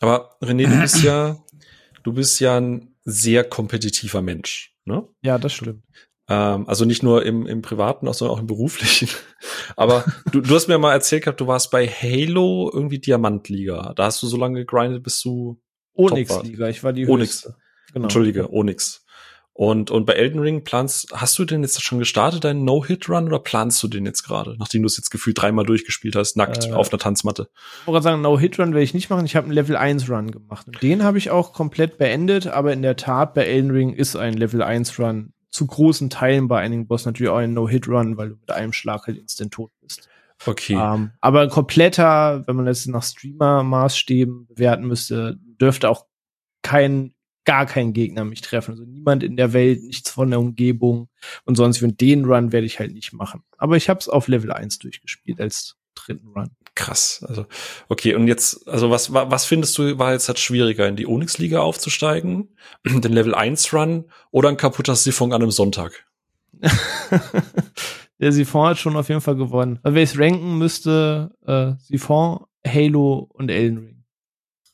Aber René, du bist ja, du bist ja ein sehr kompetitiver Mensch, ne? Ja, das stimmt. Ähm, also nicht nur im, im Privaten, sondern auch im Beruflichen. Aber du, du hast mir mal erzählt gehabt, du warst bei Halo irgendwie Diamantliga. Da hast du so lange gegrindet, bis du Onyx-Liga, ich war die Onyx. höchste. Genau. Entschuldige, Onyx. Und, und bei Elden Ring planst, hast du denn jetzt schon gestartet, deinen No-Hit-Run, oder planst du den jetzt gerade, nachdem du es jetzt gefühlt dreimal durchgespielt hast, nackt Äh, auf einer Tanzmatte? Ich wollte gerade sagen, No-Hit-Run werde ich nicht machen. Ich habe einen Level 1-Run gemacht. Und den habe ich auch komplett beendet, aber in der Tat, bei Elden Ring ist ein Level 1-Run zu großen Teilen bei einigen Boss natürlich auch ein No-Hit-Run, weil du mit einem Schlag halt instant tot bist. Okay. Ähm, aber ein kompletter, wenn man das nach Streamer-Maßstäben bewerten müsste, dürfte auch kein, gar kein Gegner mich treffen. Also niemand in der Welt, nichts von der Umgebung und sonst. Und den Run werde ich halt nicht machen. Aber ich habe es auf Level 1 durchgespielt als dritten Run. Krass. Also, okay, und jetzt, also was, wa- was findest du, war jetzt halt schwieriger, in die Onyx-Liga aufzusteigen, den Level 1 Run oder ein kaputter Siphon an einem Sonntag? der Siphon hat schon auf jeden Fall gewonnen. Also wenn ich es ranken müsste, äh, Siphon, Halo und Elden Ring.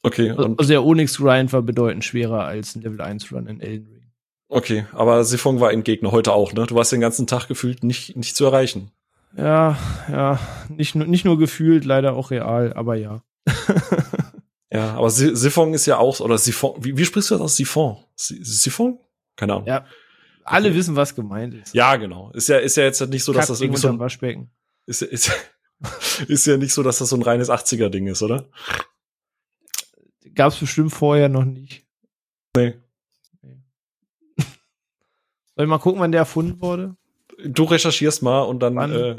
Okay, und, Also der Onyx Grind war bedeutend schwerer als ein Level 1 Run in Elden Ring. okay, aber Siphon war ein Gegner heute auch, ne? Du warst den ganzen Tag gefühlt nicht, nicht zu erreichen. Ja, ja, nicht nur, nicht nur gefühlt, leider auch real, aber ja. Ja, aber Si- Siphon ist ja auch, oder Siphon, wie, wie sprichst du das aus? Siphon? Si- Siphon? Keine Ahnung. Ja. Alle wissen, was gemeint ist. Ja, genau. Ist ja, ist ja jetzt nicht so, dass das Kackding irgendwie so ein, Waschbecken. ist, ist, ist ja nicht so, dass das so ein reines 80er-Ding ist, oder? Gab's bestimmt vorher noch nicht. Nee. Soll ich mal gucken, wann der erfunden wurde? Du recherchierst mal und dann, Wann? äh,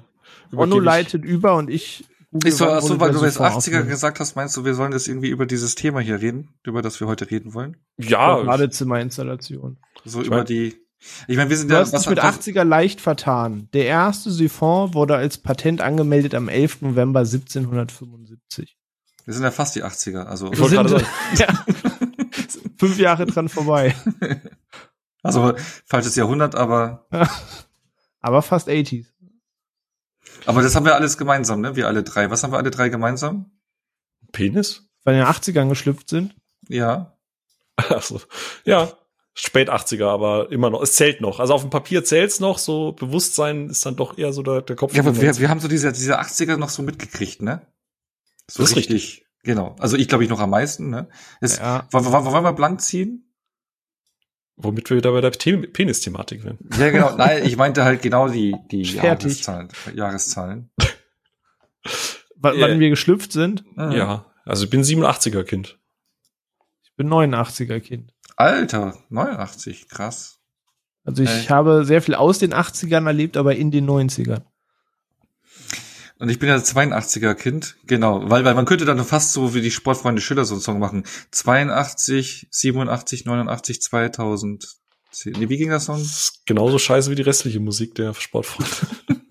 Onno leitet über und ich Ich so, wann achso, weil du jetzt Siphon 80er aufgenommen. gesagt hast, meinst du, wir sollen jetzt irgendwie über dieses Thema hier reden, über das wir heute reden wollen? Ja, Badezimmerinstallation. So Ich über mein- die. Ich meine, wir sind Du ja hast dich mit 80er leicht vertan. Der erste Siphon wurde als Patent angemeldet am 11. November 1775. wir sind ja fast die 80er. Also, Ich wollte Wir gerade sind- ja. Fünf Jahre dran vorbei. also falsches Jahrhundert, aber, Aber fast 80s. aber das haben wir alles gemeinsam, ne? Wir alle drei. Was haben wir alle drei gemeinsam? Penis? Weil in den 80ern geschlüpft sind. Ja. Achso. Ja, spät 80er, aber immer noch. Es zählt noch. Also auf dem Papier zählt's noch, so Bewusstsein ist dann doch eher so der, der Kopf. Ja, aber wir, wir haben so diese, diese 80er noch so mitgekriegt, ne? So Das ist richtig. Genau. Also ich glaube ich noch am meisten, ne? Es, Ja. wollen, wollen, wollen wir blank ziehen? Womit wir wieder bei der The- Penis-Thematik sind. Ja, genau. Nein, ich meinte halt genau die, die Fertig. Jahreszahlen. Jahreszahlen. W. Wann wir geschlüpft sind. Mhm. Ja, also ich bin 87er Kind. Ich bin 89er Kind. Alter, 89, krass. Also ich Echt? habe sehr viel aus den 80ern erlebt, aber in den 90ern. Und ich bin ja 82er Kind, genau, weil, weil man könnte dann fast so wie die Sportfreunde Schiller so einen Song machen. 82, 87, 89, 2000. Nee, wie ging das Song? Genauso scheiße wie die restliche Musik der Sportfreunde.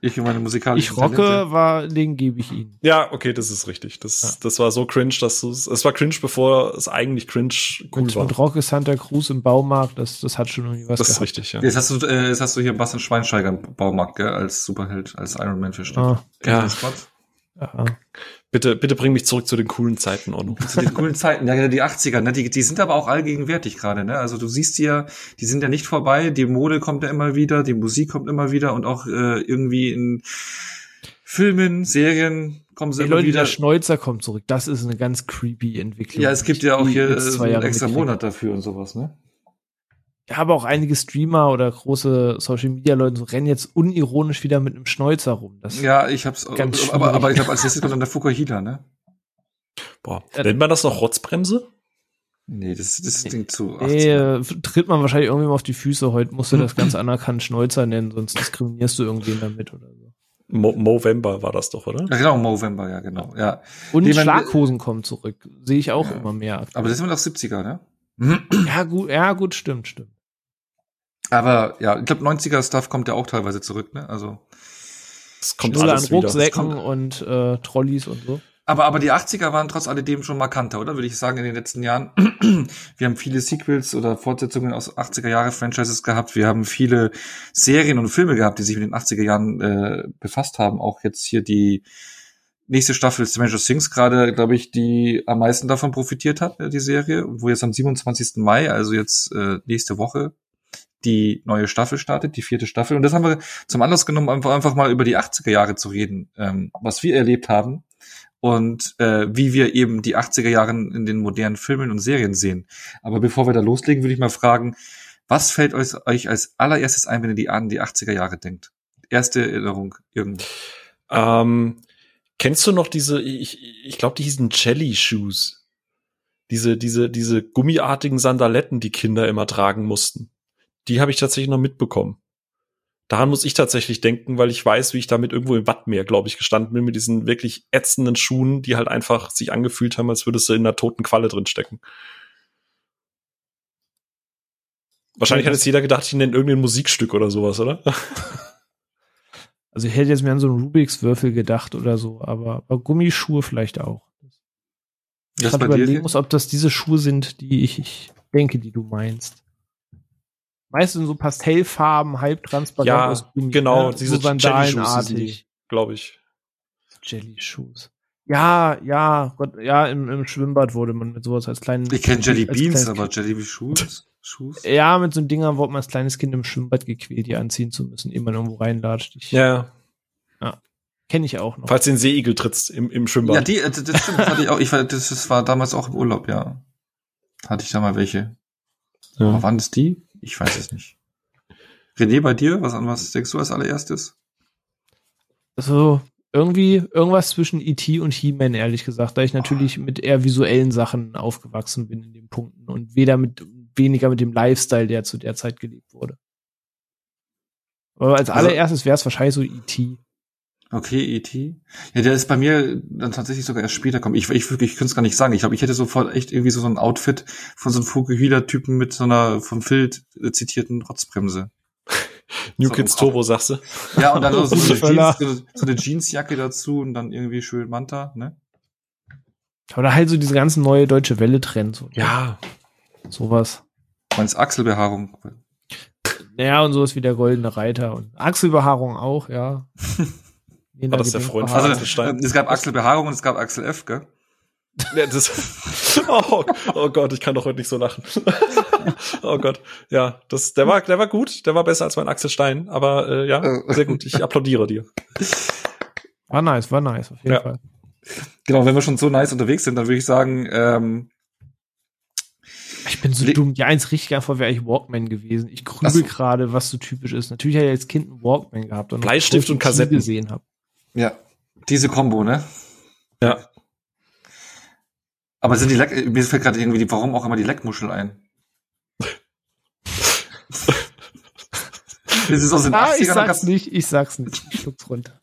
Ich und meine musikalischen Ich rocke, Talente. war, den gebe ich Ihnen. ja, okay, das ist richtig. Das, das war so cringe, dass du es war cringe, bevor es eigentlich cringe cool Mit, war. mit Rock ist Santa Cruz im Baumarkt, das, das hat schon irgendwie was Das ist gehabt. richtig, ja. Jetzt hast du, äh, jetzt hast du hier Bastian Schweinsteiger im Baumarkt, gell, als Superheld, als Iron Man versteckt. Ah, Ja. ja. Bitte, bitte bring mich zurück zu den coolen Zeiten, Onno. Zu den coolen Zeiten, ja, die 80er, ne, die, die sind aber auch allgegenwärtig gerade, ne, also du siehst ja, die sind ja nicht vorbei, die Mode kommt ja immer wieder, die Musik kommt immer wieder und auch äh, irgendwie in Filmen, Serien kommen sie Die immer Leute, wieder. der Schneuzer kommt zurück. Das ist eine ganz creepy Entwicklung. Ja, es gibt ja auch hier äh, einen Jahre extra. Monat dafür und sowas, ne? Ja, aber auch einige Streamer oder große Social Media Leute so rennen jetzt unironisch wieder mit einem Schnäuzer rum. Das Ja, ich hab's, Ganz aber, aber, aber ich glaube, als nächstes kommt dann der Fukuhila, ne? Boah. Äh, Nennt man das noch Rotzbremse? Nee, das, das klingt zu 80. Nee, äh, tritt man wahrscheinlich irgendwie mal auf die Füße. Heute musst du das ganz anerkannt Schnäuzer nennen, sonst diskriminierst du irgendwen damit oder so. Mo Movember war das doch, oder? Ja, genau, Movember, ja, genau, ja. Und Nee, man- Schlaghosen kommen zurück. Sehe ich auch Ja. immer mehr. Aber das sind wir doch 70er, ne? Ja, gut, ja, gut, stimmt, stimmt. Aber ja, ich glaube 90er Stuff kommt ja auch teilweise zurück, ne? Also Es kommt Schnuller alles an. Rucksäcken und äh, Trolleys und so. aber aber die 80er waren trotz alledem schon markanter, oder? Würde ich sagen in den letzten Jahren. Wir haben viele Sequels oder Fortsetzungen aus 80er Jahre Franchises gehabt. Wir haben viele Serien und Filme gehabt, die sich mit den 80er Jahren äh, befasst haben. Auch jetzt hier die nächste Staffel Stranger Things gerade, glaube ich, die am meisten davon profitiert hat, äh, die Serie, wo jetzt am 27. Mai, also jetzt äh, nächste Woche, die neue Staffel startet, die vierte Staffel. Und das haben wir zum Anlass genommen, einfach, einfach mal über die 80er Jahre zu reden, ähm, was wir erlebt haben und äh, wie wir eben die 80er Jahre in den modernen Filmen und Serien sehen. Aber bevor wir da loslegen, würde ich mal fragen, was fällt euch, euch als allererstes ein, wenn ihr die an die 80er Jahre denkt? Erste Erinnerung irgendwo. Ähm, kennst du noch diese, ich, ich glaube, die hießen Jelly Shoes. Diese, diese, diese gummiartigen Sandaletten, die Kinder immer tragen mussten. Die habe ich tatsächlich noch mitbekommen. Daran muss ich tatsächlich denken, weil ich weiß, wie ich damit irgendwo im Wattmeer, glaube ich, gestanden bin mit diesen wirklich ätzenden Schuhen, die halt einfach sich angefühlt haben, als würdest du in einer toten Qualle drin stecken. Wahrscheinlich hat jetzt jeder gedacht, ich nenne irgendein Musikstück oder sowas, oder? Also ich hätte jetzt mehr an so einen Rubiks Würfel gedacht oder so, aber, aber Gummischuhe vielleicht auch. Ich gerade dir, überlegen muss, ob das diese Schuhe sind, die ich, ich denke, die du meinst. Meistens so Pastellfarben, halbtransparent Ja, aus Gummi. genau, ne? diese so Sandalenartig. glaube ich. Jelly-Shoes. Ja, ja, Gott, ja, im, im Schwimmbad wurde man mit sowas als kleinen. Ich kenne Jelly Beans, aber Jelly Shoes? Shoes? Ja, mit so einem Dinger wurde man als kleines Kind im Schwimmbad gequält, die anziehen zu müssen, ehe man irgendwo reinlatscht. Ich, Ja, Kenne ich auch noch. falls den Seeigel trittst im, im Schwimmbad. Ja, die, äh, das stimmt, das hatte ich auch. Ich war, das, das war damals auch im Urlaub, ja. Hatte ich da mal welche. Aber ja. waren das die? Ich weiß es nicht. René, bei dir? Was an was denkst du als allererstes? Also irgendwie irgendwas zwischen E.T. und He-Man, ehrlich gesagt, da ich natürlich mit eher visuellen Sachen aufgewachsen bin in den Punkten und weder mit weniger mit dem Lifestyle, der zu der Zeit gelebt wurde. Aber als Also- allererstes wäre es wahrscheinlich so E.T. Okay, E.T. Ja, der ist bei mir dann tatsächlich sogar erst später kommen. Ich, ich wirklich, ich könnte es gar nicht sagen. Ich glaube, ich hätte sofort echt irgendwie so, so ein Outfit von so einem Fukuhila-Typen mit so einer vom Phil äh, zitierten Rotzbremse. New so Kids. Turbo, sagst du? Ja, und dann so, so, eine. Jeans, so eine Jeansjacke dazu und dann irgendwie schön Manta, ne? Oder halt so diese ganzen neue deutsche Welle-Trends. und Ja. Sowas. Meinst Achselbehaarung? Naja, und sowas wie der goldene Reiter und Achselbehaarung auch, ja. War das der Freund von Also, Axel Stein? es gab Achselbehaarung und es gab Axel F, gell? Ja, das, oh, oh Gott, ich kann doch heute nicht so lachen. oh Gott, ja, das, der war, der war gut, der war besser als mein Axel Stein, aber äh, ja, Äh. sehr gut. Ich applaudiere dir. War nice, war nice, auf jeden Ja. Fall. Genau, wenn wir schon so nice unterwegs sind, dann würde ich sagen, ähm, Ich bin so Le- dumm. Die eins richtig einfach wäre eigentlich Walkman gewesen. Ich grübel so. gerade, was so typisch ist. Natürlich hat er als Kind einen Walkman gehabt. Und Bleistift ich und Kassetten. gesehen habe. Ja, diese Combo, ne? Ja. Aber sind die Leck, mir fällt gerade irgendwie, die, warum auch immer die Leckmuschel ein. das ist aus den Ah, 80ern. ich sag's nicht, ich sag's nicht. Ich schluck's runter.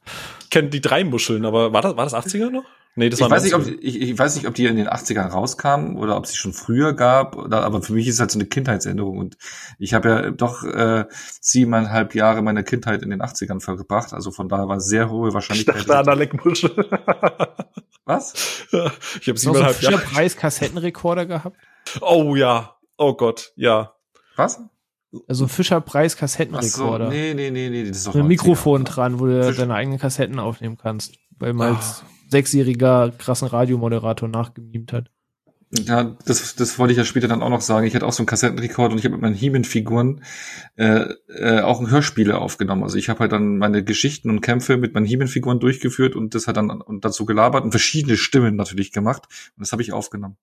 Kennt die drei Muscheln, aber war das, war das 80er noch? Nee, das Ich war weiß, nicht, ob, 90er. ich, ich weiß nicht, ob die in den 80ern rauskamen oder ob sie schon früher gab, oder, aber für mich ist es halt so eine Kindheitserinnerung und ich habe ja doch äh, siebeneinhalb Jahre meiner Kindheit in den 80ern verbracht, also von daher war sehr hohe Ich Wahrscheinlichkeit. dachte an der Leckmuschel. Was? ich habe siebeneinhalb Jahre. Preis Kassettenrekorder gehabt. Oh ja, oh Gott, ja. Was? Also Fischer Preis Ach so, Kassettenrekorder. nee, nee, nee, nee, das ist doch Mit einem 90er. Mikrofon dran, wo du Fisch- deine eigenen Kassetten aufnehmen kannst. Weil man Ah. Sechsjähriger krassen Radiomoderator nachgemimt hat. Ja, das, das wollte ich ja später dann auch noch sagen. Ich hatte auch so einen Kassettenrekorder und ich habe mit meinen He-Man-Figuren äh, äh, auch ein Hörspiele aufgenommen. Also ich habe halt dann meine Geschichten und Kämpfe mit meinen He-Man-Figuren durchgeführt und das hat dann und dazu gelabert und verschiedene Stimmen natürlich gemacht. Und das habe ich aufgenommen.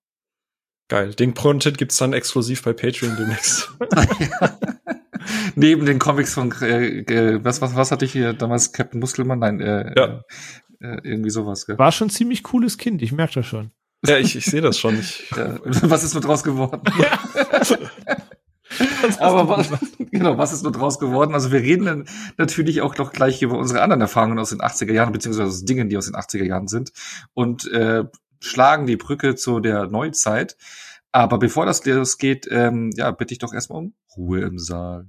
Geil. Den Content gibt's dann exklusiv bei Patreon demnächst. Neben den Comics von äh, äh, was, was, was hatte ich hier damals? Captain Muskelmann? Nein, äh, Ja. äh, irgendwie sowas, gell? War schon ein ziemlich cooles Kind, ich merke das schon. ja, ich, ich sehe das schon. Ich, Ja, was ist nur draus geworden? Aber was, genau, was ist nur draus geworden? Also wir reden dann natürlich auch noch gleich über unsere anderen Erfahrungen aus den 80er Jahren, beziehungsweise aus Dingen, die aus den 80er Jahren sind und äh, schlagen die Brücke zu der Neuzeit. Aber bevor das losgeht, ähm, ja, bitte ich doch erstmal um Ruhe im Saal.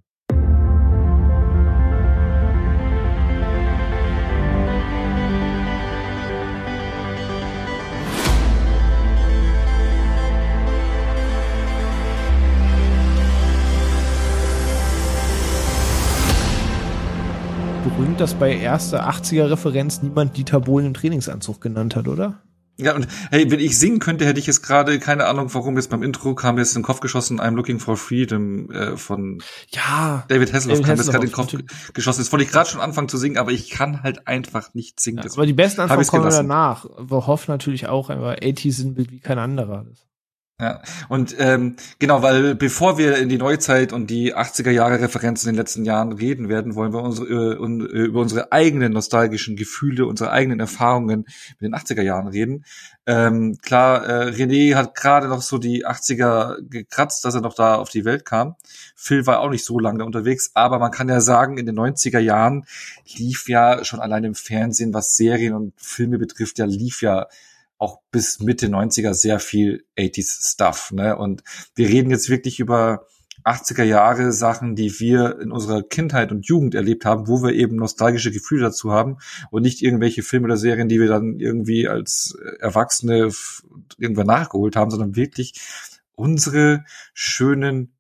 stimmt, dass bei erster 80er-Referenz niemand Dieter Bohlen im Trainingsanzug genannt hat, oder? Ja, und hey, wenn ich singen könnte, hätte ich jetzt gerade, keine Ahnung, warum jetzt beim Intro kam jetzt in den Kopf geschossen, I'm Looking for Freedom äh, von ja, David Hasselhoff David kam jetzt gerade in den Kopf natürlich. geschossen. Jetzt wollte ich gerade schon anfangen zu singen, aber ich kann halt einfach nicht singen. Ja, Das- aber die besten ich's kommen gelassen. danach. Wo Hoff natürlich auch, aber 80 sind wie kein anderer. Ja, und ähm, genau, weil bevor wir in die Neuzeit und die 80er Jahre Referenzen in den letzten Jahren reden werden, wollen wir unsere, äh, äh, über unsere eigenen nostalgischen Gefühle, unsere eigenen Erfahrungen mit den 80er Jahren reden. Ähm, klar, äh, René hat gerade noch so die 80er gekratzt, dass er noch da auf die Welt kam. Phil war auch nicht so lange unterwegs, aber man kann ja sagen, in den 90er Jahren lief ja schon allein im Fernsehen, was Serien und Filme betrifft, ja lief ja auch bis Mitte 90er sehr viel 80s Stuff, ne? Und wir reden jetzt wirklich über 80er Jahre Sachen, die wir in unserer Kindheit und Jugend erlebt haben, wo wir eben nostalgische Gefühle dazu haben und nicht irgendwelche Filme oder Serien, die wir dann irgendwie als äh, Erwachsene irgendwann nachgeholt haben, sondern wirklich unsere schönen,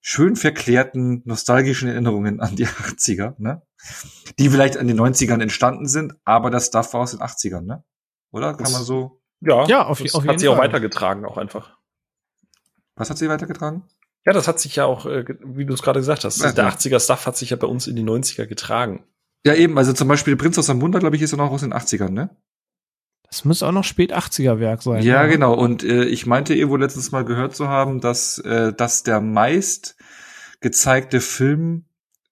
schön verklärten, nostalgischen Erinnerungen an die 80er, ne? Die vielleicht an den 90ern entstanden sind, aber das Stuff war aus den 80ern, ne? Oder? Kann Das- man so, Ja, Ja, auf- das auf hat sie auch Fall. weitergetragen, auch einfach. was hat sie weitergetragen? Ja, das hat sich ja auch, äh, wie du es gerade gesagt hast, Ja, der ja. 80er-Stuff hat sich ja bei uns in die 90er getragen. Ja, eben, also zum Beispiel Prinz aus Samunda, glaube ich, ist ja noch aus den 80ern, ne? Das muss auch noch spät 80er Werk sein. Ja, ne? genau. Und äh, ich meinte irgendwo letztens mal gehört zu haben, dass äh, dass der meist gezeigte Film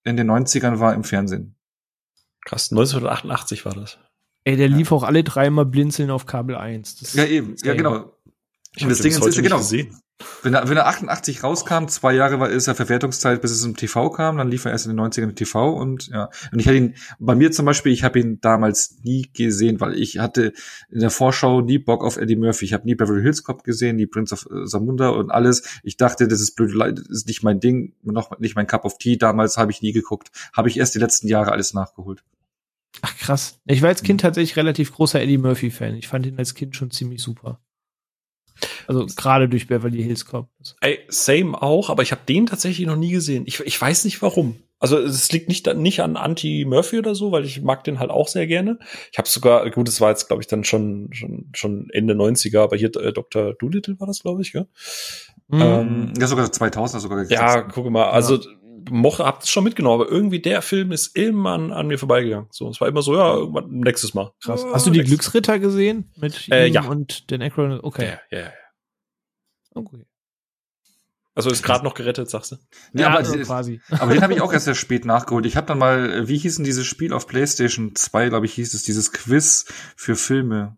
in den 90ern war im Fernsehen. Krass, 1988 war das. Ey, der lief auch alle dreimal blinzeln auf Kabel 1. Das Ja, eben. Ja, genau. Ich Und das Ding ist, nicht genau. gesehen. Wenn er, wenn er 88 rauskam, zwei Jahre war ist er Verwertungszeit, bis es im TV kam, dann lief er erst in den 90ern im TV und ja. Und ich hatte ihn, bei mir zum Beispiel, ich habe ihn damals nie gesehen, weil ich hatte in der Vorschau nie Bock auf Eddie Murphy. Ich habe nie Beverly Hills Cop gesehen, nie Prince of äh, Samunda und alles. Ich dachte, das ist blöd, das ist nicht mein Ding, noch nicht mein Cup of Tea. Damals habe ich nie geguckt. Habe ich erst die letzten Jahre alles nachgeholt. Ach krass. Ich war als Kind tatsächlich relativ großer Eddie Murphy-Fan. Ich fand ihn als Kind schon ziemlich super. Also gerade durch Beverly Hills Cop. Ey, same auch, aber ich habe den tatsächlich noch nie gesehen. Ich, ich weiß nicht warum. Also es liegt nicht, nicht an Anti-Murphy oder so, weil ich mag den halt auch sehr gerne. Ich habe sogar, gut, es war jetzt, glaube ich, dann schon, schon, schon Ende 90er, aber hier äh, Dr. Doolittle war das, glaube ich, gell? Mhm. Ähm, Ja, sogar 2000 sogar. Ja, gucke mal, also mochte, habt es schon mitgenommen, aber irgendwie der Film ist immer an, an mir vorbeigegangen. So, es war immer so, ja, irgendwann nächstes Mal. Krass. Hast du die nächstes Glücksritter gesehen? Mit Äh, ihm ja. und Dan Aykroyd? Okay. Ja, ja, ja. okay. Also ist gerade noch gerettet, sagst du? Ja, Ja, aber, also quasi. aber den habe ich auch erst sehr spät nachgeholt. Ich habe dann mal, äh, wie hieß denn dieses Spiel auf PlayStation 2, glaube ich, hieß es, dieses Quiz für Filme.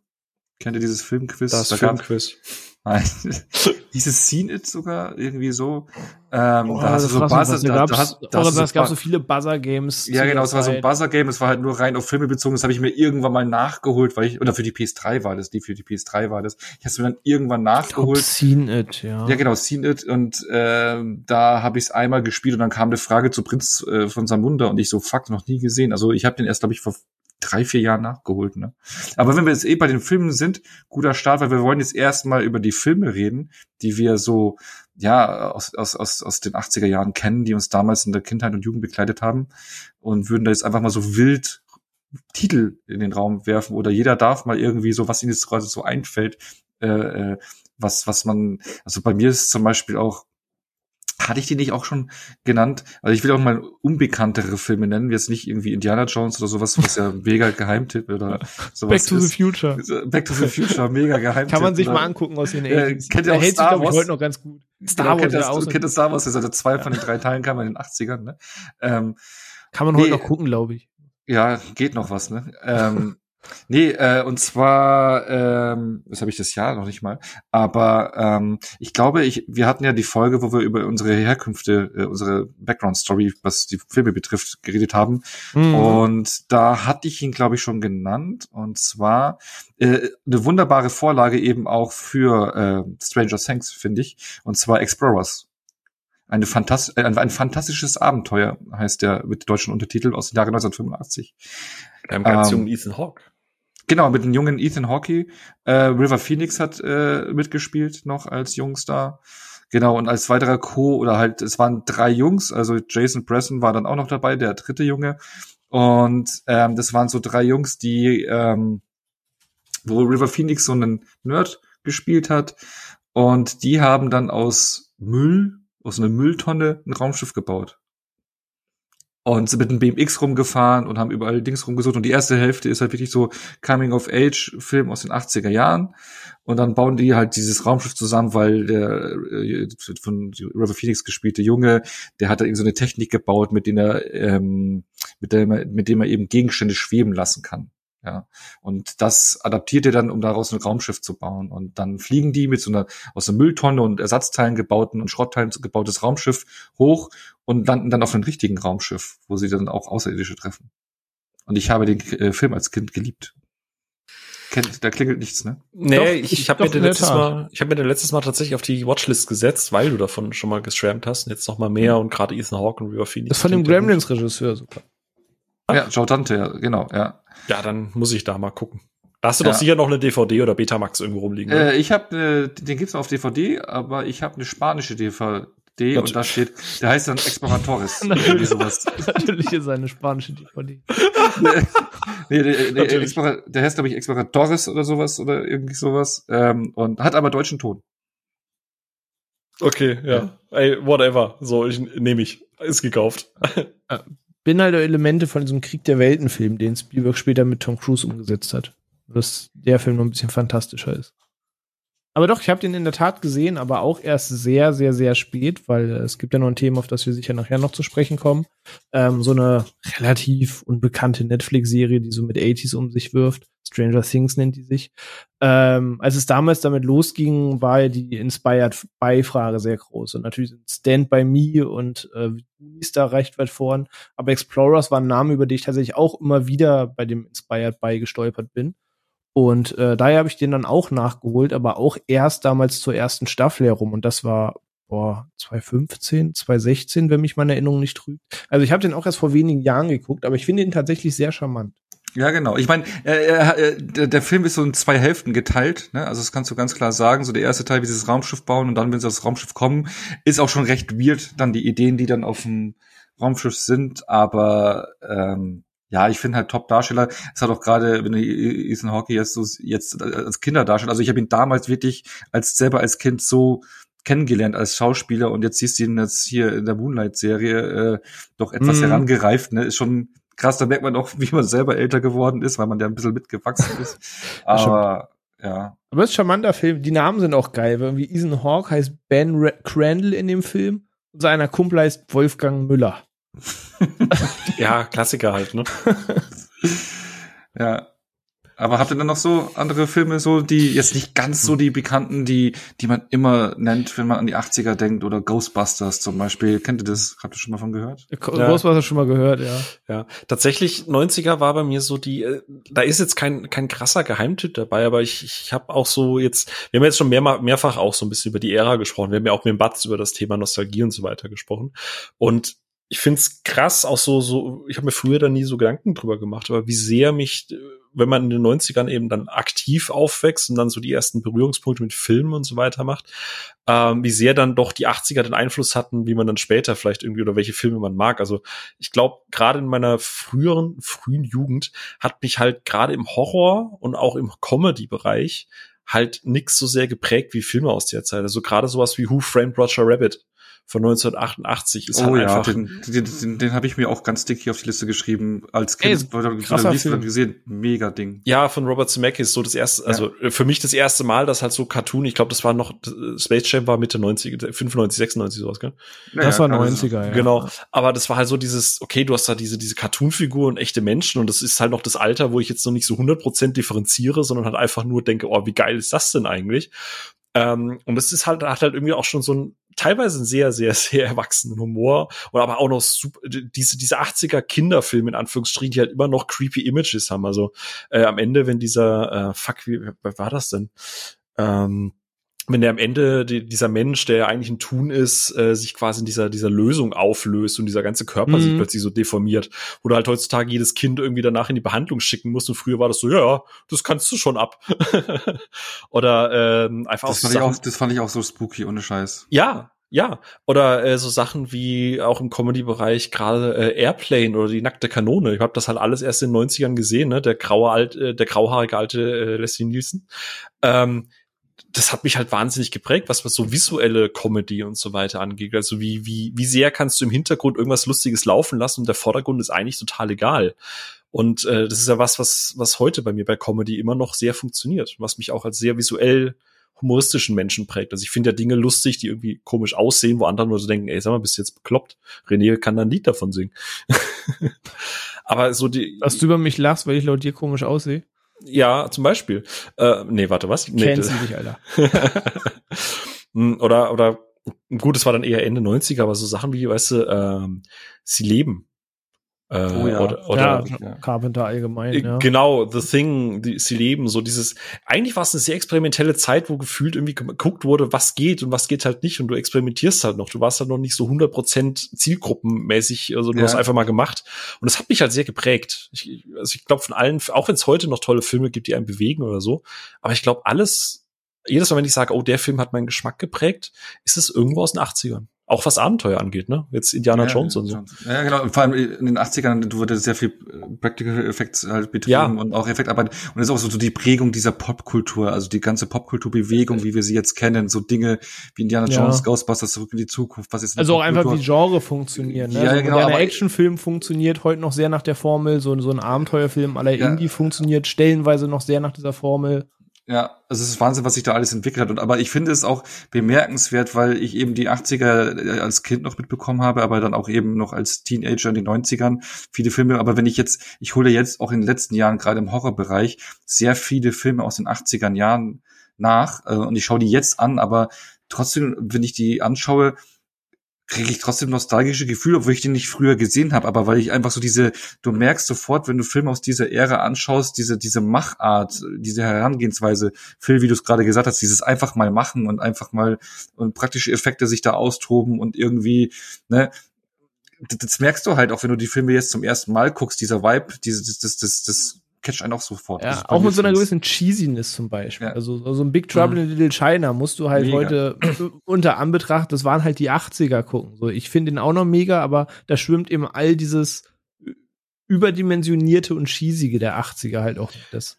Kennt ihr dieses Filmquiz? Das Da Filmquiz. Nein. Dieses Seen It sogar irgendwie so. Ähm, Oh, da hast du so Buzzer, da da, hast, da hast du so gab Ba- so viele Buzzer-Games. ja, genau, es war so ein. Buzzer-Game, es war halt nur rein auf Filme bezogen, das habe ich mir irgendwann mal nachgeholt, weil ich, oder für die PS3 war das, die für die PS3 war das. Ich habe es mir dann irgendwann Ich glaub, nachgeholt. Seen It, ja. Ja, genau, Seen It und ähm, da habe ich es einmal gespielt und dann kam eine Frage zu Prinz äh, von Samunda und ich so, fuck, noch nie gesehen. Also ich habe den erst, glaube ich, vor drei, vier Jahren nachgeholt. Ne? Aber wenn wir jetzt eh bei den Filmen sind, guter Start, weil wir wollen jetzt erstmal über die Filme reden, die wir so ja aus, aus, aus, aus den 80er Jahren kennen, die uns damals in der Kindheit und Jugend begleitet haben und würden da jetzt einfach mal so wild Titel in den Raum werfen oder jeder darf mal irgendwie so, was ihnen jetzt gerade so einfällt, äh, äh, was, was man, also bei mir ist zum Beispiel auch, hatte ich die nicht auch schon genannt? Also ich will auch mal unbekanntere Filme nennen, jetzt nicht irgendwie Indiana Jones oder sowas, was ja mega Geheimtipp oder sowas Back to the ist. Future. Back to the Future, mega Geheimtipp. Kann man sich oder- mal angucken aus den Äh, 80s. kennt ihr auch hält sich, Star glaube ich, Wars? heute noch ganz gut. Star Wars, kennt, ja, kennt das Star Wars, also zwei von den drei Teilen kam in den 80ern, ne? Ähm, Kann man Nee. heute noch gucken, glaube ich. Ja, geht noch was, ne? ähm, nee, äh, und zwar, ähm, das habe ich das Jahr noch nicht mal, aber ähm, ich glaube, ich, wir hatten ja die Folge, wo wir über unsere Herkünfte, äh, unsere Background-Story, was die Filme betrifft, geredet haben. Mhm. Und da hatte ich ihn, glaube ich, schon genannt. Und zwar äh, eine wunderbare Vorlage eben auch für äh, Stranger Things, finde ich. Und zwar Explorers. Eine Fantast äh, ein, ein fantastisches Abenteuer heißt der mit deutschen Untertitel aus dem Jahre 1985. Beim ganz Ähm, Ethan Hawke. Genau, mit dem jungen Ethan Hawke. Äh, River Phoenix hat äh, mitgespielt noch als Jungstar. Genau, und als weiterer Co. oder halt, es waren drei Jungs, also Jason Presson war dann auch noch dabei, der dritte Junge. Und ähm, das waren so drei Jungs, die, ähm, wo River Phoenix so einen Nerd gespielt hat. Und die haben dann aus Müll, aus einer Mülltonne ein Raumschiff gebaut und sind mit einem BMX rumgefahren und haben überall Dings rumgesucht. Und die erste Hälfte ist halt wirklich so Coming-of-Age-Film aus den 80er Jahren. Und dann bauen die halt dieses Raumschiff zusammen, weil der äh, von River Phoenix gespielte Junge, der hat da eben so eine Technik gebaut, mit dem er, ähm, mit dem er, mit dem er eben Gegenstände schweben lassen kann. Ja, und das adaptiert er dann, um daraus ein Raumschiff zu bauen. Und dann fliegen die mit so einer aus einer Mülltonne und Ersatzteilen gebauten und Schrottteilen gebautes Raumschiff hoch und landen dann auf einem richtigen Raumschiff, wo sie dann auch Außerirdische treffen. Und ich habe den äh, Film als Kind geliebt. Kennt, da klingelt nichts, ne? Nee, Doch, ich, ich- habe mir letztes. Mal, ich habe mir den letztes Mal tatsächlich auf die Watchlist gesetzt, weil du davon schon mal geschwärmt hast und jetzt noch mal mehr und gerade Ethan Hawke und River Phoenix. Das ist von dem. Gremlins-Regisseur sogar. Ja, Joe Dante, ja, genau, ja. Ja, dann muss ich da mal gucken. Da hast du doch Ja. sicher noch eine DVD oder Betamax irgendwo rumliegen. ne? Äh, ich habe, äh, den gibt's auf DVD, aber ich habe eine spanische DVD Nat- und da steht, der heißt dann Exploratores. irgendwie Natürlich. sowas. Natürlich ist eine spanische DVD. nee, der, der, Natürlich. Explora, der heißt, glaube ich, Exploratores oder sowas oder irgendwie sowas. Ähm, und hat aber deutschen Ton. Okay, ja. Ey, whatever. So, ich nehme ich. Ist gekauft. Bin halt Elemente von diesem Krieg der Welten-Film, den Spielberg später mit Tom Cruise umgesetzt hat. Dass der Film noch ein bisschen fantastischer ist. Aber doch, ich habe den in der Tat gesehen, aber auch erst sehr, sehr, sehr spät, weil äh, es gibt ja noch ein Thema, auf das wir sicher nachher noch zu sprechen kommen. Ähm, so eine relativ unbekannte Netflix-Serie, die so mit 80s um sich wirft. Stranger Things nennt die sich. Ähm, als es damals damit losging, war ja die Inspired By-Frage sehr groß. Und natürlich sind Stand By Me und äh, da recht weit vorn. Aber Explorers war ein Name, über den ich tatsächlich auch immer wieder bei dem Inspired By gestolpert bin. Und äh, daher habe ich den dann auch nachgeholt, aber auch erst damals zur ersten Staffel herum. Und das war boah, 2015, 2016, wenn mich meine Erinnerung nicht trügt. Also ich habe den auch erst vor wenigen Jahren geguckt, aber ich finde ihn tatsächlich sehr charmant. Ja, genau. Ich meine, äh, äh, der, der Film ist so in zwei Hälften geteilt. Ne? Also das kannst du ganz klar sagen. So der erste Teil, wie sie das Raumschiff bauen und dann, wenn sie auf das Raumschiff kommen, ist auch schon recht weird. Dann die Ideen, die dann auf dem Raumschiff sind. Aber ähm, ja, ich finde halt Top-Darsteller. Es hat auch gerade, wenn du Ethan Hawke jetzt so jetzt als Kinderdarsteller. Also ich habe ihn damals wirklich als selber als Kind so kennengelernt als Schauspieler und jetzt siehst du ihn jetzt hier in der Moonlight-Serie äh, doch etwas Mhm. herangereift. Ne? Ist schon krass, da merkt man auch, wie man selber älter geworden ist, weil man ja ein bisschen mitgewachsen ist. Aber ja. Aber es ist ein charmanter Film. Die Namen sind auch geil. Irgendwie Ethan Hawke heißt Ben Ra- Crandall in dem Film und seiner Kumpel heißt Wolfgang Müller. Ja, Klassiker halt, ne? Ja. Aber habt ihr dann noch so andere Filme, so die jetzt nicht ganz so die bekannten, die die man immer nennt, wenn man an die 80er denkt oder Ghostbusters zum Beispiel? Kennt ihr das? Habt ihr schon mal von gehört? Ja. Ghostbusters schon mal gehört, ja. Ja, tatsächlich 90er war bei mir so die, äh, da ist jetzt kein kein krasser Geheimtipp dabei, aber ich ich habe auch so jetzt, wir haben jetzt schon mehr, mehrfach auch so ein bisschen über die Ära gesprochen, wir haben ja auch mit dem Batz über das Thema Nostalgie und so weiter gesprochen und ich find's krass, auch so, so, ich habe mir früher da nie so Gedanken drüber gemacht, aber wie sehr mich, äh, wenn man in den 90ern eben dann aktiv aufwächst und dann so die ersten Berührungspunkte mit Filmen und so weiter macht, ähm, wie sehr dann doch die 80er den Einfluss hatten, wie man dann später vielleicht irgendwie oder welche Filme man mag. Also ich glaube, gerade in meiner früheren, frühen Jugend hat mich halt gerade im Horror und auch im Comedy-Bereich halt nix so sehr geprägt wie Filme aus der Zeit. Also gerade sowas wie Who Framed Roger Rabbit von 1988 ist oh halt ja, einfach den, den, den, den habe ich mir auch ganz dick hier auf die Liste geschrieben. Als Ey, Kind liest Film. dann gesehen. Mega Ding. Ja, von Robert Zemeckis, so das erste, also äh, für mich das erste Mal, dass halt so Cartoon, ich glaube, das war noch, äh, Space Jam war Mitte 90, 95, 96 sowas, gell? Das Ja, war ja, 90er, ja. Genau. Aber das war halt so dieses, okay, du hast da diese, diese Cartoon-Figur und echte Menschen und das ist halt noch das Alter, wo ich jetzt noch nicht so 100% differenziere, sondern halt einfach nur denke, oh, wie geil ist das denn eigentlich? Ähm, und das ist halt, hat halt irgendwie auch schon so ein, teilweise einen sehr, sehr, sehr erwachsenen Humor und aber auch noch super, diese, diese 80er Kinderfilme in Anführungsstrichen, die halt immer noch creepy Images haben. Also äh, am Ende, wenn dieser, äh, fuck, wie, wie war das denn? Ähm, wenn der am Ende die, dieser Mensch, der ja eigentlich ein Tun ist, äh, sich quasi in dieser dieser Lösung auflöst und dieser ganze Körper Mhm. sich plötzlich so deformiert, wo du halt heutzutage jedes Kind irgendwie danach in die Behandlung schicken musst und früher war das so, ja, ja, das kannst du schon ab. Oder ähm, einfach Das so fand, ich Sachen- auch, das fand ich auch so spooky, ohne Scheiß. ja, Ja, oder äh, so Sachen wie auch im Comedy-Bereich gerade äh, Airplane oder die nackte Kanone. Ich habe das halt alles erst in den 90ern gesehen, ne? Der graue alt, äh, der grauhaarige alte äh, Leslie Nielsen. Ähm, das hat mich halt wahnsinnig geprägt, was was so visuelle Comedy und so weiter angeht. Also wie wie wie sehr kannst du im Hintergrund irgendwas Lustiges laufen lassen und der Vordergrund ist eigentlich total egal. Und äh, das ist ja was, was was heute bei mir bei Comedy immer noch sehr funktioniert, was mich auch als sehr visuell humoristischen Menschen prägt. Also ich finde ja Dinge lustig, die irgendwie komisch aussehen, wo andere nur so denken, ey, sag mal, bist du jetzt bekloppt? René kann da ein Lied davon singen. Aber so die. Dass du über mich lachst, weil ich laut dir komisch aussehe? Ja, zum Beispiel. Äh, nee, warte, was? Nee, Kennst du dich, Alter. Oder, oder, gut, es war dann eher Ende 90er, aber so Sachen wie, weißt du, ähm, sie leben. Äh, Oh ja. Oder, oder ja, Carpenter allgemein, ja. Genau, The Thing, die, sie leben, so dieses, eigentlich war es eine sehr experimentelle Zeit, wo gefühlt irgendwie geguckt wurde, was geht und was geht halt nicht und du experimentierst halt noch. Du warst halt noch nicht so 100% zielgruppenmäßig, also du Ja. hast einfach mal gemacht. Und das hat mich halt sehr geprägt. Ich, also ich glaube von allen, auch wenn es heute noch tolle Filme gibt, die einen bewegen oder so, aber ich glaube alles, jedes Mal, wenn ich sage, oh, der Film hat meinen Geschmack geprägt, ist es irgendwo aus den 80ern. Auch was Abenteuer angeht, ne? Jetzt Indiana Jones und so. Ja, genau. Vor allem in den 80ern wurde sehr viel äh, Practical Effects halt betrieben Ja. und auch Effektarbeit. Und das ist auch so, so die Prägung dieser Popkultur, also die ganze Popkulturbewegung, wie wir sie jetzt kennen, so Dinge wie Indiana Ja. Jones, Ghostbusters, zurück in die Zukunft, was jetzt in der Also auch einfach wie Genre funktionieren. Ne? Ja, so ja, ein genau, aber- Actionfilm funktioniert heute noch sehr nach der Formel, so, so ein Abenteuerfilm aller Ja. Indie funktioniert stellenweise noch sehr nach dieser Formel. Ja, also es ist Wahnsinn, was sich da alles entwickelt hat. Und aber ich finde es auch bemerkenswert, weil ich eben die 80er als Kind noch mitbekommen habe, aber dann auch eben noch als Teenager in den 90ern viele Filme. Aber wenn ich jetzt, ich hole jetzt auch in den letzten Jahren gerade im Horrorbereich sehr viele Filme aus den 80ern Jahren nach äh, und ich schaue die jetzt an, aber trotzdem, wenn ich die anschaue, kriege ich trotzdem nostalgische Gefühle, obwohl ich den nicht früher gesehen habe, aber weil ich einfach so diese, du merkst sofort, wenn du Filme aus dieser Ära anschaust, diese, diese Machart, diese Herangehensweise, Phil, wie du es gerade gesagt hast, dieses einfach mal machen und einfach mal und praktische Effekte sich da austoben und irgendwie, ne, das, merkst du halt auch, wenn du die Filme jetzt zum ersten Mal guckst, dieser Vibe, dieses, das, das, das catcht einen auch sofort. Ja, auch mit so einer gewissen Cheesiness zum Beispiel. Ja. Also so ein Big Trouble in Little China musst du halt Mega. heute unter Anbetracht, das waren halt die 80er gucken. So, ich finde ihn auch noch mega, aber da schwimmt eben all dieses überdimensionierte und cheesige der 80er halt auch das.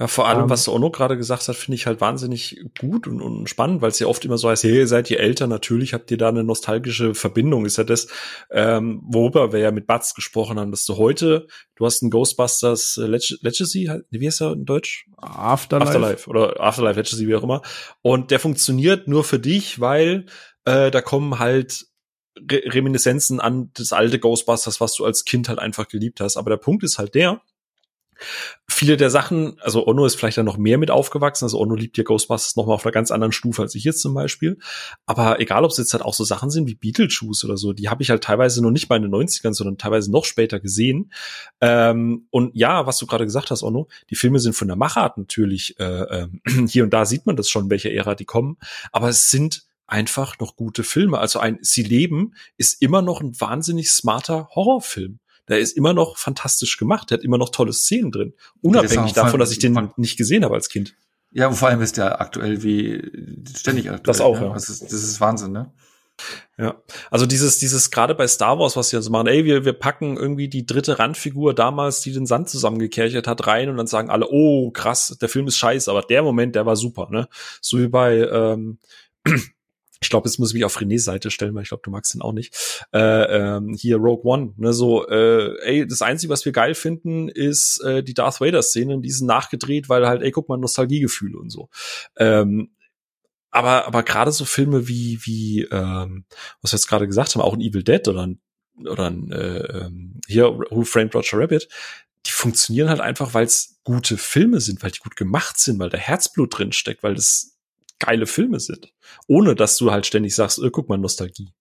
Ja, vor allem, Ähm, was Ono gerade gesagt hat, finde ich halt wahnsinnig gut und, und spannend, weil es ja oft immer so heißt, hey, ihr seid ihr älter, natürlich habt ihr da eine nostalgische Verbindung. Ist ja das, ähm, worüber wir ja mit Batz gesprochen haben, dass du heute, du hast einen Ghostbusters äh, Leg Legacy, halt, wie heißt er in Deutsch? Afterlife. Afterlife oder Afterlife Legacy, wie auch immer. Und der funktioniert nur für dich, weil äh, da kommen halt Re Reminiszenzen an das alte Ghostbusters, was du als Kind halt einfach geliebt hast. Aber der Punkt ist halt der, viele der Sachen, also Ono ist vielleicht da noch mehr mit aufgewachsen, also Ono liebt ja Ghostbusters noch mal auf einer ganz anderen Stufe als ich jetzt zum Beispiel. Aber egal, ob es jetzt halt auch so Sachen sind wie Beetlejuice oder so, die habe ich halt teilweise noch nicht mal in den 90ern, sondern teilweise noch später gesehen. Ähm, und ja, was du gerade gesagt hast, Ono, die Filme sind von der Machart natürlich, äh, ähm, hier und da sieht man das schon, welche Ära die kommen, aber es sind einfach noch gute Filme. Also ein Sie leben ist immer noch ein wahnsinnig smarter Horrorfilm. Der ist immer noch fantastisch gemacht. Der hat immer noch tolle Szenen drin. Unabhängig davon, von- dass ich den nicht gesehen habe als Kind. Ja, und vor allem ist der aktuell wie ständig aktuell. Das auch, ne? ja. Das ist, das ist Wahnsinn, ne? Ja, also dieses, dieses gerade bei Star Wars, was sie also machen, ey, wir, wir packen irgendwie die dritte Randfigur damals, die den Sand zusammengekerchert hat, rein und dann sagen alle, oh krass, der Film ist scheiße, aber der Moment, der war super, ne? So wie bei, ähm, ich glaube, jetzt muss ich mich auf Renés Seite stellen, weil ich glaube, du magst den auch nicht. Äh, ähm, hier Rogue One, ne? So, äh, ey, das Einzige, was wir geil finden, ist äh, die Darth Vader-Szenen, die sind nachgedreht, weil halt, ey, guck mal, Nostalgiegefühle und so. Ähm, aber aber gerade so Filme wie wie ähm, was wir jetzt gerade gesagt haben, auch ein Evil Dead oder ein oder ein äh, ähm, hier Who Framed Roger Rabbit, die funktionieren halt einfach, weil es gute Filme sind, weil die gut gemacht sind, weil da Herzblut drin steckt, weil das geile Filme sind, ohne dass du halt ständig sagst, äh, guck mal Nostalgie.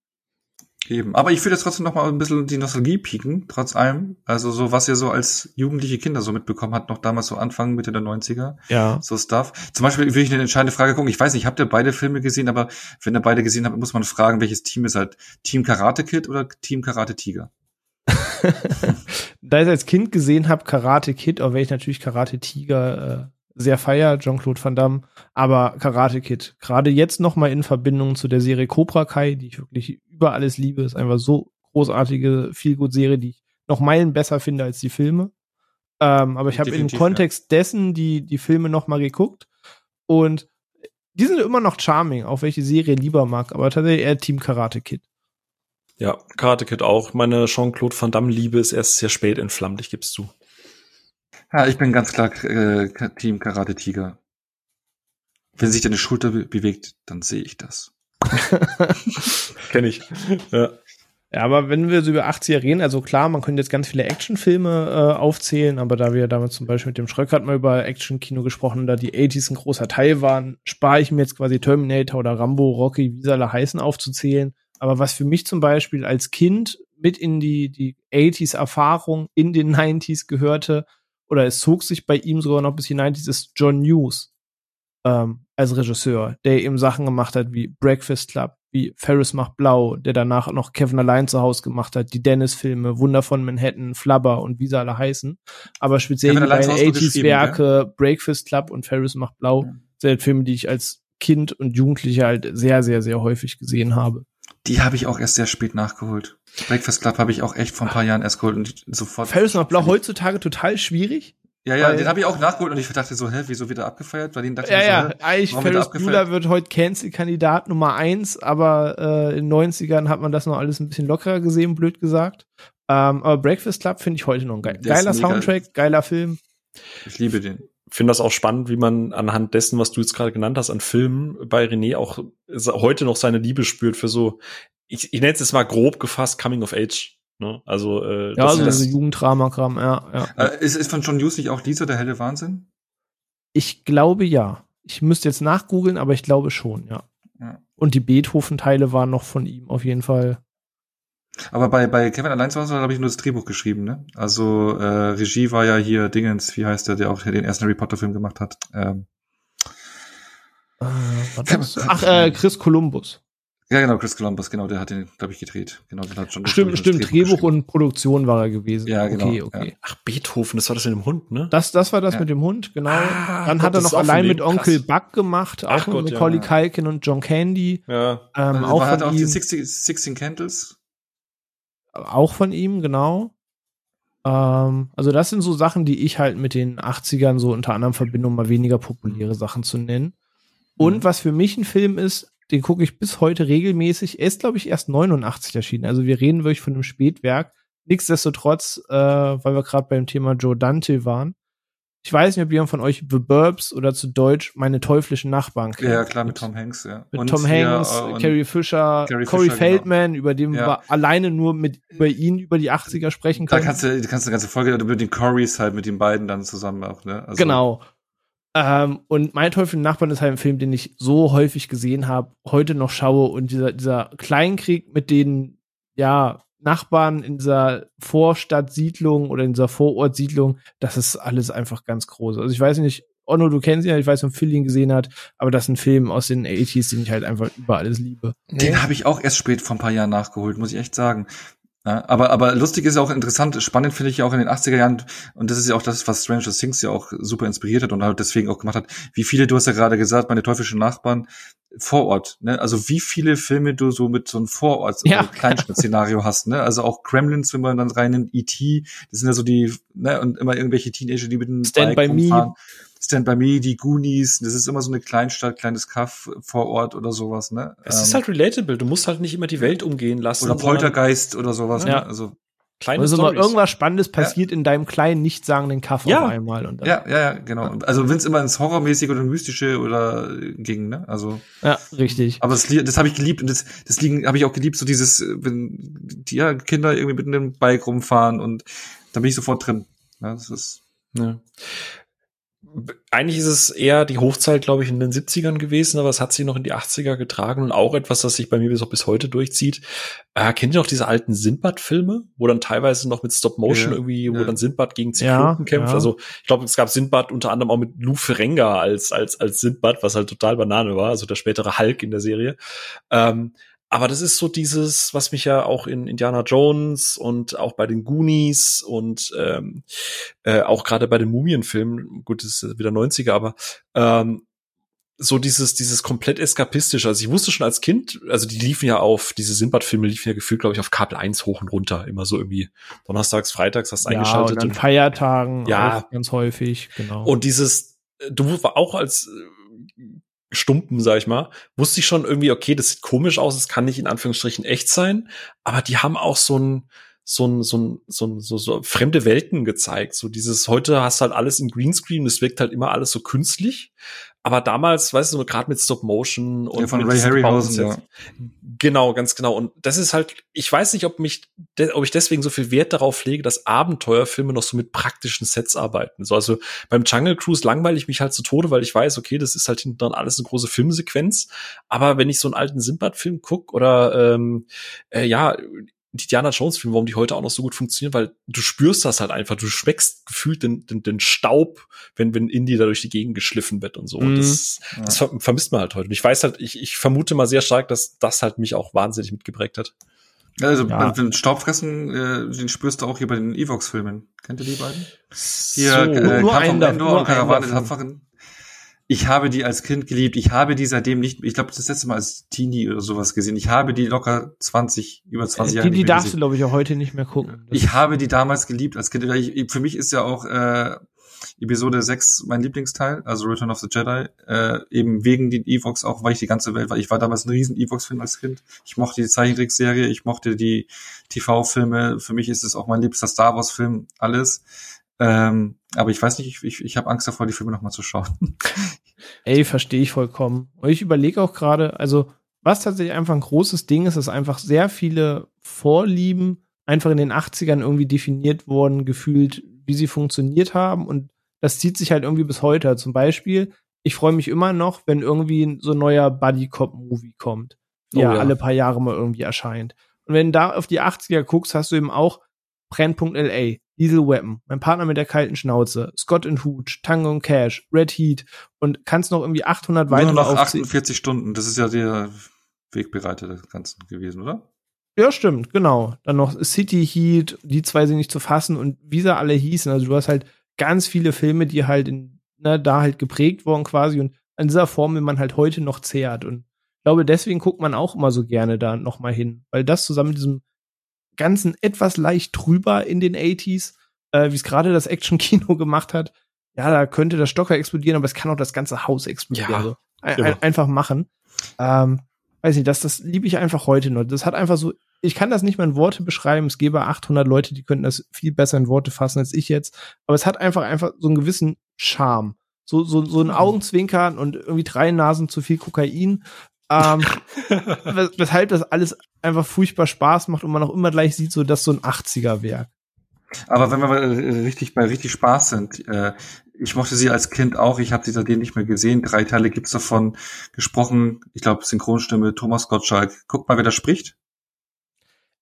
Eben. Aber ich würde jetzt trotzdem noch mal ein bisschen die Nostalgie pieken, trotz allem. Also so, was ihr so als jugendliche Kinder so mitbekommen habt, noch damals so Anfang, Mitte der 90er. Ja. So Stuff. Zum Beispiel will ich eine entscheidende Frage gucken. Ich weiß nicht, habt ihr beide Filme gesehen, aber wenn ihr beide gesehen habt, muss man fragen, welches Team ist halt Team Karate Kid oder Team Karate Tiger? da ich als Kind gesehen habe, Karate Kid, auch wenn ich natürlich Karate Tiger äh, sehr feier, Jean-Claude Van Damme, aber Karate Kid, gerade jetzt noch mal in Verbindung zu der Serie Cobra Kai, die ich wirklich über alles liebe, ist einfach so großartige Feelgood-Serie, die ich noch Meilen besser finde als die Filme. Ähm, aber ich habe im Kontext ja. dessen die, die Filme noch mal geguckt und die sind immer noch charming, auch welche Serie lieber mag, aber tatsächlich eher Team Karate Kid. Ja, Karate Kid auch. Meine Jean-Claude Van Damme-Liebe ist erst sehr spät entflammt, ich geb's zu. Ja, ich bin ganz klar äh, Team Karate Tiger. Wenn sich deine Schulter be bewegt, dann sehe ich das. Kenn ich. Ja. Ja, aber wenn wir so über 80er reden, also klar, man könnte jetzt ganz viele Actionfilme äh, aufzählen, aber da wir damals zum Beispiel mit dem Schröck mal über Actionkino gesprochen, da die 80s ein großer Teil waren, spare ich mir jetzt quasi Terminator oder Rambo, Rocky, wie sie alle heißen, aufzuzählen. Aber was für mich zum Beispiel als Kind mit in die, die 80s Erfahrung in den 90s gehörte, oder es zog sich bei ihm sogar noch bis die 90s, ist John Hughes ähm, als Regisseur, der eben Sachen gemacht hat wie Breakfast Club, wie Ferris macht blau, der danach noch Kevin allein zu Hause gemacht hat, die Dennis-Filme, Wunder von Manhattan, Flubber und wie sie alle heißen. Aber speziell die beiden 80s-Werke, ja? Breakfast Club und Ferris macht blau, ja. sind halt Filme, die ich als Kind und Jugendlicher halt sehr, sehr, sehr häufig gesehen habe. Die habe ich auch erst sehr spät nachgeholt. Breakfast Club habe ich auch echt vor ein paar Jahren erst geholt und sofort. Ferris macht blau heutzutage total schwierig. Ja, ja, den habe ich auch nachgeholt und ich dachte so, hä, wieso wird er abgefeiert? Weil den dachte ja, ich so, ja, eigentlich Ferris Bueller wird heute Cancel-Kandidat Nummer eins, aber äh, in den 90ern hat man das noch alles ein bisschen lockerer gesehen, blöd gesagt. Ähm, aber Breakfast Club finde ich heute noch ein geil. geiler Soundtrack, geiler Film. Ich liebe den. Finde das auch spannend, wie man anhand dessen, was du jetzt gerade genannt hast, an Filmen bei René auch heute noch seine Liebe spürt für so, ich, ich nenne es jetzt mal grob gefasst, Coming of Age Ne? Also, äh, ja, also das Jugenddrama-Kram, ja. ja. Äh, ist, ist von John Hughes nicht auch Lisa der helle Wahnsinn? Ich glaube ja. Ich müsste jetzt nachgoogeln, aber ich glaube schon, ja. ja. Und die Beethoven-Teile waren noch von ihm auf jeden Fall. Aber bei, bei Kevin allein zu Hause habe ich nur das Drehbuch geschrieben, ne? Also äh, Regie war ja hier Dingens, wie heißt der, der auch den ersten Harry Potter-Film gemacht hat. Ähm. Äh, Ach, äh, Chris Columbus. Ja, genau, Chris Columbus, genau, der hat den, glaube ich, gedreht. Genau, der hat schon. Stimmt, stimmt, Drehbuch, Drehbuch und Produktion war er gewesen. Ja, genau. Okay, okay. Ja. Ach, Beethoven, das war das mit dem Hund, ne? Das, das war das ja. mit dem Hund, genau. Ah, Dann Gott, hat er noch allein mit Onkel Buck gemacht, auch Ach mit Gott, Macaulay ja. Culkin und John Candy. Ja. Ähm, also auch von auch ihm. die 60, 16 Candles. Auch von ihm, genau. Ähm, also das sind so Sachen, die ich halt mit den 80ern so unter anderem verbinde, um mal weniger populäre Sachen zu nennen. Und mhm. was für mich ein Film ist, den gucke ich bis heute regelmäßig. Er ist, glaube ich, erst 89 erschienen. Also wir reden wirklich von einem Spätwerk. Nichtsdestotrotz, äh, weil wir gerade beim Thema Joe Dante waren. Ich weiß nicht, ob jemand von euch The Burbs oder zu Deutsch meine teuflischen Nachbarn kennt. Ja, klar, mit Tom Hanks, ja. Mit und Tom Hanks, äh, Carrie Fisher, Carrie Corey Fisher, genau. Feldman, genau. über den ja. wir alleine nur mit über ihn über die 80er sprechen können. Da kannst du, kannst du eine ganze Folge über den Corys halt mit den beiden dann zusammen auch, ne? Also, genau. Ähm, und Mein Teufel Nachbarn ist halt ein Film, den ich so häufig gesehen habe, heute noch schaue und dieser, dieser Kleinkrieg mit den, ja, Nachbarn in dieser Vorstadtsiedlung oder in dieser Vorortsiedlung, das ist alles einfach ganz groß. Also ich weiß nicht, Onno, du kennst ihn ja, ich weiß, ob Phil ihn gesehen hat, aber das ist ein Film aus den 80s, den ich halt einfach über alles liebe. Den habe ich auch erst spät vor ein paar Jahren nachgeholt, muss ich echt sagen. Ja, aber, aber lustig ist ja auch interessant, spannend finde ich ja auch in den 80er Jahren, und das ist ja auch das, was Stranger Things ja auch super inspiriert hat und halt deswegen auch gemacht hat, wie viele, du hast ja gerade gesagt, meine teuflischen Nachbarn, Vorort, ne? Also wie viele Filme du so mit so einem Vorort, ja. so Kleinstadt-Szenario hast, ne? Also auch Kremlins, wenn man dann rein in E.T., das sind ja so die, ne, und immer irgendwelche Teenager, die mit einem Stand Bike by rumfahren. Me. Stand by Me, die Goonies, das ist immer so eine Kleinstadt, kleines Kaff vor Ort oder sowas, ne? Es ähm, ist halt relatable, du musst halt nicht immer die Welt umgehen lassen. Oder Poltergeist oder sowas, ja. ne? Also Kleine also mal irgendwas Spannendes passiert ja. in deinem kleinen, nichtssagenden Kaff ja. auf einmal. Und dann ja, ja, ja, genau. Also wenn es immer ins Horrormäßige oder Mystische oder ging, ne? Also ja, richtig. Aber das, das habe ich geliebt und das, das liegen habe ich auch geliebt, so dieses, wenn die ja, Kinder irgendwie mit einem Bike rumfahren und da bin ich sofort drin. Ja, das ist ja eigentlich ist es eher die Hochzeit, glaube ich, in den 70ern gewesen, aber es hat sich noch in die 80er getragen und auch etwas, das sich bei mir bis, auch bis heute durchzieht. Äh, kennt ihr noch diese alten Sindbad-Filme, wo dann teilweise noch mit Stop-Motion ja, irgendwie, wo ja. dann Sindbad gegen Zyklopen ja, kämpft? Also ich glaube, es gab Sindbad unter anderem auch mit Lou Ferrenga als, als, als Sindbad, was halt total Banane war, also der spätere Hulk in der Serie. Ähm, aber das ist so dieses, was mich ja auch in Indiana Jones und auch bei den Goonies und ähm, äh, auch gerade bei den Mumienfilmen, gut, das ist wieder 90er, aber ähm, so dieses, dieses komplett eskapistische. Also ich wusste schon als Kind, also die liefen ja auf, diese Sinbad-Filme liefen ja gefühlt, glaube ich, auf Kabel 1 hoch und runter. Immer so irgendwie donnerstags, freitags hast du ja, eingeschaltet. Und an Feiertagen ja. ganz häufig, genau. Und dieses, du war auch als Stumpen, sag ich mal, wusste ich schon irgendwie, okay, das sieht komisch aus, es kann nicht in Anführungsstrichen echt sein, aber die haben auch so ein, so ein, so ein, so ein, so, so fremde Welten gezeigt. So dieses, heute hast du halt alles in Greenscreen, es wirkt halt immer alles so künstlich. Aber damals, weißt du, gerade mit Stop Motion und ja, von Ray Harryhausen, ja. Genau, ganz genau. Und das ist halt, ich weiß nicht, ob mich, ob ich deswegen so viel Wert darauf lege, dass Abenteuerfilme noch so mit praktischen Sets arbeiten. So, also beim Jungle Cruise langweile ich mich halt zu Tode, weil ich weiß, okay, das ist halt hinten dran alles eine große Filmsequenz. Aber wenn ich so einen alten Simbad-Film guck oder ähm, äh, ja, die Diana Jones Filme, warum die heute auch noch so gut funktionieren, weil du spürst das halt einfach, du schmeckst gefühlt den, den, den Staub, wenn, wenn Indie da durch die Gegend geschliffen wird und so. Und das, mhm. ja. das ver vermisst man halt heute. Und ich weiß halt, ich, ich vermute mal sehr stark, dass das halt mich auch wahnsinnig mitgeprägt hat. Also ja. wenn Staubfressen, äh, den spürst du auch hier bei den Evox-Filmen. Kennt ihr die beiden? Hier, so, äh, nur Kampf am Endor und Karawane der Tapferen ich habe die als Kind geliebt. Ich habe die seitdem nicht, ich glaube, das letzte Mal als Teenie oder sowas gesehen. Ich habe die locker 20, über 20 äh, Jahre. Die, die darfst du, glaube ich, auch heute nicht mehr gucken. Das ich habe die damals geliebt als Kind. Ich, für mich ist ja auch äh, Episode 6 mein Lieblingsteil, also Return of the Jedi, äh, eben wegen den Evox, auch weil ich die ganze Welt war. Ich war damals ein riesen Evox-Fan als Kind. Ich mochte die Zeichentrickserie, ich mochte die TV-Filme. Für mich ist es auch mein liebster Star Wars-Film, alles. Ähm, aber ich weiß nicht, ich, ich, ich habe Angst davor, die Filme nochmal zu schauen. Ey, verstehe ich vollkommen. Und ich überlege auch gerade, also was tatsächlich einfach ein großes Ding ist, ist einfach sehr viele Vorlieben einfach in den 80ern irgendwie definiert worden, gefühlt, wie sie funktioniert haben. Und das zieht sich halt irgendwie bis heute. Zum Beispiel, ich freue mich immer noch, wenn irgendwie so ein neuer Buddy-Cop-Movie kommt, der oh, ja. alle paar Jahre mal irgendwie erscheint. Und wenn du da auf die 80er guckst, hast du eben auch Brennpunkt LA, Diesel Weapon, mein Partner mit der kalten Schnauze, Scott and Hooch, Tango und Cash, Red Heat und kannst noch irgendwie 800 weitere Nur noch 48 Stunden, das ist ja der Wegbereiter des Ganzen gewesen, oder? Ja, stimmt, genau. Dann noch City Heat, die zwei sind nicht zu fassen und wie sie alle hießen. Also du hast halt ganz viele Filme, die halt in, ne, da halt geprägt wurden quasi und an dieser Formel man halt heute noch zehrt. Und ich glaube, deswegen guckt man auch immer so gerne da nochmal hin, weil das zusammen mit diesem Ganzen etwas leicht drüber in den 80s, äh, wie es gerade das Action-Kino gemacht hat. Ja, da könnte der Stocker explodieren, aber es kann auch das ganze Haus explodieren. Ja, also, ein, ein, einfach machen. Ähm, weiß nicht, das, das liebe ich einfach heute noch. Das hat einfach so, ich kann das nicht mal in Worte beschreiben. Es gäbe 800 Leute, die könnten das viel besser in Worte fassen als ich jetzt. Aber es hat einfach, einfach so einen gewissen Charme. So, so, so ein mhm. Augenzwinkern und irgendwie drei Nasen zu viel Kokain. Ähm, weshalb das alles einfach furchtbar Spaß macht und man auch immer gleich sieht, so dass so ein 80er-Werk. Aber wenn wir äh, richtig bei richtig Spaß sind, äh, ich mochte sie als Kind auch, ich habe sie seitdem nicht mehr gesehen. Drei Teile gibt's davon gesprochen. Ich glaube, Synchronstimme Thomas Gottschalk. Guck mal, wer da spricht.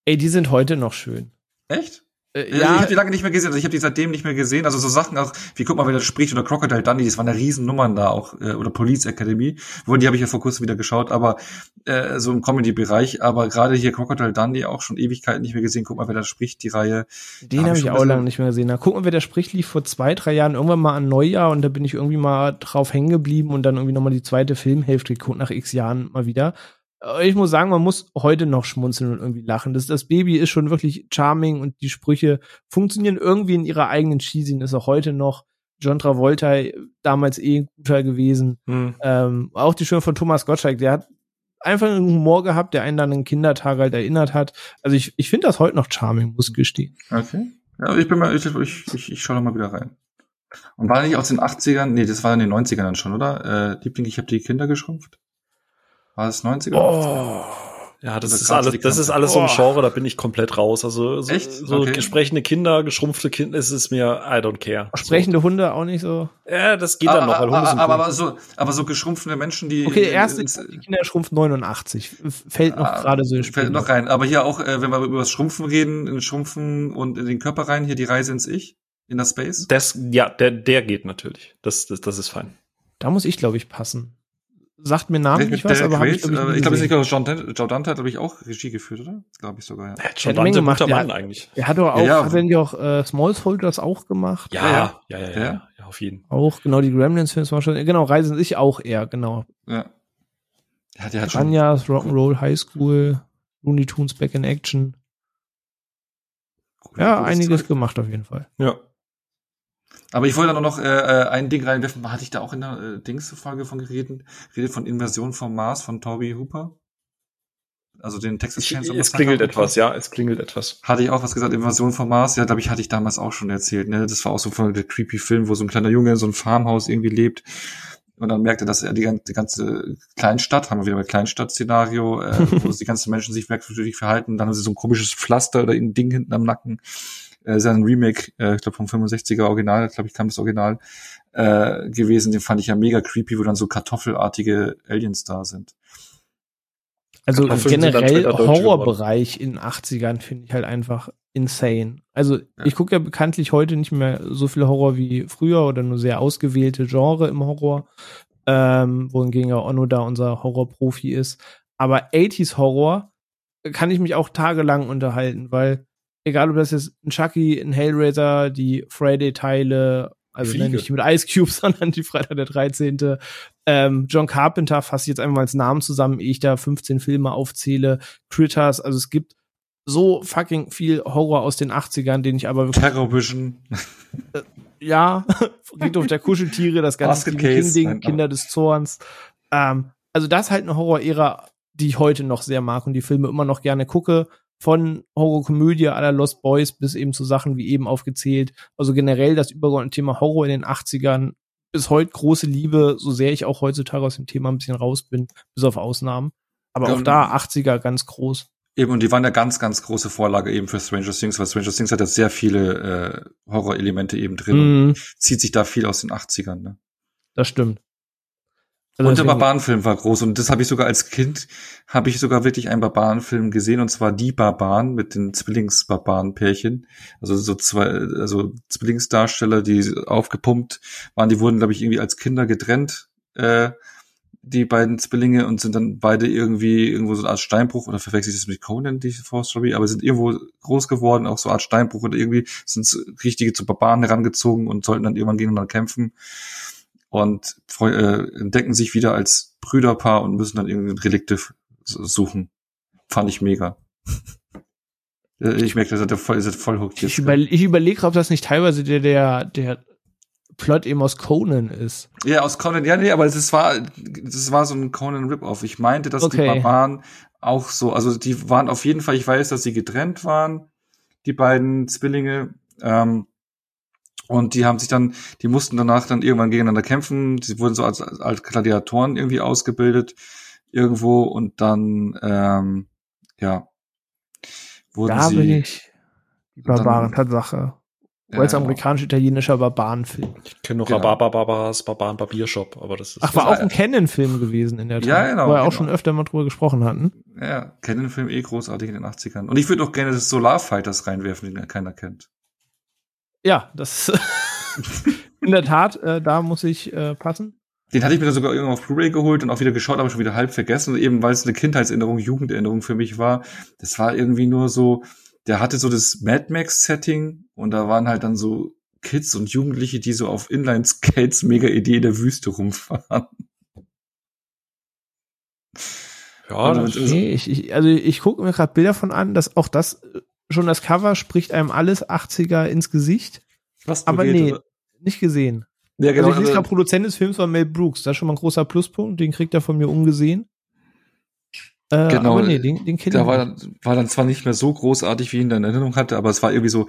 Ey, die sind heute noch schön. Echt? Äh, ja, ich habe die lange nicht mehr gesehen, also ich habe die seitdem nicht mehr gesehen. Also so Sachen auch, wie guck mal, wer da spricht oder Crocodile Dundee, das waren ja Riesennummern da auch äh, oder Police Academy, wo die habe ich ja vor kurzem wieder geschaut, aber äh, so im Comedy-Bereich. Aber gerade hier Crocodile Dundee auch schon Ewigkeiten nicht mehr gesehen. Guck mal, wer da spricht, die Reihe. Den habe hab ich auch lange nicht mehr gesehen. Na, guck mal, wer da spricht, lief vor zwei, drei Jahren irgendwann mal an Neujahr und da bin ich irgendwie mal drauf hängen geblieben und dann irgendwie nochmal die zweite Filmhälfte geguckt nach x Jahren mal wieder. Äh, ich muss sagen, man muss heute noch schmunzeln und irgendwie lachen. Das, das Baby ist schon wirklich charming und die Sprüche funktionieren irgendwie in ihrer eigenen Cheesy ist auch heute noch. John Travolta damals eh ein guter gewesen. Hm. Ähm, auch die Stimme von Thomas Gottschalk, der hat einfach einen Humor gehabt, der einen dann an den Kindertag halt erinnert hat. Also ich, ich finde das heute noch charming, muss ich gestehen. Okay. Ja, ich bin mal, ich, ich, ich, ich schaue mal wieder rein. Und war nicht aus den 80ern? Nee, das war in den 90ern dann schon, oder? Äh, Liebling, ich habe die Kinder geschrumpft. War es 90er? Oh. Ja, das, das ist alles, das ist alles so ein Genre, da bin ich komplett raus. Also so, Echt? so okay. sprechende Kinder, geschrumpfte Kinder, ist es mir, I don't care. Sprechende so. Hunde auch nicht so. Ja, das geht aber, dann noch, weil Hunde sind aber, aber, so, aber so geschrumpfende Menschen, die. Okay, der erste die Kinder schrumpft 89. Fällt noch ah, gerade so ins Spiel. Fällt noch rein. Aber hier auch, äh, wenn wir über das Schrumpfen reden, in Schrumpfen und in den Körper rein, hier die Reise ins Ich, in das Space. Das, ja, der, der geht natürlich. Das, das, das ist fein. Da muss ich, glaube ich, passen sagt mir namentlich was, aber habe ich, glaub ich, ich glaube, nicht John, Dante, John Dante hat, glaube ich, auch Regie geführt, oder? Glaube ich sogar, ja. Er hat schon Dante gemacht, guter ja. Mann eigentlich. Er hat doch auch, Ja, ja. er nicht auch äh, Small Soldiers auch gemacht? Ja, ja, ja, ja, ja, Ja. ja, auf jeden. Auch, genau, die Gremlins-Films waren schon, genau, Reisen sich auch eher, genau. Ja. Ja, der hat schon, Ranjas, Rock'n'Roll, High School, Looney Tunes Back in Action. Ja, gutes einiges Zeug. gemacht auf jeden Fall. Ja. Aber ich wollte da noch äh, äh, ein Ding reinwerfen. Hatte ich da auch in der äh, Dings-Folge von geredet? Redet von Invasion vom Mars von Toby Hooper? Also den Texas Chainsaw es klingelt etwas, ja, es klingelt etwas. Hatte ich auch was gesagt, Invasion vom Mars? Ja, glaube ich, hatte ich damals auch schon erzählt. Ne? Das war auch so von der creepy Film, wo so ein kleiner Junge in so einem Farmhaus irgendwie lebt. Und dann merkte, dass er die, gan- die ganze Kleinstadt, haben wir wieder bei Kleinstadt-Szenario, äh, wo die ganzen Menschen sich merkwürdig verhalten. Dann haben sie so ein komisches Pflaster oder irgendein Ding hinten am Nacken. Äh, ist ja ein Remake, äh, ich glaube vom 65er Original, glaube ich, kam das Original äh, gewesen. Den fand ich ja mega creepy, wo dann so kartoffelartige Aliens da sind. Also generell Horrorbereich in den 80ern finde ich halt einfach insane. Also ich gucke ja bekanntlich heute nicht mehr so viel Horror wie früher oder nur sehr ausgewählte Genre im Horror, ähm, wohingegen ja Onno da unser Horrorprofi ist. Aber 80s Horror kann ich mich auch tagelang unterhalten, weil egal ob das jetzt ein Chucky, ein Hellraiser, die Friday-Teile, also Fliege. nicht mit Ice Cube, sondern die Freitag der 13. Ähm, John Carpenter fasse ich jetzt einfach mal als Namen zusammen, ehe ich da 15 Filme aufzähle. Critters, also es gibt so fucking viel Horror aus den 80ern, den ich aber wirklich, Terrorvision. ja, Friedhof der Kuscheltiere, das ganze nein, Kinder des Zorns. Ähm, also das ist halt eine Horror-Ära, die ich heute noch sehr mag und die Filme immer noch gerne gucke. Von Horrorkomödie aller Lost Boys bis eben zu Sachen wie eben aufgezählt. Also generell das übergeordnete Thema Horror in den 80ern bis heute große Liebe, so sehr ich auch heutzutage aus dem Thema ein bisschen raus bin, bis auf Ausnahmen. Aber Ja, auch und- da 80er ganz groß. Eben, und die waren ja ganz, ganz große Vorlage eben für Stranger Things, weil Stranger Things hat ja sehr viele äh, Horrorelemente eben drin und Mhm, zieht sich da viel aus den 80ern. Ne? das stimmt. Also und der Barbarenfilm war groß und das habe ich sogar als Kind, habe ich sogar wirklich einen Barbarenfilm gesehen und zwar Die Barbaren mit den Zwillingsbarbarenpärchen. Also so zwei, also Zwillingsdarsteller, die aufgepumpt waren, die wurden, glaube ich, irgendwie als Kinder getrennt, äh, die beiden Zwillinge und sind dann beide irgendwie irgendwo so eine Art Steinbruch oder verwechsel ich das mit Conan, die Vorstory, aber sind irgendwo groß geworden, auch so eine Art Steinbruch oder irgendwie sind richtige zu Barbaren herangezogen und sollten dann irgendwann gegeneinander kämpfen und äh, entdecken sich wieder als Brüderpaar und müssen dann irgendwie Relikte suchen. Fand ich mega. Äh, ich merke, dass er voll, ist voll hooked Ich, über, ich überlege, ob das nicht teilweise der, der, der Plot eben aus Conan ist. Ja, aus Conan, ja, nee, aber es war, das war so ein Conan Rip-Off. Ich meinte, dass die Okay. Barbaren auch so, also die waren auf jeden Fall, ich weiß, dass sie getrennt waren, die beiden Zwillinge, ähm, und die haben sich dann, die mussten danach dann irgendwann gegeneinander kämpfen. Sie wurden so als, als Gladiatoren irgendwie ausgebildet irgendwo und dann, ähm, ja, wurden Da sie. bin ich die dann- Barbaren, Tatsache. Ja, US-amerikanisch-italienischer Barbarenfilm. Ich kenne noch Genau. Barbaras Barbaren Barbiershop, aber das ist. Ach, war auch ein Canon-Film gewesen in der Tat. Ja, genau, Wo wir auch genau. schon öfter mal drüber gesprochen hatten. Ja, kennen den Film eh großartig in den 80ern. Und ich würde auch gerne das Solar Fighters reinwerfen, den keiner kennt. Ja, das in der Tat, äh, da muss ich äh, passen. Den hatte ich mir dann sogar irgendwann auf Blu-ray geholt und auch wieder geschaut, aber schon wieder halb vergessen. Und eben weil es eine Kindheitserinnerung, Jugenderinnerung für mich war. Das war irgendwie nur so, der hatte so das Mad Max-Setting und da waren halt dann so Kids und Jugendliche, die so auf Inline-Skates mega Idee in der Wüste rumfahren. ja, das, Also- Nee, ich, ich, also ich gucke mir gerade Bilder von an, dass auch das äh, schon das Cover spricht einem alles 80er ins Gesicht. Was Aber nee, nicht gesehen. Ja, genau. also ich lese also- Produzent des Films war Mel Brooks. Das ist schon mal ein großer Pluspunkt. Den kriegt er von mir ungesehen. Äh, Genau, nee, den, den ich war dann, war dann zwar nicht mehr so großartig, wie ich ihn in Erinnerung hatte, aber es war irgendwie so,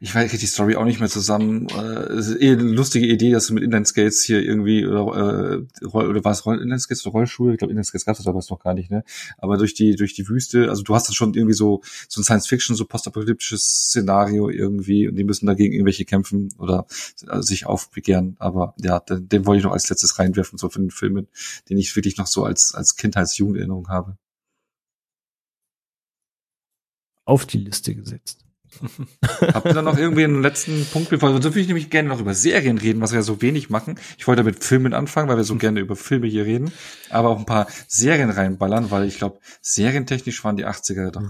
ich weiß ich die Story auch nicht mehr zusammen. Äh, Es ist eh eine lustige Idee, dass du mit Inline-Skates hier irgendwie, oder, äh, oder war es Inline-Skates oder Rollschuhe? Ich glaube, Inline-Skates gab es damals noch gar nicht, ne? Aber durch die, durch die Wüste, also du hast dann schon irgendwie so, so ein Science-Fiction, so postapokalyptisches Szenario irgendwie und die müssen dagegen irgendwelche kämpfen oder äh, sich aufbegehren. Aber ja, den, den wollte ich noch als letztes reinwerfen, so von den Filmen, den ich wirklich noch so als, als Kindheits-Jugenderinnerung habe. Auf die Liste gesetzt. Habt ihr da noch irgendwie einen letzten Punkt? Bevor sonst würde ich nämlich gerne noch über Serien reden, was wir ja so wenig machen. Ich wollte mit Filmen anfangen, weil wir so gerne über Filme hier reden, aber auch ein paar Serien reinballern, weil ich glaube, serientechnisch waren die 80er doch.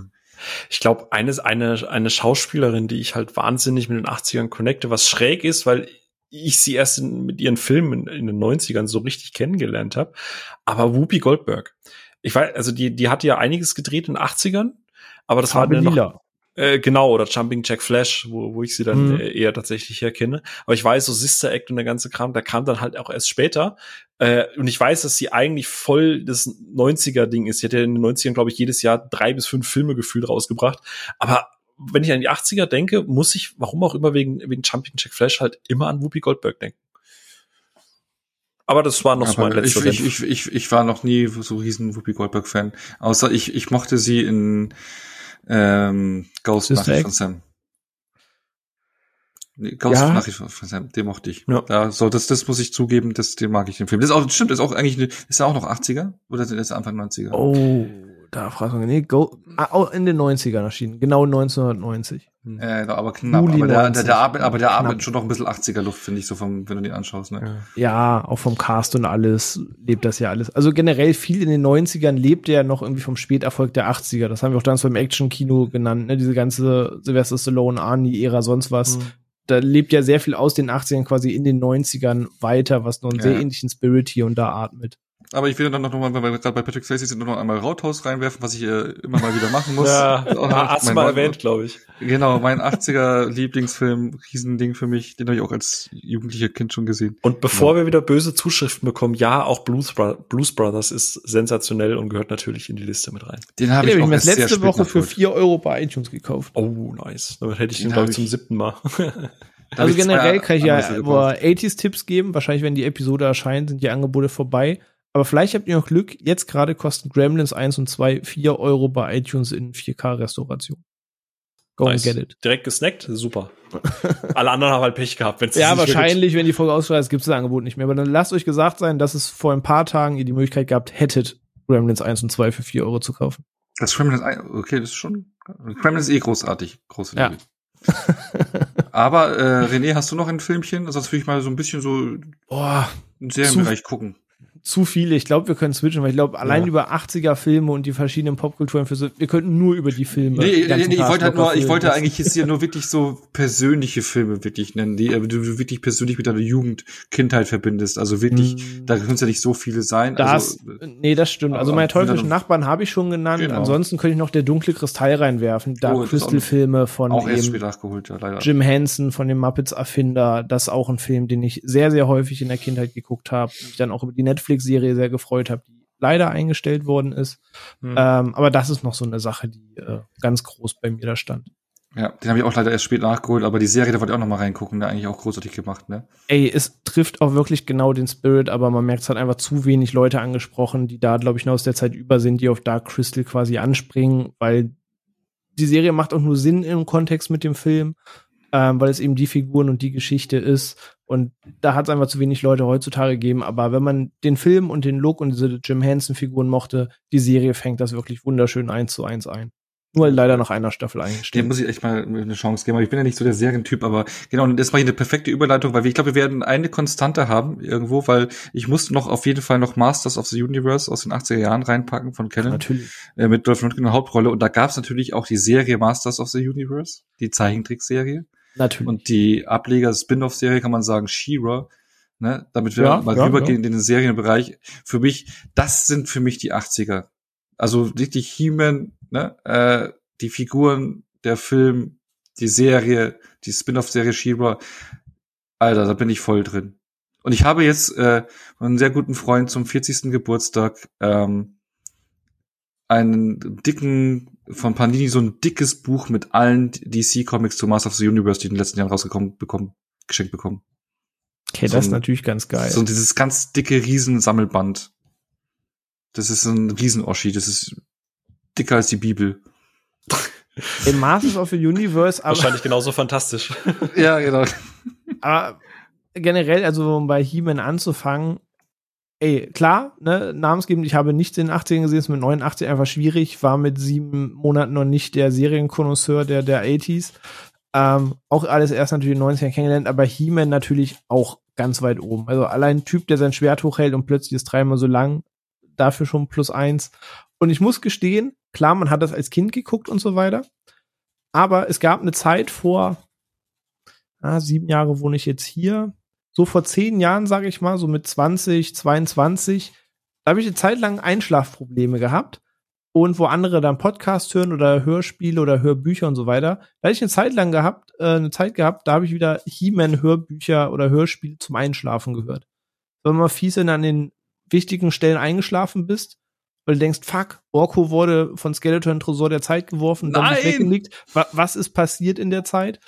Ich glaube, eine, eine, eine Schauspielerin, die ich halt wahnsinnig mit den 80ern connecte, was schräg ist, weil ich sie erst in, mit ihren Filmen in, in den 90ern so richtig kennengelernt habe. Aber Whoopi Goldberg. Ich weiß, also die, die hat ja einiges gedreht in den 80ern, aber das Farbe war noch, lila. äh, genau, oder Jumping Jack Flash, wo, wo ich sie dann Mhm. äh, eher tatsächlich herkenne. Aber ich weiß, so Sister Act und der ganze Kram, der kam dann halt auch erst später. Äh, und ich weiß, dass sie eigentlich voll das 90er-Ding ist. Sie hat ja in den 90ern, glaube ich, jedes Jahr drei bis fünf Filme gefühlt rausgebracht. Aber wenn ich an die 80er denke, muss ich, warum auch immer wegen, wegen Jumping Jack Flash halt immer an Whoopi Goldberg denken. Aber das war noch so mein letzter ich, ich, ich, ich war noch nie so riesen Whoopi Goldberg-Fan. Außer ich, ich mochte sie in ähm, Ghost Nachricht von Sam. Nee, Ghost Ja. Nachricht von Sam, den mochte ich. Ja. Da, so, das, das muss ich zugeben, das, den mag ich den Film. Das ist auch, stimmt, ist auch eigentlich, ist ja auch noch 80er? Oder ist das Anfang 90er? Oh, da fragst du nee, go, ah, in den 90ern erschienen, genau 1990. Äh, aber knapp. Juli aber der, der, 90. der, Abend, aber der. Abend schon noch ein bisschen 80er Luft, finde ich, so vom, wenn du den anschaust, ne? Ja, auch vom Cast und alles lebt das ja alles. Also generell viel in den 90ern lebt ja noch irgendwie vom Späterfolg der 80er. Das haben wir auch damals beim Action-Kino genannt, ne? Diese ganze Sylvester Stallone, Arnie-Ära, sonst was. Mhm. Da lebt ja sehr viel aus den 80ern quasi in den 90ern weiter, was noch einen Ja. sehr ähnlichen Spirit hier und da atmet. Aber ich will dann noch mal, weil wir gerade bei Patrick Swayze sind, noch einmal Rauthaus reinwerfen, was ich äh, immer mal wieder machen muss. Ja, hast du mal erwähnt, glaube ich. Genau, mein 80er Lieblingsfilm, Riesending für mich, den habe ich auch als jugendlicher Kind schon gesehen. Und bevor wir wieder böse Zuschriften bekommen, ja, auch Blues, Bro Blues Brothers ist sensationell und gehört natürlich in die Liste mit rein. Den Den habe ich ich auch mir letzte Woche für. 4 Euro bei iTunes gekauft. Oh, nice. Damit hätte ich Den ihn, glaube hab ich, zum ich- siebten Mal. Da Also hab ich generell kann ich ja über gebraucht. 80s-Tipps geben. Wahrscheinlich, wenn die Episode erscheint, sind die Angebote vorbei. Aber vielleicht habt ihr noch Glück. Jetzt gerade kosten Gremlins 1 und 2 4 Euro bei iTunes in 4K-Restauration. Go nice. and get it. Direkt gesnackt, super. Alle anderen haben halt Pech gehabt. wenn's Ja, wahrscheinlich, wenn die Folge ausstrahlt, ist, gibt es das Angebot nicht mehr. Aber dann lasst euch gesagt sein, dass es vor ein paar Tagen ihr die Möglichkeit gehabt hättet, Gremlins 1 und 2 für 4 Euro zu kaufen. Das Gremlins, okay, das ist schon, Gremlins ist eh großartig, große Ja. Liebe. Aber, äh, René, hast du noch ein Filmchen? Sonst würde ich mal so ein bisschen so Boah, im Serienbereich gucken. Zu viele. Ich glaube, wir können switchen, weil ich glaube, allein Ja. über 80er Filme und die verschiedenen Popkulturen für so, wir könnten nur über die Filme. Nee, nee, nee, ich wollte halt nur, ich wollte eigentlich jetzt hier nur wirklich so persönliche Filme wirklich nennen, die äh, du wirklich persönlich mit deiner Jugend, Kindheit verbindest. Also wirklich, Mm. da können es ja nicht so viele sein. Das, also, nee, das stimmt. Also meine teuflischen Nachbarn habe ich schon genannt. Genau. Ansonsten könnte ich noch der dunkle Kristall reinwerfen. Dark Oh, Crystal Filme von auch erst nachgeholt, ja, leider. Jim Henson von dem Muppets Erfinder. Das ist auch ein Film, den ich sehr, sehr häufig in der Kindheit geguckt habe. Dann auch über die Netflix-Serie sehr gefreut habe, die leider eingestellt worden ist. Hm. Ähm, aber das ist noch so eine Sache, die äh, ganz groß bei mir da stand. Ja, den habe ich auch leider erst spät nachgeholt, aber die Serie, da wollte ich auch noch mal reingucken, der eigentlich auch großartig gemacht, ne? Ey, es trifft auch wirklich genau den Spirit, aber man merkt, es hat einfach zu wenig Leute angesprochen, die da, glaube ich, noch aus der Zeit über sind, die auf Dark Crystal quasi anspringen, weil die Serie macht auch nur Sinn im Kontext mit dem Film, ähm, weil es eben die Figuren und die Geschichte ist. Und da hat es einfach zu wenig Leute heutzutage gegeben. Aber wenn man den Film und den Look und diese Jim Henson-Figuren mochte, die Serie fängt das wirklich wunderschön eins zu eins ein. Nur leider nach einer Staffel Dem eingestellt. muss ich echt mal eine Chance geben. Aber ich bin ja nicht so der Serientyp, aber genau, und das war hier eine perfekte Überleitung, weil wir, ich glaube, wir werden eine Konstante haben irgendwo, weil ich musste noch auf jeden Fall noch Masters of the Universe aus den 80er Jahren reinpacken von Canon Natürlich. äh, mit Dolph Lundgren in der Hauptrolle. Und da gab es natürlich auch die Serie Masters of the Universe, die Zeichentrickserie. Natürlich. Und die Ableger Spin-off-Serie kann man sagen, She-Ra. Ne? Damit wir Ja, mal ja, rübergehen in den Serienbereich. Für mich, das sind für mich die 80er. Also richtig He-Man, ne? äh, die Figuren, der Film, die Serie, die Spin-off-Serie She-Ra. Alter, da bin ich voll drin. Und ich habe jetzt äh, einen sehr guten Freund zum 40. Geburtstag ähm, einen dicken, von Panini so ein dickes Buch mit allen DC-Comics zu Master of the Universe, die in den letzten Jahren rausgekommen bekommen, geschenkt bekommen. Okay, so das ist ein- natürlich ganz geil. So dieses ganz dicke Riesensammelband. Das ist ein Riesen-Oschi, das ist dicker als die Bibel. Im Masters of the Universe, aber, Wahrscheinlich genauso fantastisch. Ja, genau. aber generell, also um bei He-Man anzufangen, ey, klar, ne, namensgebend, ich habe nichts in den 80ern gesehen, ist mit 89 einfach schwierig, war mit sieben Monaten noch nicht der Serienkonnoisseur der, der 80s. Ähm, auch alles erst natürlich in den 90ern kennengelernt, aber He-Man natürlich auch ganz weit oben. Also allein ein Typ, der sein Schwert hochhält und plötzlich ist dreimal so lang, dafür schon plus eins. Und ich muss gestehen, klar, man hat das als Kind geguckt und so weiter. Aber es gab eine Zeit vor, ah, sieben Jahre wohne ich jetzt hier, so vor zehn Jahren, sage ich mal, so mit 20, 22, da habe ich eine Zeit lang Einschlafprobleme gehabt. Und wo andere dann Podcast hören oder Hörspiele oder Hörbücher und so weiter, da hatte ich eine Zeit lang gehabt, äh, eine Zeit gehabt, da habe ich wieder He-Man-Hörbücher oder Hörspiele zum Einschlafen gehört. Wenn man fies in an den wichtigen Stellen eingeschlafen bist, weil du denkst, fuck, Orko wurde von Skeletor in Tresor der Zeit geworfen, dann weggelegt. Wa was ist passiert in der Zeit?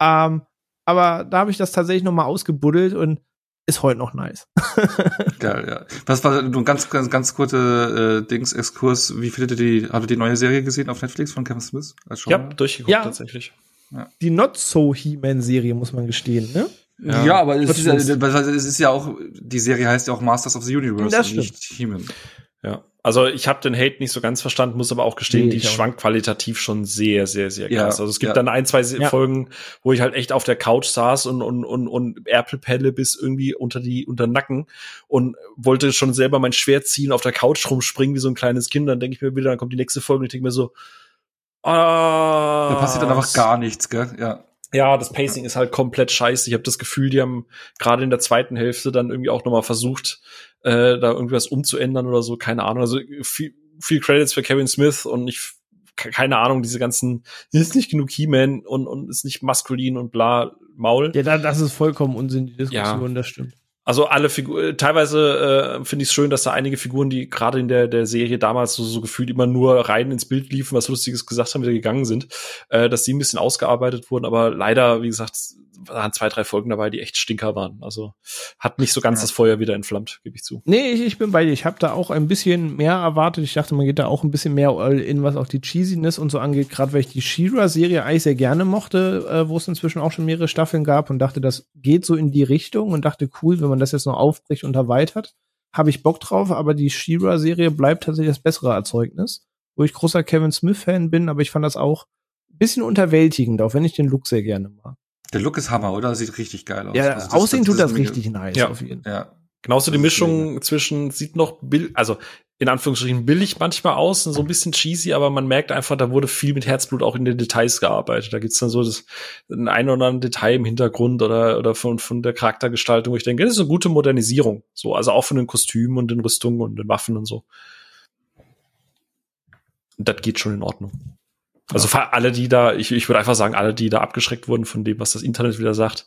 Ähm, aber da habe ich das tatsächlich noch mal ausgebuddelt und ist heute noch nice. Geil, ja. Was war nur ein ganz, ganz, ganz kurze äh, Dings, Exkurs, wie findet ihr die, habt ihr die neue Serie gesehen auf Netflix von Kevin Smith? Als Ja, durchgeguckt Ja. tatsächlich. Die Not So He-Man-Serie, muss man gestehen, ne? Ja, aber es ist, ja, es ist ja auch, die Serie heißt ja auch Masters of the Universe Das und nicht He-Man. Ja. Also ich habe den Hate nicht so ganz verstanden, muss aber auch gestehen, Nee, die schwankt qualitativ schon sehr, sehr, sehr Ja, krass. also es gibt ja. dann ein, zwei Ja. Folgen, wo ich halt echt auf der Couch saß und, und, und, und Erpelpelle bis irgendwie unter die, unter den Nacken und wollte schon selber mein Schwert ziehen, auf der Couch rumspringen wie so ein kleines Kind. Dann denke ich mir wieder, dann kommt die nächste Folge und ich denke mir so, ah. Da passiert dann einfach gar nichts, gell? Ja. Ja, das Pacing ist halt komplett scheiße. Ich habe das Gefühl, die haben gerade in der zweiten Hälfte dann irgendwie auch noch mal versucht, äh, da irgendwas umzuändern oder so. Keine Ahnung. Also viel, viel Credits für Kevin Smith und ich ke- keine Ahnung, diese ganzen ist nicht genug He-Man und, und ist nicht maskulin und bla Maul. Ja, da, das ist vollkommen Unsinn, die Diskussion, Ja. das stimmt. Also alle Figuren, teilweise äh, finde ich es schön, dass da einige Figuren, die gerade in der, der Serie damals so, so gefühlt immer nur rein ins Bild liefen, was Lustiges gesagt haben, wieder gegangen sind, äh, dass die ein bisschen ausgearbeitet wurden, aber leider, wie gesagt, waren zwei, drei Folgen dabei, die echt Stinker waren. Also hat nicht so ganz Ja. das Feuer wieder entflammt, gebe ich zu. Nee, ich, ich bin bei dir. Ich habe da auch ein bisschen mehr erwartet. Ich dachte, man geht da auch ein bisschen mehr all in, was auch die Cheesiness und so angeht. Gerade weil ich die She-Ra-Serie eigentlich sehr gerne mochte, äh, wo es inzwischen auch schon mehrere Staffeln gab und dachte, das geht so in die Richtung und dachte, cool, wenn man das jetzt noch aufbricht und erweitert, habe ich Bock drauf. Aber die She-Ra-Serie bleibt tatsächlich das bessere Erzeugnis, wo ich großer Kevin Smith-Fan bin, aber ich fand das auch ein bisschen unterwältigend, auch wenn ich den Look sehr gerne mag. Der Look ist Hammer, oder? Sieht richtig geil aus. Ja, Also aussehen tut das ist mega- richtig nice Ja. auf jeden Fall. Ja. Genauso die Das Mischung zwischen, sieht noch bill, also in Anführungsstrichen billig manchmal aus, und so ein bisschen cheesy, aber man merkt einfach, da wurde viel mit Herzblut auch in den Details gearbeitet. Da gibt's dann so das ein ein oder andere Detail im Hintergrund oder, oder von, von der Charaktergestaltung, wo ich denke, das ist eine gute Modernisierung. So, also auch von den Kostümen und den Rüstungen und den Waffen und so. Das geht schon in Ordnung. Also für alle, die da, ich, ich würde einfach sagen, alle, die da abgeschreckt wurden von dem, was das Internet wieder sagt,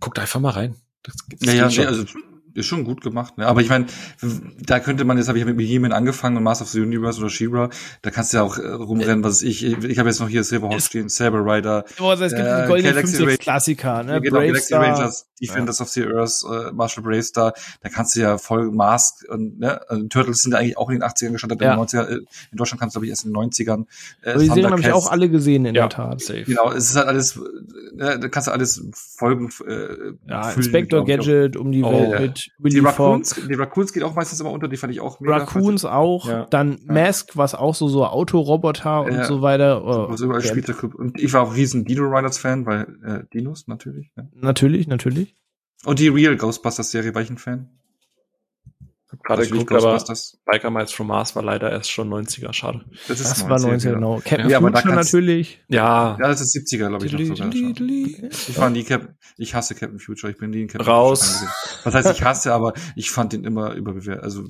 guckt einfach mal rein. Das, das Ja, ja, schon. nee, also ist schon gut gemacht. Ne? Aber ich meine, da könnte man jetzt habe ich mit He-Man angefangen und Master of the Universe oder She-Ra, da kannst du ja auch äh, rumrennen, was ich. Ich, habe jetzt noch hier Silverhawk stehen, Saber Rider, Oh, also es gibt Äh, die goldenen Galaxy 50 Ra- Klassiker, ne? genau, Brave Galaxy Star. Rangers, Defenders of the Earth, äh, Marshall Bravestar, da kannst du ja voll Mask und ne, also Turtles sind ja eigentlich auch in den 80ern gestartet, Ja. in den 90er, äh, in Deutschland kannst du glaube ich erst in den 90ern. Äh, Aber die Serien habe ich auch alle gesehen in ja, der Tat. safe. Genau, es ist halt alles, äh, da kannst du alles Folgen äh, Ja, füllen, Inspector. Gadget um die Oh, Welt ja. mit Die Raccoons, Fox. die Raccoons geht auch meistens immer unter, die fand ich auch mega. Raccoons auch, Ja. dann Mask, was auch so so Autoroboter und Ja. so weiter. Oh, Was überall okay. spielt der Club. Und ich war auch riesen Dino Riders Fan, weil äh, Dinos natürlich. Natürlich, natürlich. Und die Real Ghostbusters Serie war ich ein Fan. Gerade geguckt, aber. Biker Miles from Mars war leider erst schon 90er, schade. Das, ist Das war 90 ja. genau. Captain Ja, aber da natürlich. Ja, Ja, das ist 70er, glaube ich, noch sogar. Ich war nie Cap ich hasse Captain Future, ich bin nie in Captain Raus. Was heißt, ich hasse, aber ich fand den immer überbewertet. Also,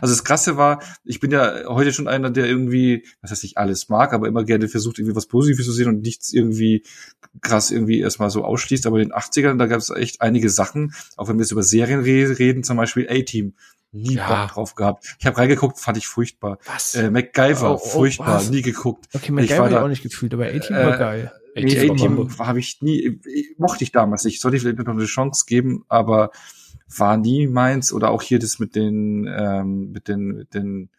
also das Krasse war, ich bin ja heute schon einer, der irgendwie, was heißt nicht alles mag, aber immer gerne versucht, irgendwie was Positives zu sehen und nichts irgendwie krass irgendwie erstmal so ausschließt. Aber in den 80ern, da gab es echt einige Sachen, auch wenn wir jetzt über Serien re reden, zum Beispiel A-Team. Nie Ja. Bock drauf gehabt. Ich habe reingeguckt, fand ich furchtbar. was? Äh, MacGyver, Oh, oh, furchtbar, was? nie geguckt. Okay, MacGyver habe ich da- auch nicht gefühlt, aber A-Team Äh, war geil. Nee, A-Team habe ich nie, mochte ich damals nicht. Sollte ich vielleicht noch eine Chance geben, aber war nie meins. Oder auch hier das mit den, ähm, mit den, mit den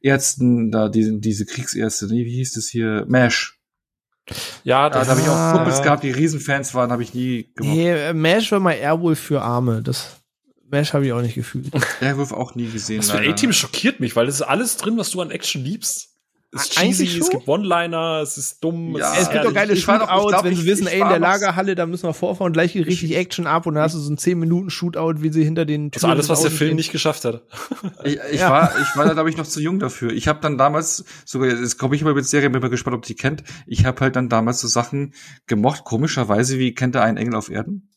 Ärzten, da diese, diese Kriegsärzte, nee, wie hieß das hier? MASH. Ja, das da habe ich auch. Kumpels gehabt, die Riesenfans waren, habe ich nie gemacht. Nee, äh, MASH war mal eher wohl für Arme. Das Mesh habe ich auch nicht gefühlt. Airwolf auch nie gesehen. Das. A-Team schockiert mich, weil es ist alles drin, was du an Action liebst. Es ist Eigentlich cheesy, es schon? gibt One-Liner, es ist dumm. Ja, es es gibt doch geile Shootouts, wenn sie wissen, ey, in der Lagerhalle, da müssen wir vorfahren, gleich geht richtig Action ab und dann hast du so einen 10 Minuten Shootout, wie sie hinter den Das ist alles, des was der Film nicht geschafft hat. Ich, ich Ja. war, ich war da glaube ich noch zu jung dafür. Ich habe dann damals sogar, jetzt glaube ich immer mit Serie, bin mal gespannt, ob die kennt. Ich habe halt dann damals so Sachen gemocht, komischerweise wie kennt er einen Engel auf Erden?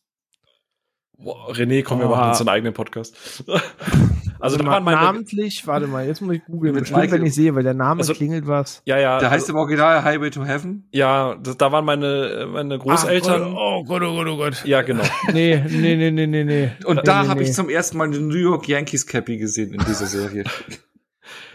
Boah, René, komm, wir Oh. machen uns einen eigenen Podcast. also da mal waren meine, namentlich, warte mal, jetzt muss ich googeln, bestimmt, wenn Michael- ich sehe, weil der Name Also- klingelt was. ja, ja, Der heißt also, im Original Highway to Heaven. ja, da, da waren meine, meine Großeltern. Oh Gott, oh Gott, oh Gott. Ja, genau. Nee, nee, nee, nee, nee, nee. Und nee, da nee, habe nee. ich zum ersten Mal den New York Yankees Cappy gesehen in dieser Serie.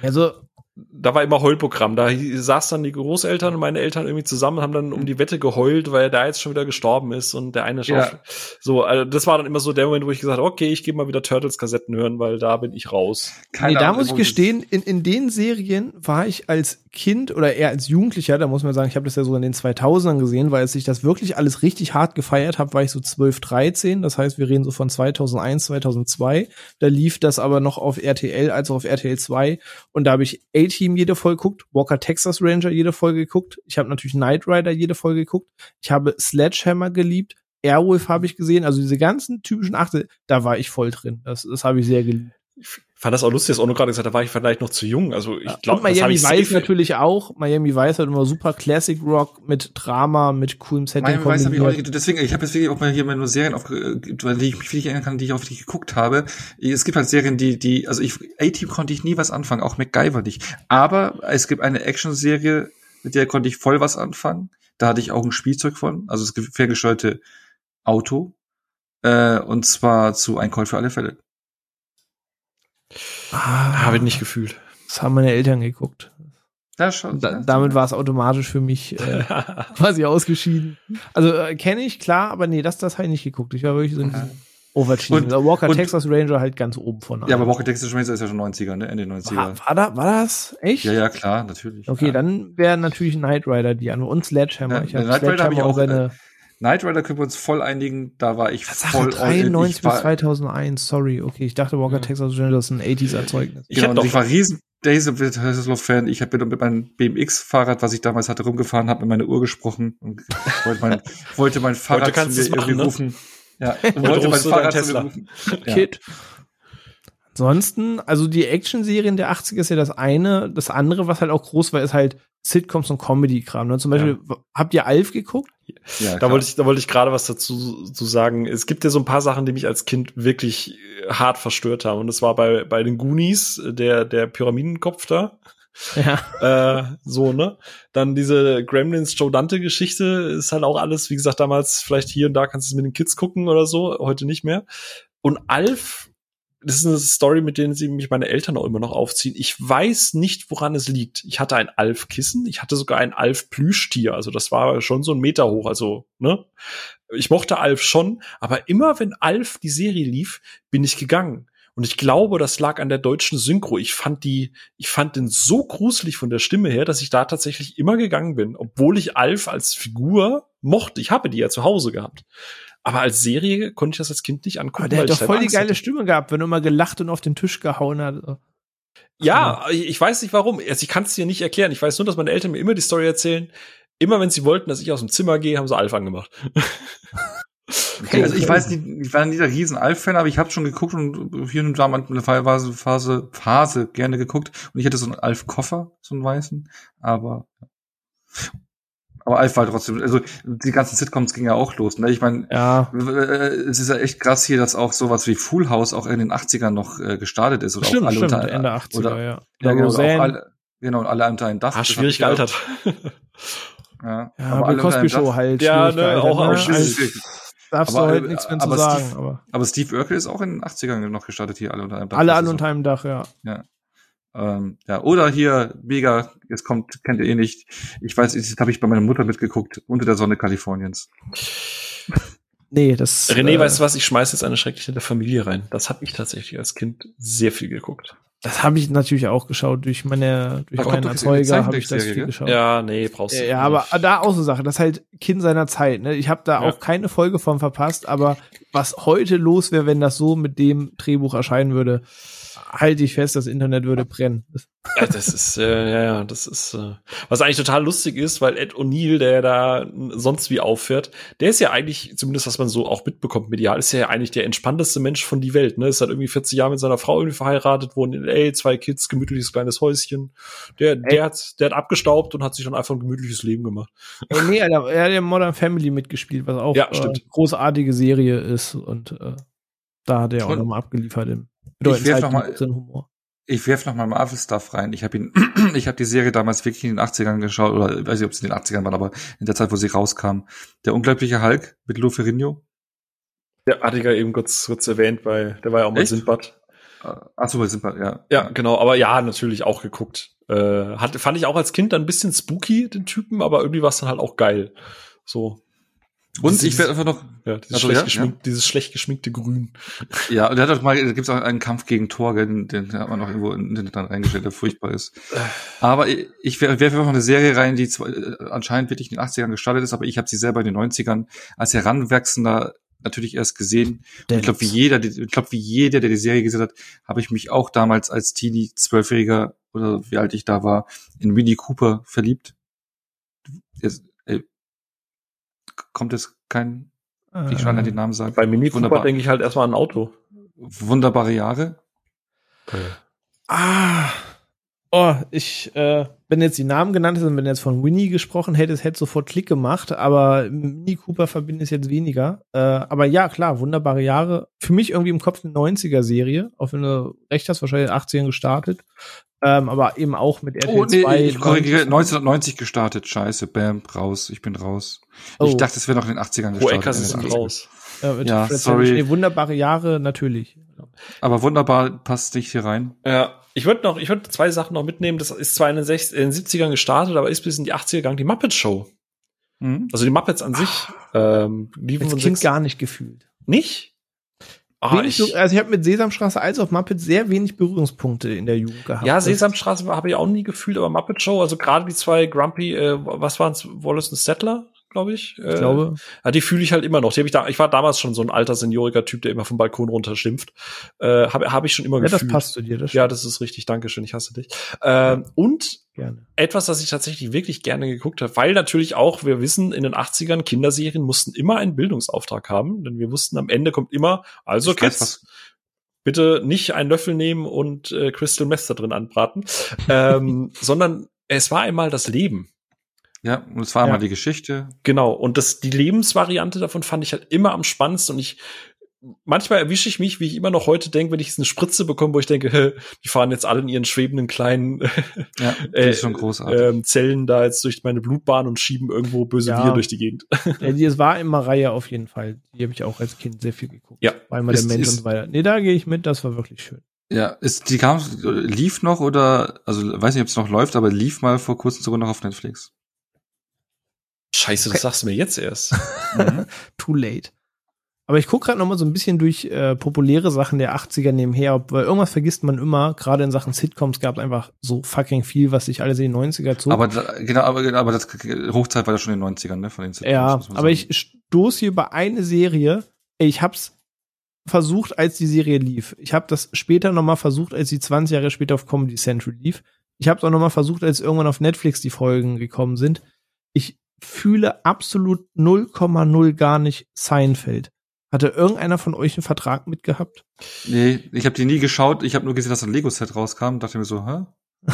Also, Da war immer Heulprogramm. Da saß dann die Großeltern und meine Eltern irgendwie zusammen, haben dann um die Wette geheult, weil der jetzt schon wieder gestorben ist und der eine Ja. Schauspieler. So, also das war dann immer so der Moment, wo ich gesagt habe, okay, ich gehe mal wieder Turtles-Kassetten hören, weil da bin ich raus. Keine nee, da Ahnung, muss ich gestehen, in, in den Serien war ich als Kind oder eher als Jugendlicher, da muss man sagen, ich habe das ja so in den 2000ern gesehen, weil als ich das wirklich alles richtig hart gefeiert habe, war ich so 12, 13, das heißt, wir reden so von 2001, 2002, da lief das aber noch auf RTL als auch auf RTL 2 und da habe ich A-Team jede Folge geguckt, Walker Texas Ranger jede Folge geguckt, ich habe natürlich Knight Rider jede Folge geguckt, ich habe Sledgehammer geliebt, Airwolf habe ich gesehen, also diese ganzen typischen Achte, da war ich voll drin, das, das habe ich sehr geliebt. Fand das auch lustig, dass auch nur gerade gesagt, da war ich vielleicht noch zu jung. Also ich und glaube, habe Miami ich Vice natürlich auch. Miami Vice hat immer super Classic Rock mit Drama, mit coolem Setting Miami Vice habe ich auch deswegen, ich habe jetzt wirklich auch mal hier mal nur Serien auf, äh, die ich mich wirklich erinnern kann, die ich auf die geguckt habe. Es gibt halt Serien, die, die, also ich, A-Team konnte ich nie was anfangen, auch MacGyver nicht. Aber es gibt eine Action-Serie, mit der konnte ich voll was anfangen. Da hatte ich auch ein Spielzeug von, also das ferngesteuerte Auto. Äh, und zwar zu Ein Call für alle Fälle. Ah, Habe ich nicht gefühlt. Das haben meine Eltern geguckt. Ja, schon. Da, damit war es automatisch für mich äh, quasi ausgeschieden. Also äh, kenne ich, klar, aber nee, das, das habe ich nicht geguckt. Ich war wirklich so in Ja. diesem Overachievement. Und- Also Walker und- Texas Ranger halt ganz oben von Ja, aber Walker Texas Ranger ist ja schon 90er, ne? Ende 90er. war, war, da, war das echt? Ja, ja, klar, natürlich. Okay, ja. dann wäre natürlich Knight Rider die Antwort. Und Sledgehammer. Ja, ich habe Knight Rider hab ich Sledgehammer auch, seine Knight Rider können wir uns voll einigen, da war ich Sache voll all in. 93 Ich bis war, 2001. Sorry, okay. Ich dachte Walker Ja. Texas Ranger ist ein 80s Erzeugnis. Ich genau, ich war riesen Days Hasselhoff-Fan. Ich habe mit meinem BMX-Fahrrad, was ich damals hatte, rumgefahren, habe mit meiner Uhr gesprochen und wollte mein, wollte mein Fahrrad kannst zu mir machen, irgendwie ne? rufen. Ja, und wollte mein Fahrrad zu Tesla. mir rufen. Ja. Kid. Ansonsten, also die Action-Serien der 80er ist ja das eine. Das andere, was halt auch groß war, ist halt Sitcoms und Comedy-Kram. Ne? Zum Beispiel, habt ihr Alf geguckt? Ja, Da klar. wollte ich, da wollte ich gerade was dazu zu sagen. Es gibt ja so ein paar Sachen, die mich als Kind wirklich äh, hart verstört haben. Und das war bei, bei den Goonies, äh, der, der Pyramidenkopf da. Ja. äh, so, ne? Dann diese Gremlins Joe Dante Geschichte ist halt auch alles, wie gesagt, damals vielleicht hier und da kannst du es mit den Kids gucken oder so, heute nicht mehr. Und Alf, das ist eine Story, mit denen sie mich meine Eltern auch immer noch aufziehen. Ich weiß nicht, woran es liegt. Ich hatte ein Alf-Kissen, ich hatte sogar ein Alf-Plüschtier, also das war schon so ein Meter hoch, also, ne? Ich mochte Alf schon, aber immer wenn Alf die Serie lief, bin ich gegangen. Und ich glaube, das lag an der deutschen Synchro. Ich fand die, ich fand den so gruselig von der Stimme her, dass ich da tatsächlich immer gegangen bin, obwohl ich Alf als Figur mochte. Ich habe die ja zu Hause gehabt. Aber als Serie konnte ich das als Kind nicht angucken. Aber der weil hat doch voll selber die geile hatte. Stimme gehabt, wenn er immer gelacht und auf den Tisch gehauen hat. Ja, ich weiß nicht warum. Also ich kann es dir nicht erklären. Ich weiß nur, dass meine Eltern mir immer die Story erzählen. Immer wenn sie wollten, dass ich aus dem Zimmer gehe, haben sie Alf angemacht. Okay, also ich weiß nicht, ich war nie der riesen Alf-Fan, aber ich habe schon geguckt und hier und da mal eine Phase, Phase, Phase gerne geguckt. Und ich hatte so einen Alf-Koffer, so einen weißen, aber aber Alf war halt trotzdem, also die ganzen Sitcoms gingen ja auch los. Ne? Ich meine, Ja. äh, es ist ja echt krass hier, dass auch sowas wie Full House auch in den 80ern noch äh, gestartet ist. Oder Stimmt, auch alle stimmt, unter, Ende 80er, oder, ja. Ja, Oder genau, oder auch alle, genau, und alle unter einem Dach. Das schwierig gealtert. Ja, Ja, aber alle unter Cosby Show halt. Ja, schwierig ne, gealtert, auch- auch ne? schwierig. Also, Darfst Aber, du äh, nichts mehr zu aber sagen, Steve- aber Aber Steve Urkel ist auch in den 80ern noch gestartet hier, alle unter einem Dach. alle ist unter auch- einem Dach, ja. Ähm, ja, oder hier, mega, jetzt kommt, kennt ihr eh nicht. Ich weiß, das habe ich bei meiner Mutter mitgeguckt, unter der Sonne Kaliforniens. Nee, das. René, äh, weißt du was? Ich schmeiß jetzt eine schreckliche Familie rein. Das habe ich tatsächlich als Kind sehr viel geguckt. Das habe ich natürlich auch geschaut. Durch meine, durch Da meinen Erzeuger habe ich das viel gell? geschaut. Ja, nee, brauchst du Ja, aber da auch so Sache. Das ist halt Kind seiner Zeit. Ne? Ich habe da Ja. auch keine Folge von verpasst, aber was heute los wäre, wenn das so mit dem Drehbuch erscheinen würde, halte ich fest, das Internet würde brennen. Das- Ja, das ist, äh, ja, ja, das ist, äh, was eigentlich total lustig ist, weil Ed O'Neill, der da sonst wie auffährt, der ist ja eigentlich, zumindest was man so auch mitbekommt, medial, ist ja eigentlich der entspannteste Mensch von die Welt, ne? Ist halt irgendwie 40 Jahre mit seiner Frau irgendwie verheiratet, wohnt in L.A., zwei Kids, gemütliches kleines Häuschen. Der, der hat, der hat abgestaubt und hat sich dann einfach ein gemütliches Leben gemacht. Ey, nee, er hat ja Modern Family mitgespielt, was auch Ja, äh, großartige Serie ist und äh, da hat er auch nochmal abgeliefert im bedeutend werf noch mal- zeitgemäßen Humor. Ich werf noch mal Marvel-Stuff rein. Ich habe ihn, ich habe die Serie damals wirklich in den 80ern geschaut, oder ich weiß nicht, ob es in den 80ern war, aber in der Zeit, wo sie rauskam. Der unglaubliche Hulk mit Lou Ferrigno. Der hatte ich ja eben kurz, kurz erwähnt, weil der war ja auch mal Echt? Sindbad. Äh, Ach so, bei Simba, ja. Ja, genau, aber ja, natürlich auch geguckt. Äh, hat, fand ich auch als Kind dann ein bisschen spooky, den Typen, aber irgendwie war es dann halt auch geil. So. Und Dieses- ich werde einfach noch, Ja, dieses, Also, schlecht ja, geschmink, dieses schlecht geschminkte Grün. ja, und er hat auch mal, da gibt's auch einen Kampf gegen Thor, gell, den, hat man auch irgendwo in den dann reingestellt, der furchtbar ist. Aber ich, ich werfe werf einfach eine Serie rein, die zwar, äh, anscheinend wirklich in den 80ern gestartet ist, aber ich habe sie selber in den 90ern als Heranwachsender natürlich erst gesehen. Ich glaube, wie jeder, ich glaube, wie jeder, der die Serie gesehen hat, habe ich mich auch damals als Teenie, Zwölfjähriger oder wie alt ich da war, in Winnie Cooper verliebt. Jetzt, kommt jetzt kein, wie ich schon an den Namen sagen. Bei Mini Cooper Wunderbar. denke ich halt erstmal an ein Auto. Wunderbare Jahre. Ah. Oh, ich, äh, wenn jetzt die Namen genannt sind, wenn du jetzt von Winnie gesprochen hättest, hätte sofort Klick gemacht, aber Mini Cooper verbinde ich jetzt weniger. Äh, aber ja, klar, wunderbare Jahre. Für mich irgendwie im Kopf eine 90er-Serie, auch wenn du recht hast, wahrscheinlich 18 gestartet. Ähm, aber eben auch mit RTL Oh, nee, 2. ich korrigiere, 1990 gestartet. Scheiße, bam, raus. Ich bin raus. Oh. Ich dachte, es wäre noch in den 80ern Pro gestartet. Eckers in ist den sind 80ern. raus. Äh, Ja, sorry. Nee, wunderbare Jahre, natürlich. Aber wunderbar passt nicht hier rein. Ja, ich würde noch, ich würde zwei Sachen noch mitnehmen. Das ist zwar in den, 60, in den 70ern gestartet, aber ist bis in die 80er gegangen. Die Muppet Show. Mhm. Also die Muppets an sich, ähm, liefen Als von Kind gar nicht gefühlt. nicht. Ah, Wenig, ich, so- also ich habe mit Sesamstraße als auch Muppet sehr wenig Berührungspunkte in der Jugend gehabt. ja, Sesamstraße habe ich auch nie gefühlt, aber Muppet Show, also gerade die zwei Grumpy, äh, was waren's, Wallace und Stettler, glaube ich. Äh, Ich glaube, Ja, die fühle ich halt immer noch. Die hab ich, da, ich war damals schon so ein alter senioriger Typ, der immer vom Balkon runterschimpft. Äh, habe hab ich schon immer ja, das gefühlt. passt zu dir, das Ja, das ist richtig. Dankeschön. Ich hasse dich. Ähm, und gerne. etwas, das ich tatsächlich wirklich gerne geguckt habe, weil natürlich auch, wir wissen, in den 80ern Kinderserien mussten immer einen Bildungsauftrag haben, denn wir wussten, am Ende kommt immer, also Ich Kids, was- bitte nicht einen Löffel nehmen und äh, Crystal Meth da drin anbraten, ähm, sondern es war einmal das Leben. Ja, und es war Ja. einmal die Geschichte. Genau, und das, die Lebensvariante davon fand ich halt immer am spannendsten und ich, manchmal erwische ich mich, wie ich immer noch heute denke, wenn ich eine Spritze bekomme, wo ich denke, hä, die fahren jetzt alle in ihren schwebenden kleinen Ja, die äh, ist schon großartig. ähm, Zellen da jetzt durch meine Blutbahn und schieben irgendwo böse Ja. Viren durch die Gegend. Ja, die, es war immer Reihe auf jeden Fall. Die habe ich auch als Kind sehr viel geguckt. Ja. War immer der Ist- Mensch ist- und so weiter. Nee, da gehe ich mit, das war wirklich schön. ja, ist, die kam, lief noch oder, also weiß nicht, ob es noch läuft, aber lief mal vor kurzem sogar noch auf Netflix. Scheiße, das sagst du mir jetzt erst. Mhm. Too late. Aber ich gucke gerade noch mal so ein bisschen durch äh, populäre Sachen der 80er nebenher, weil irgendwas vergisst man immer, gerade in Sachen Sitcoms gab es einfach so fucking viel, was sich alles in den 90er zog. aber da, genau, aber, aber das Hochzeit war ja schon in den 90ern, ne, von den Sitcoms, ja, muss man aber ich stoße hier über eine Serie, ey, ich hab's versucht, als die Serie lief. Ich habe das später noch mal versucht, als sie 20 Jahre später auf Comedy Central lief. Ich habe es auch noch mal versucht, als irgendwann auf Netflix die Folgen gekommen sind. Ich fühle absolut 0,0 gar nicht Seinfeld. Hatte irgendeiner von euch einen Vertrag mitgehabt? Nee, ich habe die nie geschaut. Ich habe nur gesehen, dass ein Lego-Set rauskam. Dachte mir so, hä?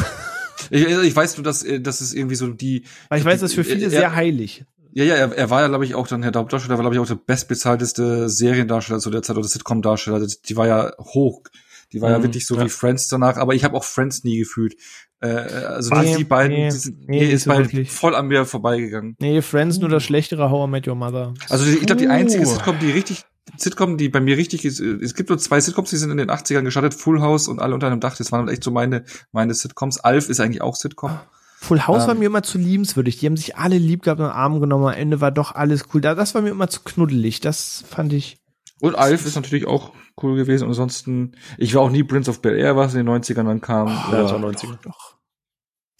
ich, ich weiß nur, dass, äh, dass es irgendwie so die. Weil ich weiß, das ist für viele Ja, sehr heilig. Ja, ja, er, er war ja, glaube ich, auch dann, Herr Hauptdarsteller, war, glaube ich, auch der bestbezahlteste Seriendarsteller zu der Zeit oder Sitcom-Darsteller. Die, die war ja hoch. Die war ja Mhm, wirklich so ja. wie Friends danach, aber ich habe auch Friends nie gefühlt. Äh, also Nee, die, beiden, nee, die sind, nee, ist bei voll an mir vorbeigegangen. Nee, Friends nur das schlechtere How I Met Your Mother. Also die, ich glaube, die einzige Uh. Sitcom, die richtig, Sitcom, die bei mir richtig ist, äh, es gibt nur zwei Sitcoms, die sind in den 80ern gestartet, Full House und alle unter einem Dach. Das waren echt so meine, meine Sitcoms. Alf ist eigentlich auch Sitcom. Full House war Ähm. mir immer zu liebenswürdig. Die haben sich alle lieb gehabt und Arm genommen. Am Ende war doch alles cool. Da, das war mir immer zu knuddelig. Das fand ich. Und Alf ist natürlich auch cool gewesen. Und ansonsten, ich war auch nie Prince of Bel Air, was in den 90ern dann kam. Ja, oder das war 90er. Doch.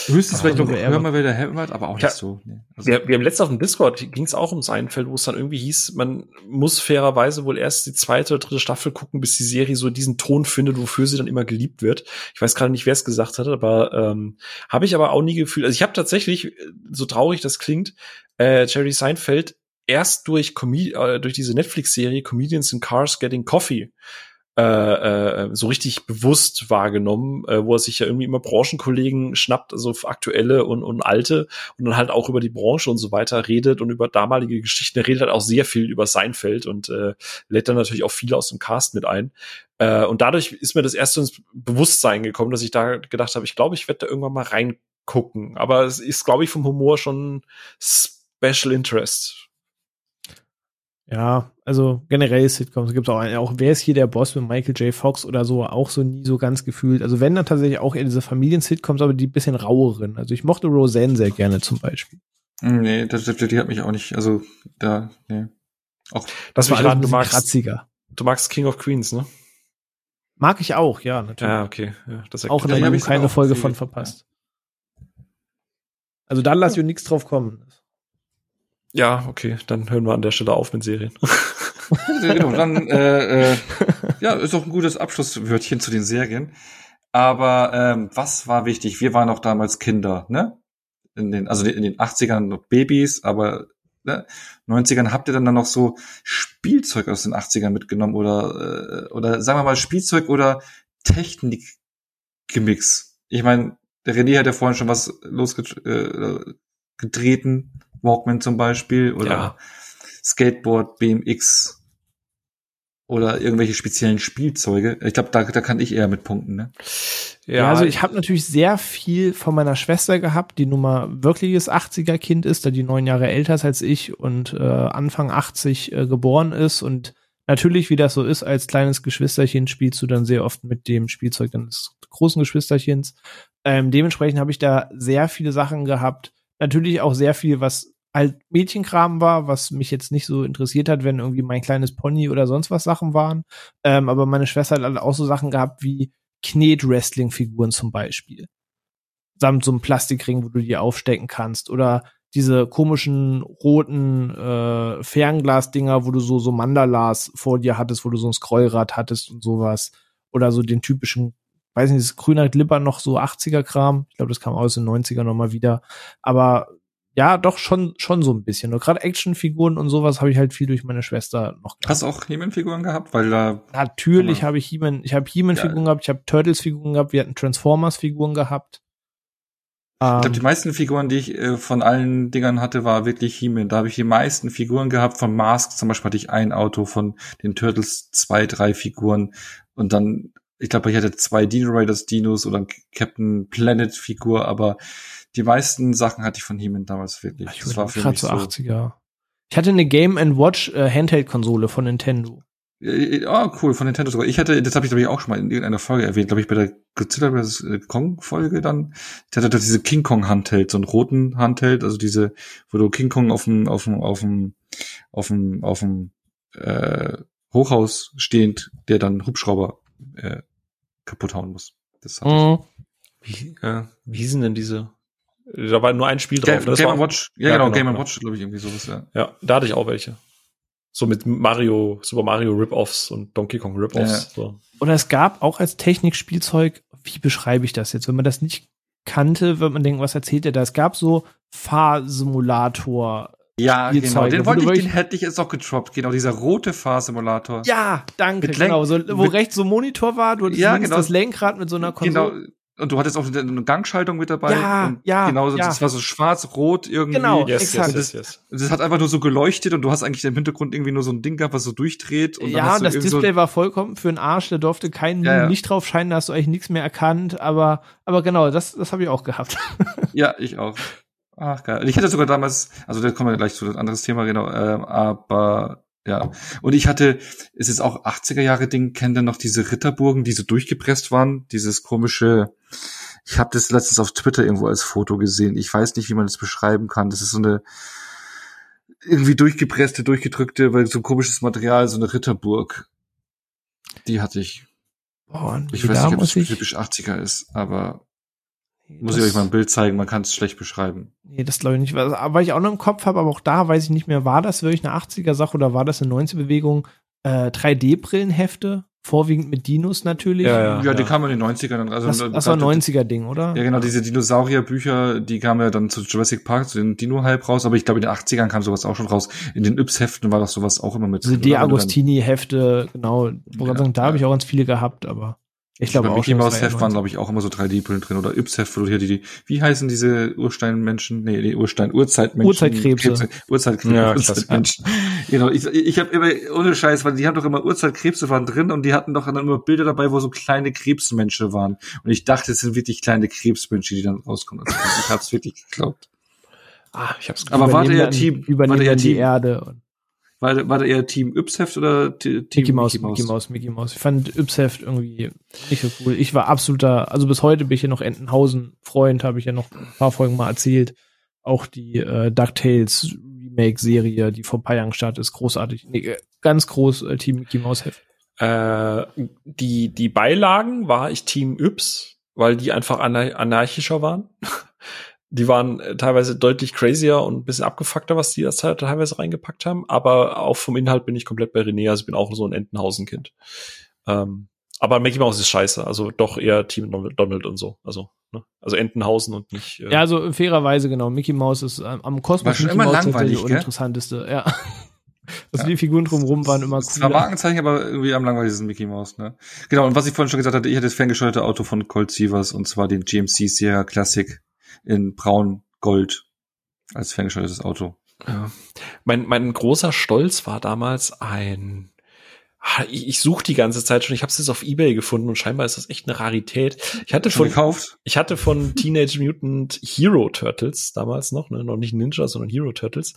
höchstens vielleicht noch Bel Air Hör mal, wer der hämmert, aber auch Ja. nicht so. Nee. Also, Wir, wir haben letztens auf dem Discord ging es auch um Seinfeld, wo es dann irgendwie hieß, man muss fairerweise wohl erst die zweite oder dritte Staffel gucken, bis die Serie so diesen Ton findet, wofür sie dann immer geliebt wird. Ich weiß gerade nicht, wer es gesagt hat, aber ähm, habe ich aber auch nie gefühlt. Also ich habe tatsächlich, äh, so traurig das klingt, äh, Jerry Seinfeld erst durch, Comed äh, durch diese Netflix-Serie Comedians in Cars Getting Coffee äh, äh, so richtig bewusst wahrgenommen, äh, wo er sich ja irgendwie immer Branchenkollegen schnappt, also aktuelle und, und alte und dann halt auch über die Branche und so weiter redet und über damalige Geschichten. Er redet halt auch sehr viel über Seinfeld und äh, lädt dann natürlich auch viele aus dem Cast mit ein. Äh, und dadurch ist mir das erste ins Bewusstsein gekommen, dass ich da gedacht habe, ich glaube, ich werde da irgendwann mal reingucken. Aber es ist, glaube ich, vom Humor schon Special Interest. Ja, also generell Sitcoms gibt es auch, einen- auch wer ist hier der Boss mit Michael J. Fox oder so, auch so nie so ganz gefühlt. Also wenn dann tatsächlich auch eher diese Familien-Sitcoms, aber die bisschen raueren. Also ich mochte Roseanne sehr gerne zum Beispiel. Hm, nee, das, das, die hat mich auch nicht, also da, nee. Das war ein bisschen magst, kratziger. du magst King of Queens, ne? Mag ich auch, ja, natürlich. Ja, okay. Ja, das auch in Ja, der die hab Jugend ich keine auch Folge viel- von verpasst. Also da lass ich nichts drauf kommen. Ja, okay. Dann hören wir an der Stelle auf mit Serien. Genau, dann, äh, äh, ja, ist doch ein gutes Abschlusswörtchen zu den Serien. Aber ähm, was war wichtig? Wir waren auch damals Kinder, ne? In den, also in den 80ern noch Babys, aber ne? 90ern habt ihr dann, dann noch so Spielzeug aus den 80ern mitgenommen oder, äh, oder sagen wir mal Spielzeug oder Technikgemix. Ich meine, der René hat ja vorhin schon was losgetreten, äh, Walkman zum Beispiel oder Ja. Skateboard, BMX oder irgendwelche speziellen Spielzeuge. Ich glaube, da, da kann ich eher mit punkten, ne? Ja, also ich habe natürlich sehr viel von meiner Schwester gehabt, die nun mal wirkliches 80er-Kind ist, da die neun Jahre älter ist als ich und äh, Anfang 80 äh, geboren ist. Und natürlich, wie das so ist, als kleines Geschwisterchen spielst du dann sehr oft mit dem Spielzeug deines großen Geschwisterchens. Ähm, dementsprechend habe ich da sehr viele Sachen gehabt. Natürlich auch sehr viel, was halt Mädchenkram war, was mich jetzt nicht so interessiert hat, wenn irgendwie mein kleines Pony oder sonst was Sachen waren. Ähm, aber meine Schwester hat halt auch so Sachen gehabt wie Knet-Wrestling-Figuren zum Beispiel. Samt so einem Plastikring, wo du die aufstecken kannst. Oder diese komischen roten äh, Fernglas-Dinger, wo du so, so Mandalas vor dir hattest, wo du so ein Scrollrad hattest und sowas. Oder so den typischen, weiß nicht, das grüner Glipper noch so 80er-Kram. Ich glaube, das kam aus den 90er nochmal wieder. Aber ja, doch schon, schon so ein bisschen. Und gerade Actionfiguren und sowas habe ich halt viel durch meine Schwester noch gehabt. Hast du auch He-Man-Figuren gehabt? Weil da, Natürlich habe ich He-Man, ich habe He-Man-Figuren gehabt, ich habe Turtles-Figuren gehabt, wir hatten Transformers-Figuren gehabt. ich glaube, Ähm, die meisten Figuren, die ich äh, von allen Dingern hatte, war wirklich He-Man. Da habe ich die meisten Figuren gehabt. Von Mask zum Beispiel hatte ich ein Auto, von den Turtles zwei, drei Figuren. Und dann, ich glaube, ich hatte zwei Dino Riders Dinos oder Captain Planet Figur, aber die meisten Sachen hatte ich von He-Man damals wirklich. ich das war für mich so so. 80er. Ich hatte eine Game Watch äh, Handheld-Konsole von Nintendo. Äh, Ah, cool, von Nintendo sogar. Ich hatte, das habe ich glaube ich auch schon mal in irgendeiner Folge erwähnt, glaube ich bei der Godzilla vs. Kong Folge dann. Ich hatte da diese King Kong Handheld, so einen roten Handheld, also diese, wo du King Kong auf dem, auf dem, auf dem, auf dem, auf dem äh, Hochhaus stehend, der dann Hubschrauber äh, kaputt hauen muss. Das hatte Mhm. Wie, ja, wie hießen denn diese? Da war nur ein Spiel drauf. Game, ne? Das Game war- Watch, ja, Ja, genau, genau, Game genau. Watch, glaube ich, irgendwie sowas, ja. Ja, da hatte ich auch welche. So mit Mario, Super Mario Rip-Offs und Donkey Kong Rip-Offs. So. Oder es gab auch als Technikspielzeug, wie beschreibe ich das jetzt? Wenn man das nicht kannte, wird man denken, was erzählt er da? Es gab so Fahrsimulator. Ja, genau. Zeuge, Den wo wollte ich, den hätte ich jetzt noch getroppt. Genau, dieser rote Fahrsimulator. Ja, danke, Mit genau. So, wo rechts so ein Monitor war, du hattest Ja, genau. das Lenkrad mit so einer Genau. Konsole. Und du hattest auch eine Gangschaltung mit dabei. Ja, und ja, Genauso, ja. das war so schwarz-rot irgendwie. Genau. Yes, exakt. yes, yes, yes. Das hat einfach nur so geleuchtet und du hast eigentlich im Hintergrund irgendwie nur so ein Ding gehabt, was so durchdreht. Und dann ja, hast und du das irgend so- Display war vollkommen für den Arsch, da durfte kein Ja, ja. Licht drauf scheinen, da hast du eigentlich nichts mehr erkannt, aber, aber genau, das, das habe ich auch gehabt. Ja, ich auch. Ach, geil. Ich hatte sogar damals, also da kommen wir gleich zu ein anderes Thema, genau, ähm, aber ja. Und ich hatte, es ist auch 80er Jahre Ding, kennt ihr noch diese Ritterburgen, die so durchgepresst waren? Dieses komische, ich habe das letztens auf Twitter irgendwo als Foto gesehen. Ich weiß nicht, wie man das beschreiben kann. Das ist so eine, irgendwie durchgepresste, durchgedrückte, weil so komisches Material, so eine Ritterburg. Die hatte ich. Boah, Ich weiß nicht, ob ich, typisch 80er ist, aber nee, muss ich euch mal ein Bild zeigen, man kann es schlecht beschreiben. Nee, das glaube ich nicht. Was, weil ich auch noch im Kopf habe, aber auch da weiß ich nicht mehr, war das wirklich eine 80er-Sache oder war das eine 90er-Bewegung? Äh, 3D-Brillenhefte, vorwiegend mit Dinos natürlich. Ja, Ja, die kamen in den 90ern dann. Also Das, das war ein 90er-Ding, oder? Ja, genau, diese Dinosaurierbücher, die kamen ja dann zu Jurassic Park, zu den Dino-Hype raus, aber ich glaube, in den 80ern kam sowas auch schon raus. In den Yps-Heften war das sowas auch immer mit Diese dann- De-Agostini-Hefte, genau. Ja, sagen, da ja. habe ich auch ganz viele gehabt, aber ich glaube Bei auch Mickey. Mouse Heft war waren, 91. glaube ich, auch immer so 3D-Brillen drin oder Yps-Heft, wo du hier die, die, wie heißen diese Ursteinmenschen? Nee, die Urstein, Urzeitmenschen. Urzeitkrebse. Krebse, Urzeitkrebse, Ja, Urzeitmenschen. Genau, ich, ich habe immer, ohne Scheiß, weil die haben doch immer Urzeitkrebse waren drin und die hatten doch dann immer Bilder dabei, wo so kleine Krebsmenschen waren. Und ich dachte, es sind wirklich kleine Krebsmenschen, die dann rauskommen. Also ich hab's wirklich geglaubt. Ah, ich hab's Aber war der Team, war der dann die Team, Erde. War, der- war der eher Team Yps-Heft oder T- Team Mickey Mouse, Mickey Mouse, Mickey Mouse. Ich fand Yps-Heft irgendwie nicht so cool. Ich war absoluter, also bis heute bin ich ja noch Entenhausen-Freund, habe ich ja noch ein paar Folgen mal erzählt. Auch die äh, DuckTales Remake-Serie, die vor ein paar Jahren gestartet ist, großartig. Nee, äh, ganz groß äh, Team Mickey Mouse Heft. Äh, die, die Beilagen war ich Team Yps, weil die einfach anar anarchischer waren. Die waren äh, teilweise deutlich crazier und ein bisschen abgefuckter, was die das halt teilweise reingepackt haben. Aber auch vom Inhalt bin ich komplett bei René. Also ich bin auch so ein Entenhausen-Kind. Ähm, aber Mickey Mouse ist scheiße. Also doch eher Team Donald und so. Also, ne? also Entenhausen und nicht. Äh, Ja, also fairerweise, genau. Mickey Mouse ist ähm, am Kosmos War schon Mickey immer Mouse langweilig, der gell? interessanteste. Ja. Also Ja. die Figuren drumherum waren immer war cool. Markenzeichen, aber irgendwie am langweiligsten Mickey Mouse, ne? Genau, und was ich vorhin schon gesagt hatte, ich hatte das ferngesteuerte Auto von Colt Sievers und zwar den GMC Sierra Classic in braun Gold als ferngesteuertes Auto. Ja. Mein, mein großer Stolz war damals ein. Ich, ich suche die ganze Zeit schon. Ich habe es jetzt auf eBay gefunden und scheinbar ist das echt eine Rarität. Ich hatte Schon von gekauft? ich hatte von Teenage Mutant Hero Turtles damals noch, ne, noch nicht Ninja, sondern Hero Turtles.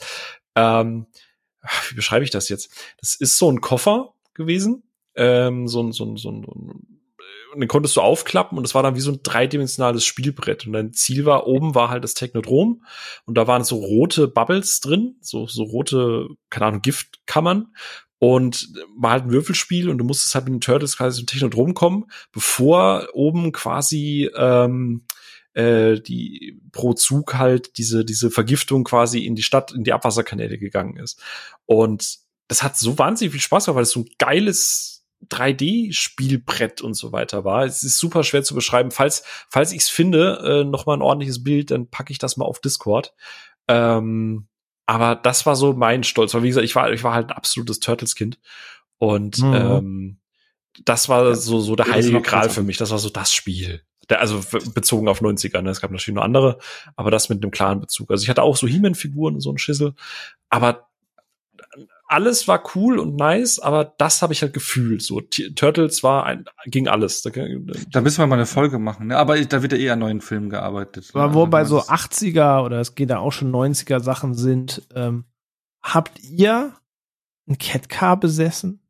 Ähm, wie beschreibe ich das jetzt? Das ist so ein Koffer gewesen, ähm, so ein, so ein, so ein, und den konntest du aufklappen und es war dann wie so ein dreidimensionales Spielbrett. Und dein Ziel war, oben war halt das Technodrom und da waren so rote Bubbles drin, so, so rote, keine Ahnung, Giftkammern und war halt ein Würfelspiel und du musstest halt mit den Turtles quasi zum Technodrom kommen, bevor oben quasi ähm, äh, die pro Zug halt diese diese Vergiftung quasi in die Stadt in die Abwasserkanäle gegangen ist. Und das hat so wahnsinnig viel Spaß gemacht, weil es so ein geiles 3D-Spielbrett und so weiter war. Es ist super schwer zu beschreiben. Falls, falls ich es finde, äh, noch mal ein ordentliches Bild, dann packe ich das mal auf Discord. Ähm, aber das war so mein Stolz. Weil wie gesagt, ich war, ich war halt ein absolutes Turtles-Kind. Und Mhm. ähm, das war so, so der Ja, heilige Gral für mich. Das war so das Spiel. Der, also bezogen auf 90er. Ne? Es gab natürlich noch andere, aber das mit einem klaren Bezug. Also ich hatte auch so He-Man-Figuren und so ein Schissel. Aber alles war cool und nice, aber das habe ich halt gefühlt. So T Turtles war ein, ging alles. Da, Da müssen wir mal eine Folge machen, ne? Aber da wird ja eh an neuen Filmen gearbeitet. ne? Aber wo Also, so ist- 80er oder es geht da auch schon 90er Sachen sind, ähm, habt ihr ein Catcar besessen?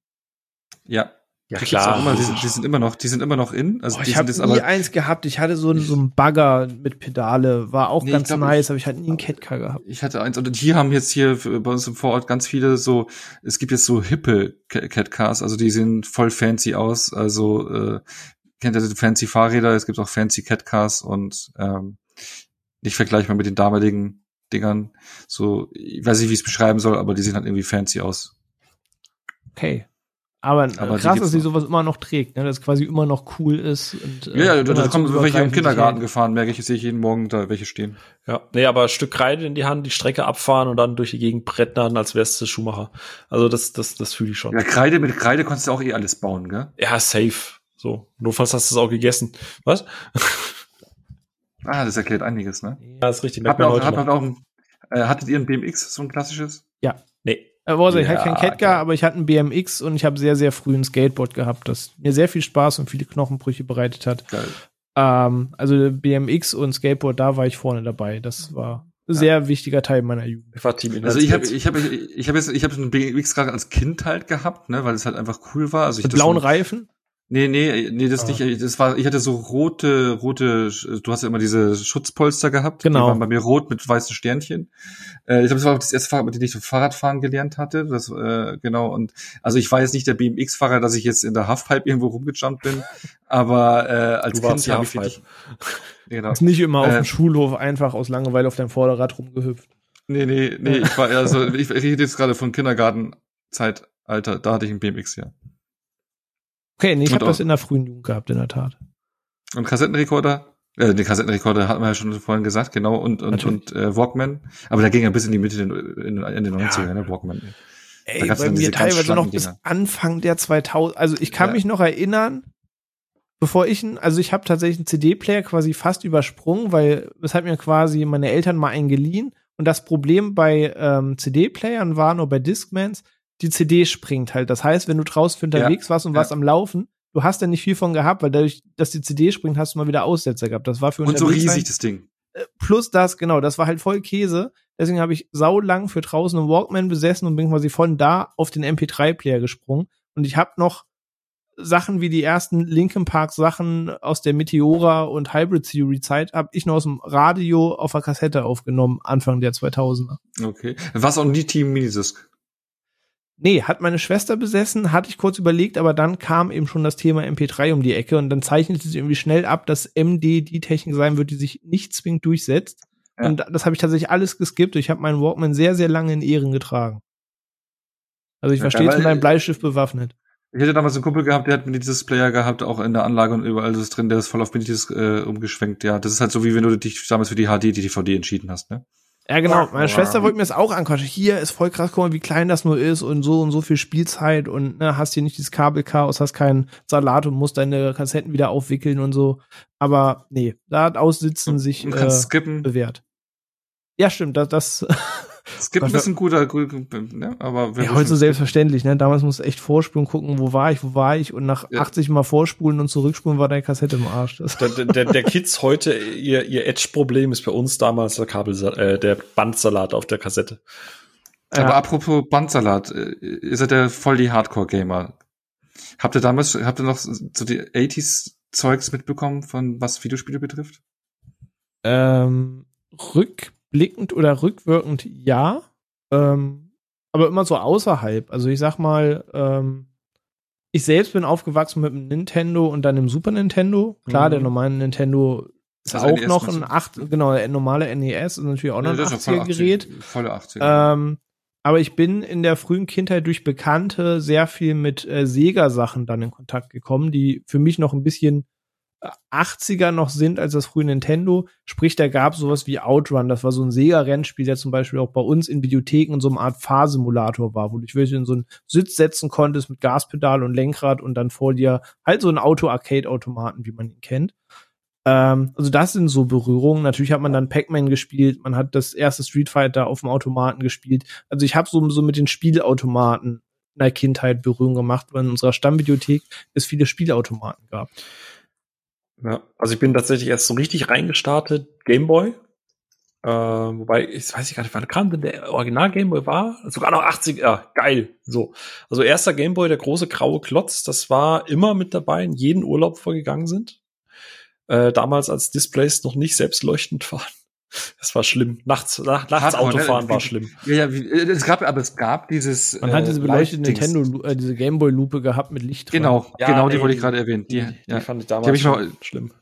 Ja. Ja auch immer, die, sind, die sind immer noch, die sind immer noch in. Also Oh, ich habe nie aber. eins gehabt. Ich hatte so, einen- so einen Bagger mit Pedale, war auch Nee, ganz glaub, nice, ich- aber ich hatte nie einen Catcar gehabt. Ich hatte eins, und hier haben jetzt hier bei uns im Vorort ganz viele so, es gibt jetzt so hippe Ca- Cat Cars, also die sehen voll fancy aus, also äh, kennt ihr die fancy Fahrräder, es gibt auch fancy Cat Cars und ähm, nicht vergleichbar mit den damaligen Dingern. So, ich weiß nicht, wie ich es beschreiben soll, aber die sehen halt irgendwie fancy aus. Okay. Aber, Aber krass, dass sie sowas immer noch trägt, ne? dass es quasi immer noch cool ist. Und, äh, Ja, ja, da immer kommen welche im Kindergarten gefahren, merke ich, sehe ich jeden Morgen da welche stehen. Ja, nee, aber ein Stück Kreide in die Hand, die Strecke abfahren und dann durch die Gegend brettern, als wär's der Schuhmacher. Also das, das, das fühle ich schon. Ja, Kreide, mit Kreide konntest du auch eh alles bauen, gell? Ja, safe. So, notfalls hast du es auch gegessen. Was? Ah, das erklärt einiges, ne? Ja, ist richtig. Habt Merkt ihr man auch, heute habt auch ein, äh, hattet ihr ein BMX, so ein klassisches? Nee. Äh, wo ich Ja, hatte kein Catcar, aber ich hatte ein BMX und ich habe sehr, sehr früh ein Skateboard gehabt, das mir sehr viel Spaß und viele Knochenbrüche bereitet hat. Geil. Ähm, also BMX und Skateboard, da war ich vorne dabei. Das war ein sehr wichtiger Teil meiner Jugend. Ich war Team Also ich habe ich habe ich habe jetzt ich habe ein BMX gerade als Kind halt gehabt, ne, weil es halt einfach cool war. Also ich Mit blauen schon- Reifen. Nee, nee, nee, das Ah. nicht. Das war, ich hatte so rote, rote, du hast ja immer diese Schutzpolster gehabt. Genau. Die waren bei mir rot mit weißen Sternchen. Äh, ich glaube, das war auch das erste Fahrrad, mit dem ich so Fahrradfahren gelernt hatte. Das, äh, genau. Und also ich war jetzt nicht der BMX-Fahrer, dass ich jetzt in der Halfpipe irgendwo rumgejumpt bin. aber äh, als Du die habe ich wirklich. Genau. Ist nicht immer auf Äh, dem Schulhof einfach aus Langeweile auf deinem Vorderrad rumgehüpft. Nee, nee, nee, ich war eher so, ich, ich rede jetzt gerade von Kindergartenzeitalter, da hatte ich einen BMX, ja. Okay, nee, ich habe das in der frühen Jugend gehabt, in der Tat. Und Kassettenrekorder, äh, den Kassettenrekorder hatten wir ja schon vorhin gesagt, genau, und, und, Natürlich. und äh, Walkman. Aber da ging er bis in die Mitte, in, in, in den 90er, ne, Walkman. Ey, bei mir teilweise noch bis. Anfang der 2000, also ich kann Ja. mich noch erinnern, bevor ich, also ich habe tatsächlich einen CD-Player quasi fast übersprungen, weil es hat mir quasi meine Eltern mal einen geliehen und das Problem bei ähm, CD-Playern war nur bei Discmans, die CD springt halt. Das heißt, wenn du draußen unterwegs warst und ja. warst am Laufen, du hast da nicht viel von gehabt, weil dadurch, dass die CD springt, hast du mal wieder Aussetzer gehabt. Das war für Und so riesig das Ding. plus das, genau, das war halt voll Käse. Deswegen habe ich saulang für draußen einen Walkman besessen und bin quasi von da auf den MP3-Player gesprungen. Und ich habe noch Sachen wie die ersten Linkin Park Sachen aus der Meteora und Hybrid Theory Zeit habe ich noch aus dem Radio auf der Kassette aufgenommen, Anfang der 2000er. Okay. Was auch nie Team Minidisc. Nee, hat meine Schwester besessen, hatte ich kurz überlegt, aber dann kam eben schon das Thema MP3 um die Ecke und dann zeichnete sich irgendwie schnell ab, dass MD die Technik sein wird, die sich nicht zwingend durchsetzt. Ja. Und das habe ich tatsächlich alles geskippt. Ich habe meinen Walkman sehr, sehr lange in Ehren getragen. Also ich Ja, war stets mit einem Bleistift bewaffnet. Ich hatte damals einen Kumpel gehabt, der hat Minidisc-Player gehabt, auch in der Anlage und überall ist es drin, der ist voll auf Minidisc äh, umgeschwenkt. Ja, das ist halt so, wie wenn du dich damals für die HD, die DVD entschieden hast, ne? Ja, genau. Meine. Schwester wollte mir das auch anquatschen. Hier ist voll krass, guck mal, wie klein das nur ist und so und so viel Spielzeit und ne, hast hier nicht dieses Kabelchaos, hast keinen Salat und musst deine Kassetten wieder aufwickeln und so. Aber nee, da hat Aussitzen sich äh, skippen. bewährt. Ja, stimmt, das, das Gott, ist ein guter, guter ne? aber ja, heute so selbstverständlich, ne? Damals musst du echt vorspulen, gucken, wo war ich, wo war ich und nach Ja. 80 Mal vorspulen und zurückspulen war deine Kassette im Arsch. Das, Der, der, der Kids heute, ihr, ihr Edge-Problem ist bei uns damals der Kabel, äh, der Bandsalat auf der Kassette. Aber Ja. apropos Bandsalat, ihr seid ja voll die Hardcore-Gamer. Habt ihr damals, habt ihr noch so die 80s-Zeugs mitbekommen, von was Videospiele betrifft? ähm, rückblickend oder rückwirkend ja, ähm, aber immer so außerhalb. Also ich sag mal, ähm, ich selbst bin aufgewachsen mit dem Nintendo und dann dem Super Nintendo. Klar, Mhm. der normale Nintendo ist Das auch NES noch ein du? 8, genau, der normale NES ist natürlich auch noch ein das ist voll 80er-Gerät. 80, Volle 80er. Ähm, aber ich bin in der frühen Kindheit durch Bekannte sehr viel mit äh, Sega-Sachen dann in Kontakt gekommen, die für mich noch ein bisschen 80er noch sind als das frühe Nintendo. Sprich, da gab sowas wie Outrun. Das war so ein Sega-Rennspiel, der zum Beispiel auch bei uns in Videotheken in so einer Art Fahrsimulator war, wo du dich wirklich in so einen Sitz setzen konntest mit Gaspedal und Lenkrad und dann vor dir halt so ein Auto-Arcade-Automaten, wie man ihn kennt. Ähm, also das sind so Berührungen. Natürlich hat man dann Pac-Man gespielt, man hat das erste Street Fighter auf dem Automaten gespielt. Also ich habe so, so mit den Spielautomaten in der Kindheit Berührung gemacht, weil in unserer Stammbibliothek es viele Spielautomaten gab. Ja, also ich bin tatsächlich erst so richtig reingestartet, Gameboy. Äh, wobei, ich weiß ich gar nicht, wann kam denn der Original Gameboy war? Sogar noch 80, ja, geil. So. Also erster Gameboy, der große graue Klotz, das war immer mit dabei in jeden Urlaub vorgegangen sind. Äh, damals als Displays noch nicht selbstleuchtend waren. Das war schlimm. Nachts, nach, nachts Hardcore, ne? Autofahren war Wie- schlimm. Ja, ja, wie, äh, es gab, aber es gab dieses. Man hat diese beleuchtete. Nintendo, äh, diese Gameboy-Lupe gehabt mit Licht dran. Genau, Ja, genau, die ey, wollte ich gerade erwähnen. Die, Die, ja, die fand ich Die hab damals ich mal- schon schlimm.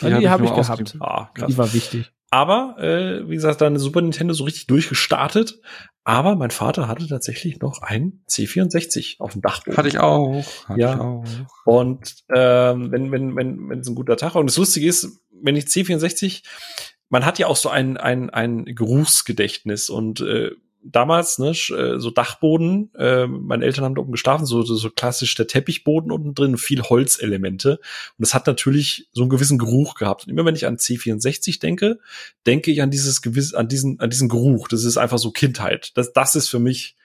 Die, die habe ich nur gehabt. ausgegeben. Ah, krass. Die war wichtig. Aber, äh, wie gesagt, dann Super Nintendo so richtig durchgestartet. Aber mein Vater hatte tatsächlich noch einen C64 auf dem Dachboden. Hatte ich auch. Hatte Ja. ich auch. Und ähm, wenn, wenn, wenn, wenn es ein guter Tag war. Und das Lustige ist, wenn ich C64, man hat ja auch so ein, ein, ein Geruchsgedächtnis und äh, damals, ne, äh, so Dachboden, äh, meine Eltern haben da oben geschlafen, so, so, so klassisch der Teppichboden unten drin, viel Holzelemente. Und das hat natürlich so einen gewissen Geruch gehabt. Und immer wenn ich an C64 denke, denke ich an dieses gewiss, an diesen, an diesen Geruch. Das ist einfach so Kindheit. Das, das ist für mich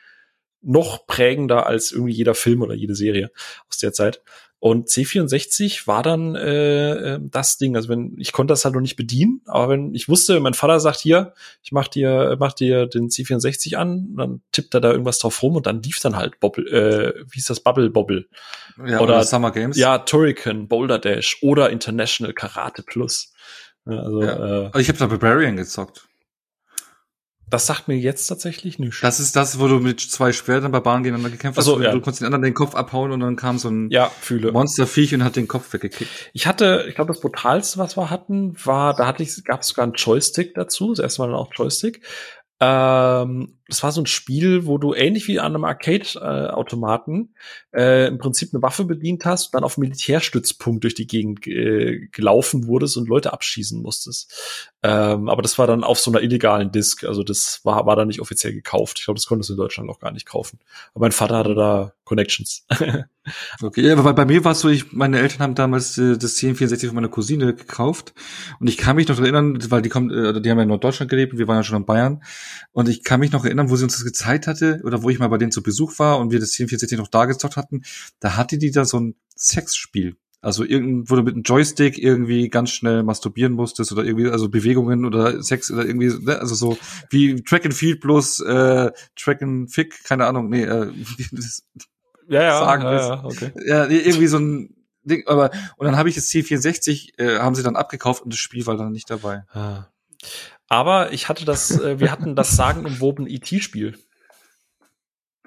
noch prägender als irgendwie jeder Film oder jede Serie aus der Zeit. Und C64 war dann äh, äh, das Ding. Also wenn ich konnte das halt noch nicht bedienen, aber wenn ich wusste, mein Vater sagt hier, ich mach dir, mach dir den C64 an, dann tippt er da irgendwas drauf rum und dann lief dann halt Bobble, äh, wie ist das Bubble Bobble Ja, Oder- oder, Summer Games. ja, Turrican, Boulder Dash oder International Karate Plus. Also Ja. äh, Ich habe da Barbarian gezockt. Das sagt mir jetzt tatsächlich nichts. Das ist das, wo du mit zwei Schwertern Barbaren gegeneinander gekämpft hast. Ach so, und ja. Du konntest den anderen den Kopf abhauen und dann kam so ein ja, fühle. Monsterviech und hat den Kopf weggekickt. Ich hatte, ich glaube, das brutalste, was wir hatten, war, da hatte ich, gab es sogar einen Joystick dazu, das erste Mal dann auch Joystick. Ähm, das war so ein Spiel, wo du ähnlich wie an einem Arcade-Automaten äh, im Prinzip eine Waffe bedient hast dann auf Militärstützpunkt durch die Gegend äh, gelaufen wurdest und Leute abschießen musstest. Ähm, aber das war dann auf so einer illegalen Disk, also das war, war dann nicht offiziell gekauft. Ich glaube, das konntest du in Deutschland auch gar nicht kaufen. Aber mein Vater hatte da Connections. Okay, ja, aber bei mir war es so, ich, meine Eltern haben damals äh, das CN64 von meiner Cousine gekauft und ich kann mich noch erinnern, weil die kommt, äh, die haben ja in Norddeutschland gelebt, wir waren ja schon in Bayern und ich kann mich noch erinnern, wo sie uns das gezeigt hatte oder wo ich mal bei denen zu Besuch war und wir das CN64 noch da gezockt hatten, da hatte die da so ein Sexspiel. Also irgend, wo du mit einem Joystick irgendwie ganz schnell masturbieren musstest oder irgendwie, also Bewegungen oder Sex oder irgendwie, ne? also so wie Track and Field plus äh, Track and Fick, keine Ahnung, nee, äh, das, ja, Sagen ja, ja, okay. ja, irgendwie so ein Ding, aber und dann habe ich das C64, äh, haben sie dann abgekauft und das Spiel war dann nicht dabei. Ah. Aber ich hatte das, äh, wir hatten das sagenumwoben IT-Spiel.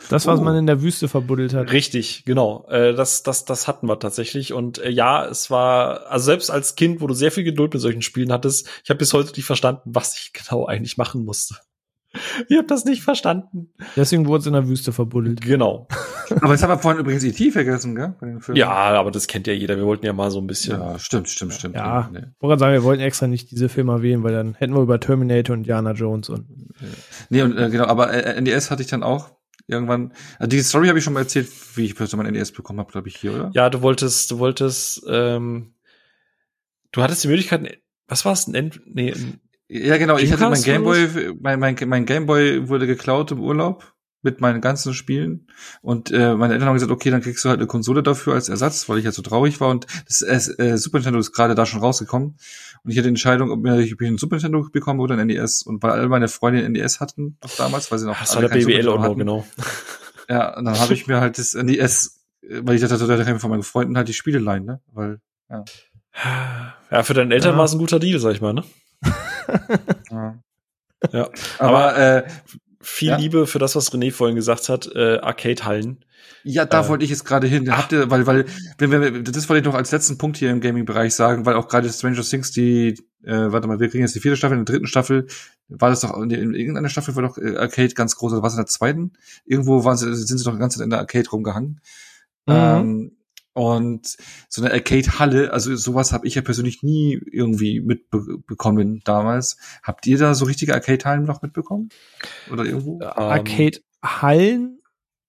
Das, was Oh. man in der Wüste verbuddelt hat. Richtig, genau. Äh, das, das, das hatten wir tatsächlich. Und äh, ja, es war, also selbst als Kind, wo du sehr viel Geduld mit solchen Spielen hattest, ich habe bis heute nicht verstanden, was ich genau eigentlich machen musste. Ich habe das nicht verstanden. Deswegen wurde es in der Wüste verbuddelt. Genau. Aber jetzt haben wir vorhin übrigens E.T. vergessen, gell? Bei den Filmen. Ja, aber das kennt ja jeder. Wir wollten ja mal so ein bisschen. Ja, stimmt, stimmt, stimmt. Ja. Nee. Ich wollte gerade sagen, wir wollten extra nicht diese Filme wählen, weil dann hätten wir über Terminator und Indiana Jones und Nee, und äh, genau, aber äh, NES hatte ich dann auch irgendwann. Also die Story habe ich schon mal erzählt, wie ich plötzlich mein NES bekommen habe, glaube ich, hier, oder? Ja, du wolltest, du wolltest, ähm, du hattest die Möglichkeit, was war es? Nee, Ja, genau, ich hatte mein Gameboy, mein, mein, mein Gameboy wurde geklaut im Urlaub mit meinen ganzen Spielen und äh, meine Eltern haben gesagt, okay, dann kriegst du halt eine Konsole dafür als Ersatz, weil ich halt so traurig war und das äh, Super Nintendo ist gerade da schon rausgekommen und ich hatte die Entscheidung, ob mir- ob ich ein Super Nintendo bekomme oder ein NES und weil alle meine Freunde ein NES hatten noch damals, weil sie noch das war alle der BWL auch noch, hatten. genau. Ja, und dann habe ich mir halt das NES, äh, weil ich dachte, da kann ich von meinen Freunden halt die Spiele leihen, ne? Weil Ja, für deine Eltern Ja. war es ein guter Deal, sag ich mal, ne? ja. Ja. Aber, äh, Viel Ja? Liebe für das, was René vorhin gesagt hat, äh, Arcade-Hallen. Ja, da Äh, wollte ich jetzt gerade hin. Habt ihr, weil, weil, wenn wir, das wollte ich noch als letzten Punkt hier im Gaming-Bereich sagen, weil auch gerade Stranger Things, die, äh, warte mal, wir kriegen jetzt die vierte Staffel, in der dritten Staffel, war das doch, in, in irgendeiner Staffel war doch äh, Arcade ganz groß, oder was in der zweiten? Irgendwo waren sie, sind sie doch die ganze Zeit in der Arcade rumgehangen. Mhm. Ähm, und so eine Arcade-Halle, also sowas habe ich ja persönlich nie irgendwie mitbekommen damals. Habt ihr da so richtige Arcade-Hallen noch mitbekommen? Oder irgendwo? Ähm, Arcade-Hallen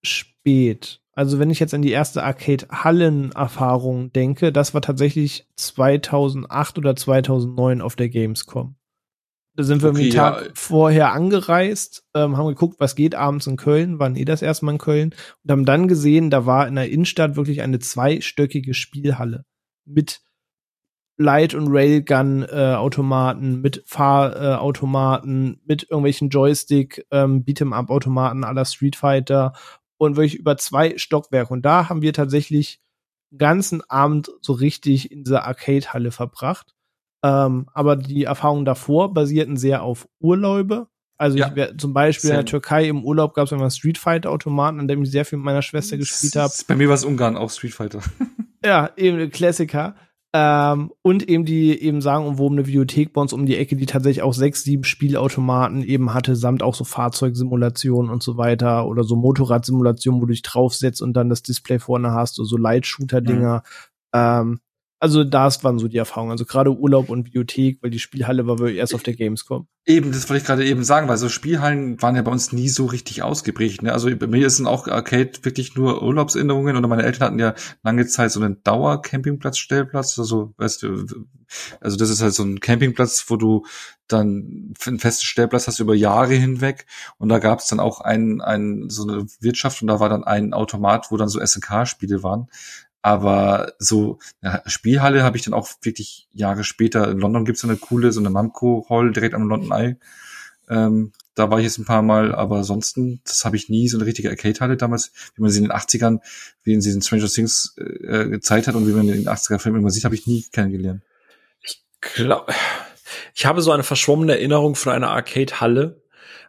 spät. Also wenn ich jetzt an die erste Arcade-Hallen-Erfahrung denke, das war tatsächlich 2008 oder 2009 auf der Gamescom. Da sind wir Okay, einen Tag ja. vorher angereist, ähm, haben geguckt, was geht abends in Köln, waren eh das erste Mal in Köln und haben dann gesehen, da war in der Innenstadt wirklich eine zweistöckige Spielhalle mit Light- und Railgun-Automaten, mit Fahrautomaten, mit irgendwelchen Joystick, ähm, Beat'em-up-Automaten aller Street Fighter und wirklich über zwei Stockwerke. Und da haben wir tatsächlich den ganzen Abend so richtig in dieser Arcade-Halle verbracht. Ähm, aber die Erfahrungen davor basierten sehr auf Urlaube. Also Ja. ich wär, zum Beispiel in der Same. Türkei im Urlaub gab es immer Street Fighter Automaten, an dem ich sehr viel mit meiner Schwester gespielt habe. Bei mir war es Ungarn, auch Street Fighter. Ja, eben Klassiker. Ähm, und eben die eben sagen umwobene Videothek bei uns um die Ecke, die tatsächlich auch sechs, sieben Spielautomaten eben hatte, samt auch so Fahrzeugsimulationen und so weiter oder so Motorradsimulationen, wo du dich draufsetzt und dann das Display vorne hast, oder so Light-Shooter-Dinger. Ähm, also das waren so die Erfahrungen. Also gerade Urlaub und Videothek, weil die Spielhalle war wirklich erst auf der Gamescom. Eben, das wollte ich gerade eben sagen, weil so Spielhallen waren ja bei uns nie so richtig ausgeprägt. Ne? Also bei mir sind auch Arcade wirklich nur Urlaubserinnerungen oder meine Eltern hatten ja lange Zeit so einen Dauer-Campingplatz-Stellplatz. Also, weißt du, also das ist halt so ein Campingplatz, wo du dann einen festen Stellplatz hast über Jahre hinweg. Und da gab es dann auch ein, ein, so eine Wirtschaft und da war dann ein Automat, wo dann so SNK-Spiele waren. Aber so ja, Spielhalle habe ich dann auch wirklich Jahre später. In London gibt's so eine coole, so eine Mamco Hall direkt am London Eye. Ähm, da war ich jetzt ein paar Mal, aber ansonsten, das habe ich nie so eine richtige Arcade-Halle damals, wie man sie in den 80ern, wie in diesen Stranger Things äh, gezeigt hat und wie man in den 80er-Filmen immer sieht, habe ich nie kennengelernt. Ich glaube, ich habe so eine verschwommene Erinnerung von einer Arcade-Halle,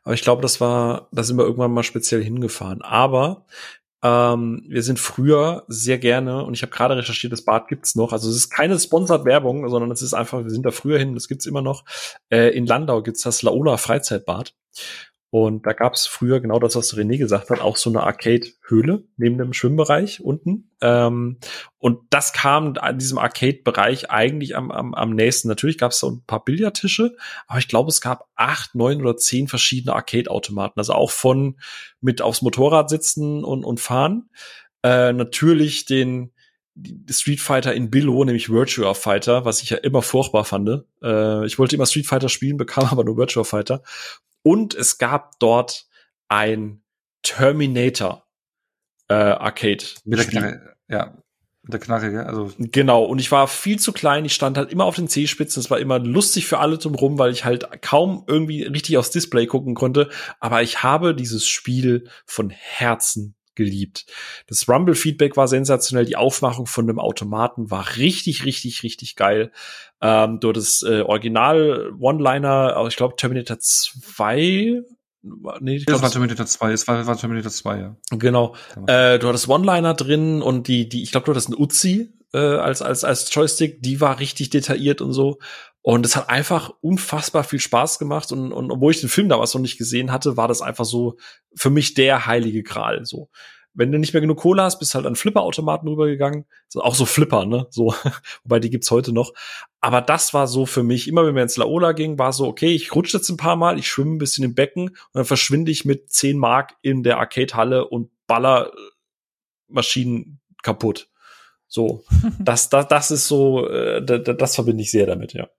aber ich glaube, das war, da sind wir irgendwann mal speziell hingefahren. Aber ähm, wir sind früher sehr gerne, und ich habe gerade recherchiert, das Bad gibt's noch. Also es ist keine Sponsored Werbung, sondern es ist einfach, wir sind da früher hin, das gibt's immer noch. Äh, in Landau gibt's das Laola Freizeitbad. Und da gab es früher genau das, was René gesagt hat, auch so eine Arcade-Höhle neben dem Schwimmbereich unten. Ähm, und das kam an diesem Arcade-Bereich eigentlich am, am, am nächsten. Natürlich gab es so ein paar Billardtische, aber ich glaube, es gab acht, neun oder zehn verschiedene Arcade-Automaten. Also auch von mit aufs Motorrad sitzen und, und fahren. Äh, natürlich den Street Fighter in Billo, nämlich Virtua Fighter, was ich ja immer furchtbar fand. Äh, ich wollte immer Street Fighter spielen, bekam aber nur Virtua Fighter. Und es gab dort ein Terminator äh, Arcade. Mit der Knarre, ja. Mit der Knarre, ja. Also. Genau. Und ich war viel zu klein. Ich stand halt immer auf den Zehspitzen. Es war immer lustig für alle drumherum, weil ich halt kaum irgendwie richtig aufs Display gucken konnte. Aber ich habe dieses Spiel von Herzen geliebt. Das Rumble-Feedback war sensationell. Die Aufmachung von dem Automaten war richtig, richtig, richtig geil. Ähm, dort das äh, Original One-Liner, ich glaube Terminator 2 Nee, ich glaub, das war Terminator 2, es war, war Terminator 2, ja. Genau. Äh, du hattest One-Liner drin und die, die, ich glaube, du hattest ein Uzi äh, als, als, als Joystick, die war richtig detailliert und so. Und es hat einfach unfassbar viel Spaß gemacht. Und, und obwohl ich den Film damals noch nicht gesehen hatte, war das einfach so für mich der heilige Gral. So wenn du nicht mehr genug Cola hast, bist halt an Flipper-Automaten rübergegangen. Auch so Flipper, ne? So, wobei die gibt's heute noch. Aber das war so für mich, immer wenn wir ins Laola gingen, war so, okay, ich rutsche jetzt ein paar Mal, ich schwimme ein bisschen im Becken und dann verschwinde ich mit 10 Mark in der Arcade-Halle und baller äh, Maschinen kaputt. So, das, das, das ist so, äh, das, das verbinde ich sehr damit, ja.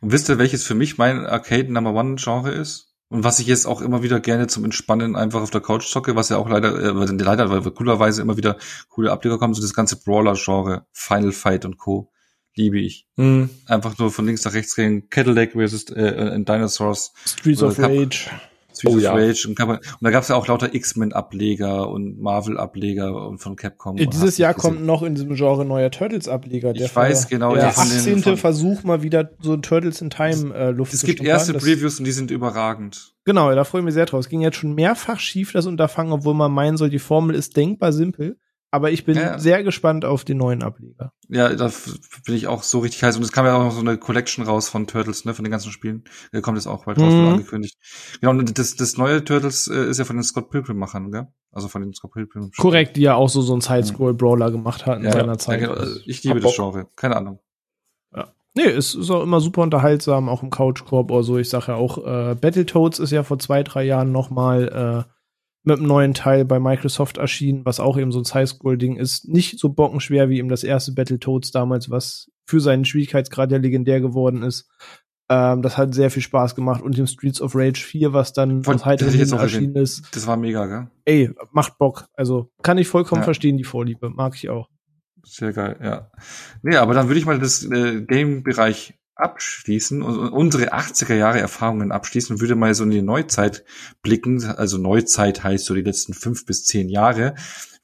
Und wisst ihr, welches für mich mein Arcade Number One Genre ist? Und was ich jetzt auch immer wieder gerne zum Entspannen einfach auf der Couch zocke, was ja auch leider, äh, leider, weil wir coolerweise immer wieder coole Ableger kommen, so das ganze Brawler-Genre, Final Fight und Co. Liebe ich. Mhm. Einfach nur von links nach rechts gehen, Cadillac versus äh, äh Dinosaurs. Streets of Rage. Streets oh, ja. Rage und, und da gab es ja auch lauter X-Men-Ableger und Marvel-Ableger und von Capcom. Dieses Jahr kommt noch in diesem Genre neuer Turtles-Ableger. Ich weiß genau. Der 18. Von, Versuch mal wieder so ein Turtles in Time äh, Luft Es gibt erste Previews und die sind überragend. Genau, da freue ich mich sehr drauf. Es ging jetzt schon mehrfach schief, das Unterfangen, obwohl man meinen soll, die Formel ist denkbar simpel. Aber ich bin ja. sehr gespannt auf den neuen Ableger. Ja, da bin ich auch so richtig heiß. Und es kam ja auch noch so eine Collection raus von Turtles, ne, von den ganzen Spielen. Da kommt jetzt auch bald raus, mhm. angekündigt. Genau, und das, das neue Turtles äh, ist ja von den Scott Pilgrim-Machern, gell? Also von den Scott Pilgrim. -Spielen. Korrekt, die ja auch so, so einen Side-Scroll-Brawler gemacht hatten ja, in seiner Zeit. Ja, genau. Ich liebe das Genre. Keine Ahnung. Ja. Nee, es ist auch immer super unterhaltsam, auch im Couch-Korb oder so. Ich sage ja auch, äh, Battletoads ist ja vor zwei, drei Jahren noch mal äh, mit einem neuen Teil bei Microsoft erschienen, was auch eben so ein High-Scroll-Ding ist. Nicht so bockenschwer wie eben das erste Battletoads damals, was für seinen Schwierigkeitsgrad ja legendär geworden ist. Ähm, das hat sehr viel Spaß gemacht. Und dem Streets of Rage 4, was dann Von, aus heiterem erschienen ist. Das war mega, gell? Ey, macht Bock. Also kann ich vollkommen ja. verstehen, die Vorliebe. Mag ich auch. Sehr geil, ja. Nee, aber dann würde ich mal das äh, Game-Bereich abschließen und unsere 80er Jahre Erfahrungen abschließen und würde mal so in die Neuzeit blicken. Also Neuzeit heißt so die letzten fünf bis zehn Jahre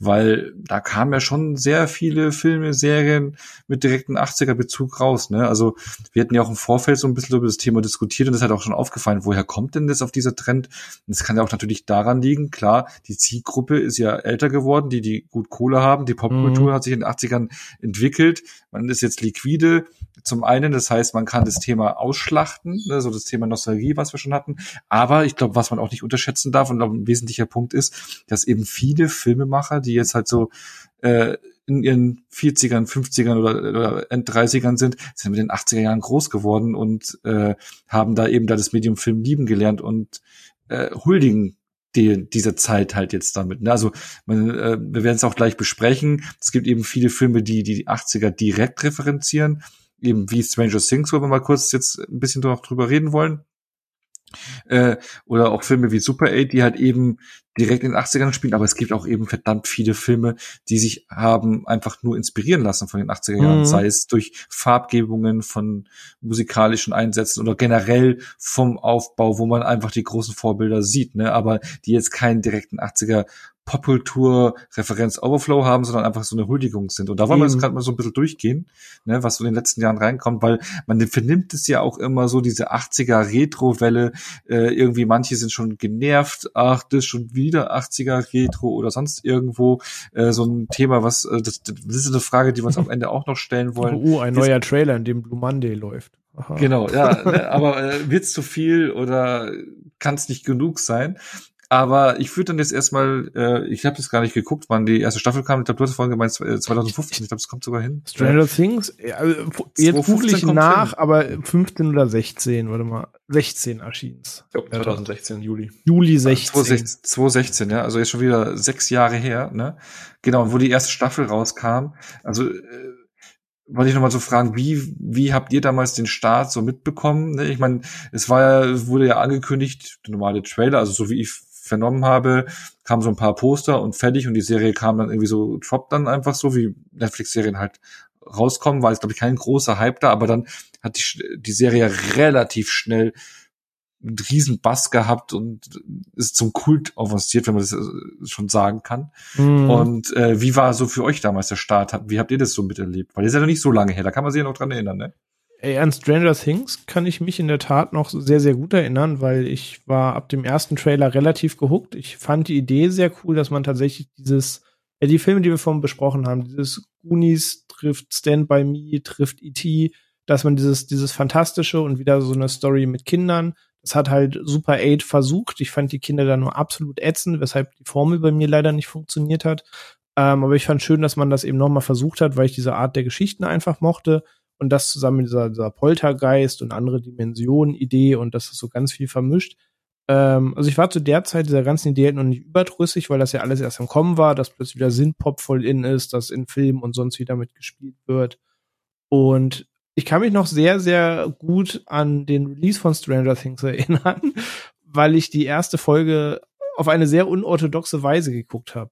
weil da kamen ja schon sehr viele Filme, Serien mit direkten 80er Bezug raus. Ne? Also wir hatten ja auch im Vorfeld so ein bisschen über das Thema diskutiert und es hat auch schon aufgefallen, woher kommt denn das auf dieser Trend? Und das kann ja auch natürlich daran liegen, klar, die Zielgruppe ist ja älter geworden, die die gut Kohle haben, die Popkultur mhm. hat sich in den 80ern entwickelt, man ist jetzt liquide, zum einen, das heißt, man kann das Thema ausschlachten, ne, so das Thema Nostalgie, was wir schon hatten. Aber ich glaube, was man auch nicht unterschätzen darf und ein wesentlicher Punkt ist, dass eben viele Filmemacher, die jetzt halt so äh, in ihren 40ern, 50ern oder, oder End 30ern sind, sind mit den 80er Jahren groß geworden und äh, haben da eben da das Medium Film lieben gelernt und äh, huldigen die, diese Zeit halt jetzt damit. Ne? Also man, äh, wir werden es auch gleich besprechen. Es gibt eben viele Filme, die die 80er direkt referenzieren eben wie Stranger Things, wo wir mal kurz jetzt ein bisschen noch drüber reden wollen. Äh, oder auch Filme wie Super 8, die halt eben direkt in den 80ern spielen, aber es gibt auch eben verdammt viele Filme, die sich haben einfach nur inspirieren lassen von den 80er Jahren, mhm. sei es durch Farbgebungen von musikalischen Einsätzen oder generell vom Aufbau, wo man einfach die großen Vorbilder sieht, ne, aber die jetzt keinen direkten 80er Popkultur Referenz Overflow haben, sondern einfach so eine Huldigung sind. Und da wollen wir jetzt gerade mal so ein bisschen durchgehen, ne, was so in den letzten Jahren reinkommt, weil man vernimmt es ja auch immer so, diese 80er Retro-Welle, äh, irgendwie manche sind schon genervt, ach, das ist schon wieder 80er Retro oder sonst irgendwo, äh, so ein Thema, was, äh, das, das ist eine Frage, die wir uns am Ende auch noch stellen wollen. Oh, ein neuer Trailer, in dem Blue Monday läuft. Aha. Genau, ja, ne, aber äh, wird's zu viel oder kann es nicht genug sein? Aber ich würde dann jetzt erstmal, äh, ich habe jetzt gar nicht geguckt, wann die erste Staffel kam. Ich glaube, du hast vorhin gemeint 2015. Ich glaube, es kommt sogar hin. Stranger Things, also, jetzt google ich nach, hin. aber 15 oder 16, warte mal, 16 erschien Ja, 2016, Juli. Juli 16. 2016, 2016, ja, also jetzt schon wieder sechs Jahre her, ne? Genau, wo die erste Staffel rauskam. Also äh, wollte ich nochmal so fragen, wie, wie habt ihr damals den Start so mitbekommen? Ne? Ich meine, es war ja, wurde ja angekündigt, der normale Trailer, also so wie ich vernommen habe, kamen so ein paar Poster und fertig und die Serie kam dann irgendwie so, droppt dann einfach so, wie Netflix-Serien halt rauskommen, war jetzt, glaube ich, kein großer Hype da, aber dann hat die, die Serie relativ schnell einen riesen Bass gehabt und ist zum Kult avanciert, wenn man das äh, schon sagen kann. Mhm. Und äh, wie war so für euch damals der Start? Wie habt ihr das so miterlebt? Weil das ist ja noch nicht so lange her, da kann man sich ja noch dran erinnern, ne? Ey, an Stranger Things kann ich mich in der Tat noch sehr, sehr gut erinnern, weil ich war ab dem ersten Trailer relativ gehuckt. Ich fand die Idee sehr cool, dass man tatsächlich dieses, ja, die Filme, die wir vorhin besprochen haben, dieses Goonies trifft Stand By Me, trifft E.T., dass man dieses, dieses Fantastische und wieder so eine Story mit Kindern, das hat halt Super 8 versucht. Ich fand die Kinder da nur absolut ätzend, weshalb die Formel bei mir leider nicht funktioniert hat. Ähm, aber ich fand schön, dass man das eben nochmal versucht hat, weil ich diese Art der Geschichten einfach mochte und das zusammen mit dieser, dieser Poltergeist und andere Dimensionen Idee und das ist so ganz viel vermischt. Ähm, also ich war zu der Zeit dieser ganzen Idee halt noch nicht überdrüssig, weil das ja alles erst im Kommen war, dass plötzlich wieder Synthpop voll in ist, dass in Filmen und sonst wieder mitgespielt wird. Und ich kann mich noch sehr, sehr gut an den Release von Stranger Things erinnern, weil ich die erste Folge auf eine sehr unorthodoxe Weise geguckt habe.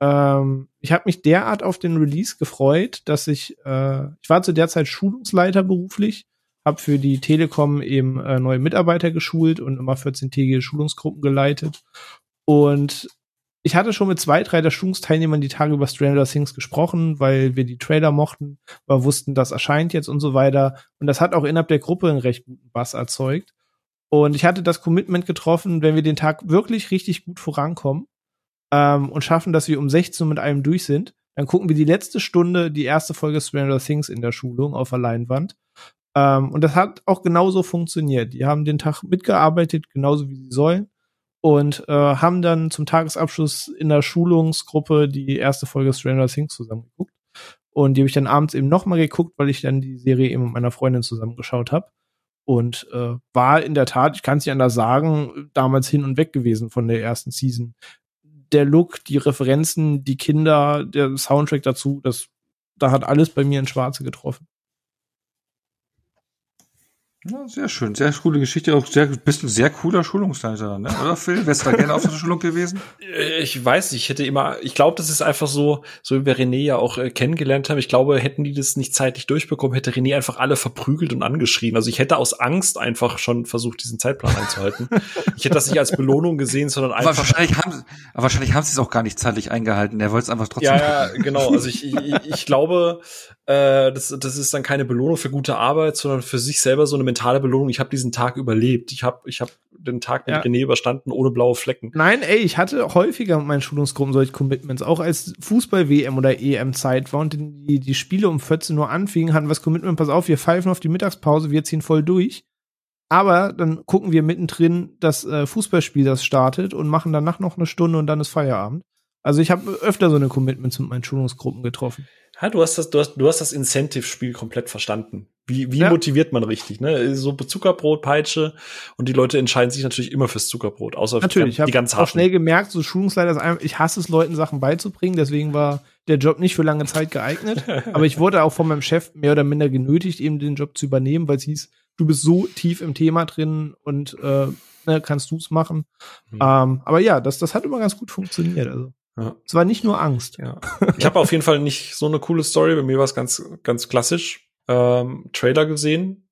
Ähm, ich habe mich derart auf den Release gefreut, dass ich, äh, ich war zu der Zeit Schulungsleiter beruflich, habe für die Telekom eben äh, neue Mitarbeiter geschult und immer 14-tägige Schulungsgruppen geleitet. Und ich hatte schon mit zwei, drei der Schulungsteilnehmern die Tage über Stranger Things gesprochen, weil wir die Trailer mochten, weil wussten, das erscheint jetzt und so weiter. Und das hat auch innerhalb der Gruppe einen recht guten Bass erzeugt. Und ich hatte das Commitment getroffen, wenn wir den Tag wirklich richtig gut vorankommen, ähm, und schaffen, dass wir um 16 Uhr mit einem durch sind, dann gucken wir die letzte Stunde die erste Folge Stranger Things in der Schulung auf der Leinwand. Ähm, und das hat auch genauso funktioniert. Die haben den Tag mitgearbeitet, genauso wie sie sollen. Und äh, haben dann zum Tagesabschluss in der Schulungsgruppe die erste Folge Stranger Things zusammen geguckt. Und die habe ich dann abends eben nochmal geguckt, weil ich dann die Serie eben mit meiner Freundin zusammengeschaut habe. Und äh, war in der Tat, ich kann es nicht anders sagen, damals hin und weg gewesen von der ersten Season der Look, die Referenzen, die Kinder, der Soundtrack dazu, das, da hat alles bei mir in Schwarze getroffen. Ja, sehr schön, sehr coole Geschichte, auch sehr, bist ein sehr cooler Schulungsleiter, ne? oder Phil? Wärst du da gerne auf der Schulung gewesen? Äh, ich weiß nicht, ich hätte immer, ich glaube, das ist einfach so, so wie wir René ja auch äh, kennengelernt haben, ich glaube, hätten die das nicht zeitlich durchbekommen, hätte René einfach alle verprügelt und angeschrien. Also ich hätte aus Angst einfach schon versucht, diesen Zeitplan einzuhalten. ich hätte das nicht als Belohnung gesehen, sondern einfach. Aber wahrscheinlich haben, aber wahrscheinlich haben sie es auch gar nicht zeitlich eingehalten, er wollte es einfach trotzdem. Ja, ja, genau, also ich, ich, ich glaube, äh, das, das ist dann keine Belohnung für gute Arbeit, sondern für sich selber so eine mentale Belohnung. Ich habe diesen Tag überlebt. Ich habe ich hab den Tag mit ja. René überstanden ohne blaue Flecken. Nein, ey, ich hatte häufiger mit meinen Schulungsgruppen solche Commitments. Auch als Fußball-WM oder EM-Zeit war und die, die Spiele um 14 Uhr anfingen, hatten wir das Commitment, pass auf, wir pfeifen auf die Mittagspause, wir ziehen voll durch. Aber dann gucken wir mittendrin das äh, Fußballspiel, das startet und machen danach noch eine Stunde und dann ist Feierabend. Also ich habe öfter so eine Commitments mit meinen Schulungsgruppen getroffen. Ja, du hast das, du hast, du hast das Incentive-Spiel komplett verstanden. Wie, wie ja. motiviert man richtig, ne? So Zuckerbrot, Peitsche und die Leute entscheiden sich natürlich immer fürs Zuckerbrot, außer natürlich, die, die ganz harten. Ich habe schnell gemerkt, so Schulungsleiter ist einfach, ich hasse es, Leuten Sachen beizubringen, deswegen war der Job nicht für lange Zeit geeignet. Aber ich wurde auch von meinem Chef mehr oder minder genötigt, eben den Job zu übernehmen, weil es hieß, du bist so tief im Thema drin und äh, ne, kannst du's machen. Mhm. Ähm, aber ja, das, das hat immer ganz gut funktioniert. Also Ja. es war nicht nur Angst. Ja. Ich habe auf jeden Fall nicht so eine coole Story. Bei mir war es ganz, ganz klassisch. Ähm, Trailer gesehen.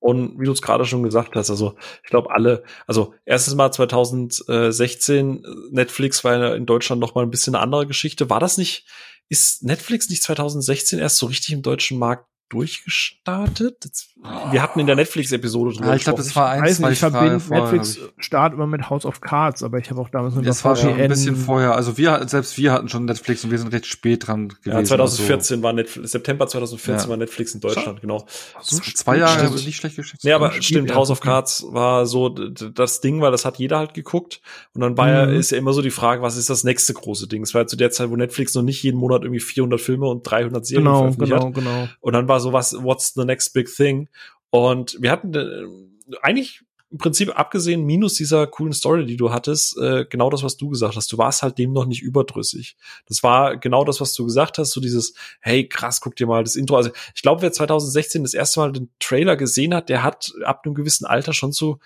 Und wie du es gerade schon gesagt hast, also ich glaube alle, also erstes Mal 2016, Netflix war in Deutschland noch mal ein bisschen eine andere Geschichte. War das nicht, ist Netflix nicht 2016 erst so richtig im deutschen Markt durchgestartet? Jetzt, wir hatten in der Netflix-Episode drüber Ja, ich glaube, das war ein, weiß zwei nicht, ich verbinde vorher. Netflix hab ich- Start immer mit House of Cards, aber ich habe auch damals mit Das war schon ein bisschen vorher. Also wir, selbst wir hatten schon Netflix und wir sind recht spät dran gewesen. Ja, 2014 war Netflix, September 2014 Ja. war Netflix in Deutschland, genau. Also, zwei Jahre Stimmt. nicht schlecht geschätzt. Nee, aber stimmt, er House of. Cards war so das Ding, weil das hat jeder halt geguckt. Und dann war ja, Mhm. ist ja immer so die Frage, was ist das nächste große Ding? Es war ja zu der Zeit, wo Netflix noch nicht jeden Monat irgendwie 400 Filme und 300 Serien Genau, veröffentlicht genau, hat. genau. Und dann war so was, what's the next big thing? Und wir hatten äh, eigentlich im Prinzip abgesehen, minus dieser coolen Story, die du hattest, äh, genau das, was du gesagt hast. Du warst halt dem noch nicht überdrüssig. Das war genau das, was du gesagt hast, so dieses, hey, krass, guck dir mal das Intro. Also ich glaube, wer 2016 das erste Mal den Trailer gesehen hat, der hat ab einem gewissen Alter schon so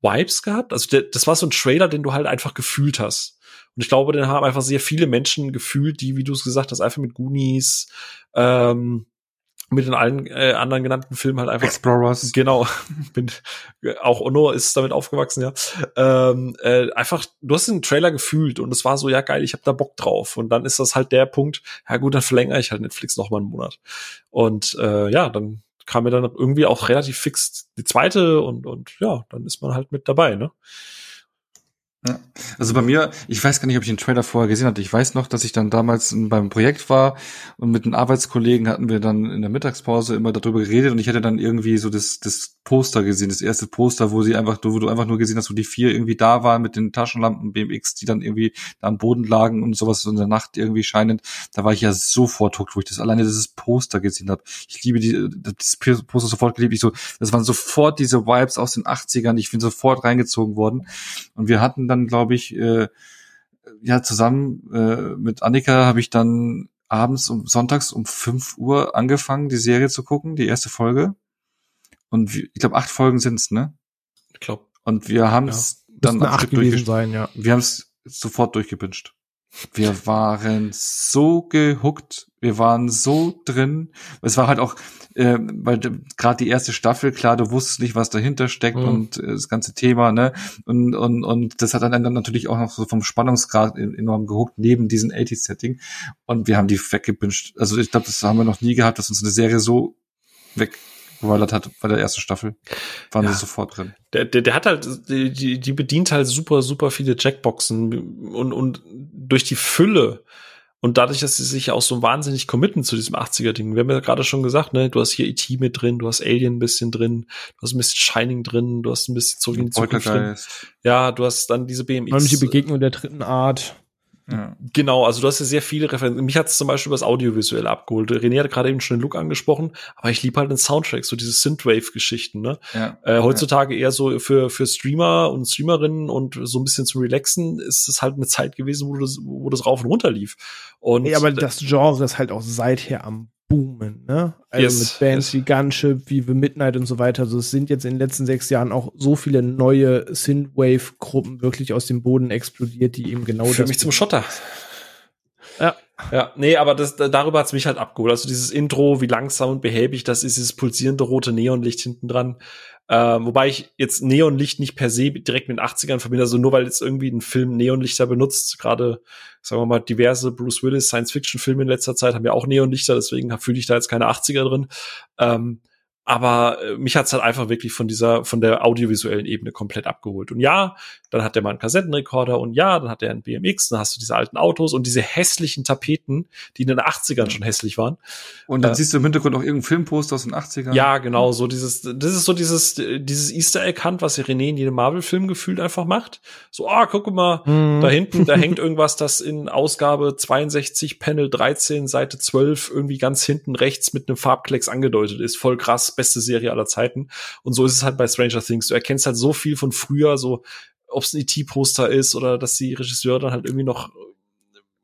Vibes gehabt. Also der, das war so ein Trailer, den du halt einfach gefühlt hast. Und ich glaube, den haben einfach sehr viele Menschen gefühlt, die, wie du es gesagt hast, einfach mit Goonies, ähm, mit den allen äh, anderen genannten Filmen halt einfach Explorers. Genau, bin auch Ono ist damit aufgewachsen, ja. Ähm, äh, einfach, du hast den Trailer gefühlt und es war so, ja geil, ich habe da Bock drauf. Und dann ist das halt der Punkt, ja gut, dann verlängere ich halt Netflix noch mal einen Monat. Und äh, ja, dann kam mir dann irgendwie auch relativ fix die zweite und und ja, dann ist man halt mit dabei, ne? Ja. Also bei mir, ich weiß gar nicht, ob ich den Trailer vorher gesehen hatte. Ich weiß noch, dass ich dann damals beim Projekt war und mit den Arbeitskollegen hatten wir dann in der Mittagspause immer darüber geredet und ich hatte dann irgendwie so das, das Poster gesehen, das erste Poster, wo sie einfach, wo du einfach nur gesehen hast, wo die vier irgendwie da waren mit den Taschenlampen BMX, die dann irgendwie da am Boden lagen und sowas in der Nacht irgendwie scheinend. Da war ich ja sofort hooked, wo ich das alleine dieses Poster gesehen habe. Ich liebe die, das Poster sofort geliebt. Ich so, das waren sofort diese Vibes aus den 80ern. Ich bin sofort reingezogen worden. Und wir hatten dann, glaube ich, äh, ja, zusammen äh, mit Annika habe ich dann abends um sonntags um 5 Uhr angefangen, die Serie zu gucken, die erste Folge. Und wir, ich glaube, acht Folgen sind's, ne? Ich glaube, Und wir haben es dann Acht gewesen sein, ja. Wir haben es sofort durchgepinscht. Wir waren so gehuckt, wir waren so drin. Es war halt auch, äh, weil gerade die erste Staffel, klar, du wusstest nicht, was dahinter steckt Mhm. und äh, das ganze Thema, ne? Und, und, und das hat dann, dann natürlich auch noch so vom Spannungsgrad e- enorm gehuckt, neben diesem 80s-Setting. Und wir haben die weggepinscht. Also ich glaube, das haben wir noch nie gehabt, dass uns eine Serie so weggeballert hat bei der ersten Staffel. Waren Ja. wir sofort drin. der, der, der hat halt, die, die die bedient halt super, super viele Jackboxen und, und durch die Fülle und dadurch, dass sie sich auch so wahnsinnig committen zu diesem 80er-Ding. Wir haben ja gerade schon gesagt, ne, du hast hier E.T. mit drin, du hast Alien ein bisschen drin, du hast ein bisschen Shining drin, du hast ein bisschen zurück in die Zukunft drin. Ja, du hast dann diese BMX. Nämlich die Begegnung der dritten Art. Ja. Genau, also du hast ja sehr viele Referenzen. Mich hat es zum Beispiel über das Audiovisuelle abgeholt. René hat gerade eben schon den Look angesprochen, aber ich liebe halt den Soundtrack, so diese Synthwave-Geschichten, ne? Ja. Äh, heutzutage eher so für, für Streamer und Streamerinnen und so ein bisschen zum Relaxen ist es halt eine Zeit gewesen, wo das, wo das rauf und runter lief. Und Nee, aber das Genre ist halt auch seither am Boomen, ne? Also Yes, mit Bands yes. wie Gunship, wie The Midnight und so weiter. Also es sind jetzt in den letzten sechs Jahren auch so viele neue Synthwave-Gruppen wirklich aus dem Boden explodiert, die eben genau für das mich zum Schotter. Ja. Ja, nee, aber das, da- darüber hat's mich halt abgeholt. Also dieses Intro, wie langsam und behäbig das ist, dieses pulsierende rote Neonlicht hinten dran. Ähm, wobei ich jetzt Neonlicht nicht per se direkt mit den 80ern verbinde, also nur weil jetzt irgendwie ein Film Neonlichter benutzt, gerade, sagen wir mal, diverse Bruce Willis Science-Fiction-Filme in letzter Zeit haben ja auch Neonlichter, deswegen fühle ich da jetzt keine 80er drin. Ähm, aber äh, mich hat's halt einfach wirklich von dieser, von der audiovisuellen Ebene komplett abgeholt. Und ja, dann hat der mal einen Kassettenrekorder und ja, dann hat er einen BMX, dann hast du diese alten Autos und diese hässlichen Tapeten, die in den 80ern schon hässlich waren. Und dann Äh, siehst du im Hintergrund auch irgendein Filmposter aus den 80ern. Ja, genau, so dieses, das ist so dieses, dieses Easter Egg Hunt, was ja René in jedem Marvel-Film gefühlt einfach macht. So, ah, guck mal, Mhm. da hinten, da hängt irgendwas, das in Ausgabe 62, Panel 13, Seite 12 irgendwie ganz hinten rechts mit einem Farbklecks angedeutet ist. Voll krass, beste Serie aller Zeiten. Und so ist es halt bei Stranger Things. Du erkennst halt so viel von früher, so, ob es ein E.T.-Poster ist oder dass die Regisseure dann halt irgendwie noch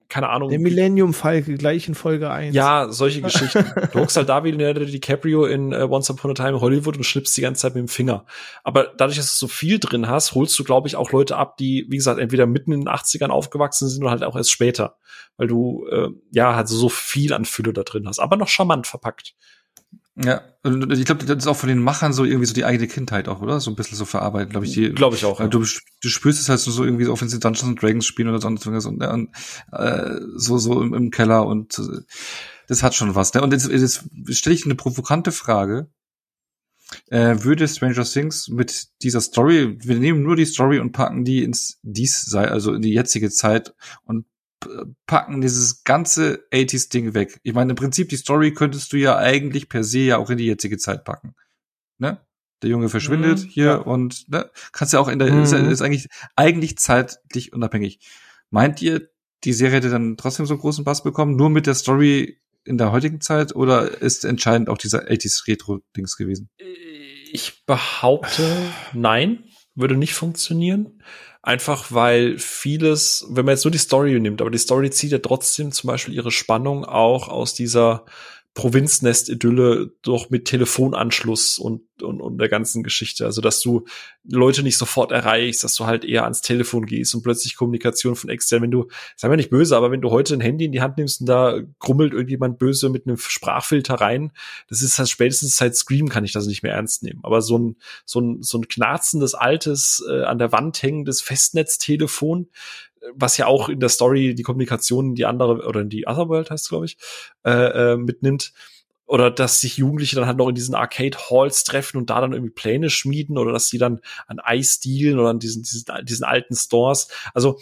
keine Ahnung. Der Millennium Falke gleich in Folge 1. Ja, solche Geschichten. Du hockst halt da wie Leonardo DiCaprio in uh, Once Upon a Time in Hollywood und schnippst die ganze Zeit mit dem Finger. Aber dadurch, dass du so viel drin hast, holst du, glaube ich, auch Leute ab, die, wie gesagt, entweder mitten in den 80ern aufgewachsen sind oder halt auch erst später. Weil du, äh, ja, halt so viel an Fülle da drin hast. Aber noch charmant verpackt. Ja, und ich glaube, das ist auch von den Machern so irgendwie so die eigene Kindheit auch, oder? So ein bisschen so verarbeitet, glaube ich. Glaube ich auch. Ja. Du, du spürst es halt so irgendwie so, wenn sie Dungeons Dragons spielen oder sonst irgendwas und, und äh, so so im, im Keller und äh, das hat schon was. Ne? Und jetzt, jetzt stelle ich eine provokante Frage. Äh, würde Stranger Things mit dieser Story, wir nehmen nur die Story und packen die ins dies sei, also in die jetzige Zeit und packen dieses ganze 80s-Ding weg. Ich meine, im Prinzip, die Story könntest du ja eigentlich per se ja auch in die jetzige Zeit packen. Ne? Der Junge verschwindet mhm, hier ja. und ne, kannst ja auch in der, mhm. ist, ist eigentlich, eigentlich zeitlich unabhängig. Meint ihr, die Serie hätte dann trotzdem so einen großen Bass bekommen, nur mit der Story in der heutigen Zeit oder ist entscheidend auch dieser 80s Retro-Dings gewesen? Ich behaupte, nein, würde nicht funktionieren. Einfach weil vieles, wenn man jetzt nur die Story nimmt, aber die Story zieht ja trotzdem zum Beispiel ihre Spannung auch aus dieser Provinznest-Idylle doch mit Telefonanschluss und, und, und der ganzen Geschichte. Also, dass du Leute nicht sofort erreichst, dass du halt eher ans Telefon gehst und plötzlich Kommunikation von extern. Wenn du, sei mir nicht böse, aber wenn du heute ein Handy in die Hand nimmst und da grummelt irgendjemand böse mit einem Sprachfilter rein, das ist halt spätestens seit Scream kann ich das nicht mehr ernst nehmen. Aber so ein, so ein, so ein knarzendes, altes, äh, an der Wand hängendes Festnetztelefon, was ja auch in der Story die Kommunikation in die andere oder in die Otherworld heißt glaube ich äh, äh, mitnimmt oder dass sich Jugendliche dann halt noch in diesen Arcade Halls treffen und da dann irgendwie Pläne schmieden oder dass sie dann an Eis dealen oder an diesen diesen, diesen alten Stores. Also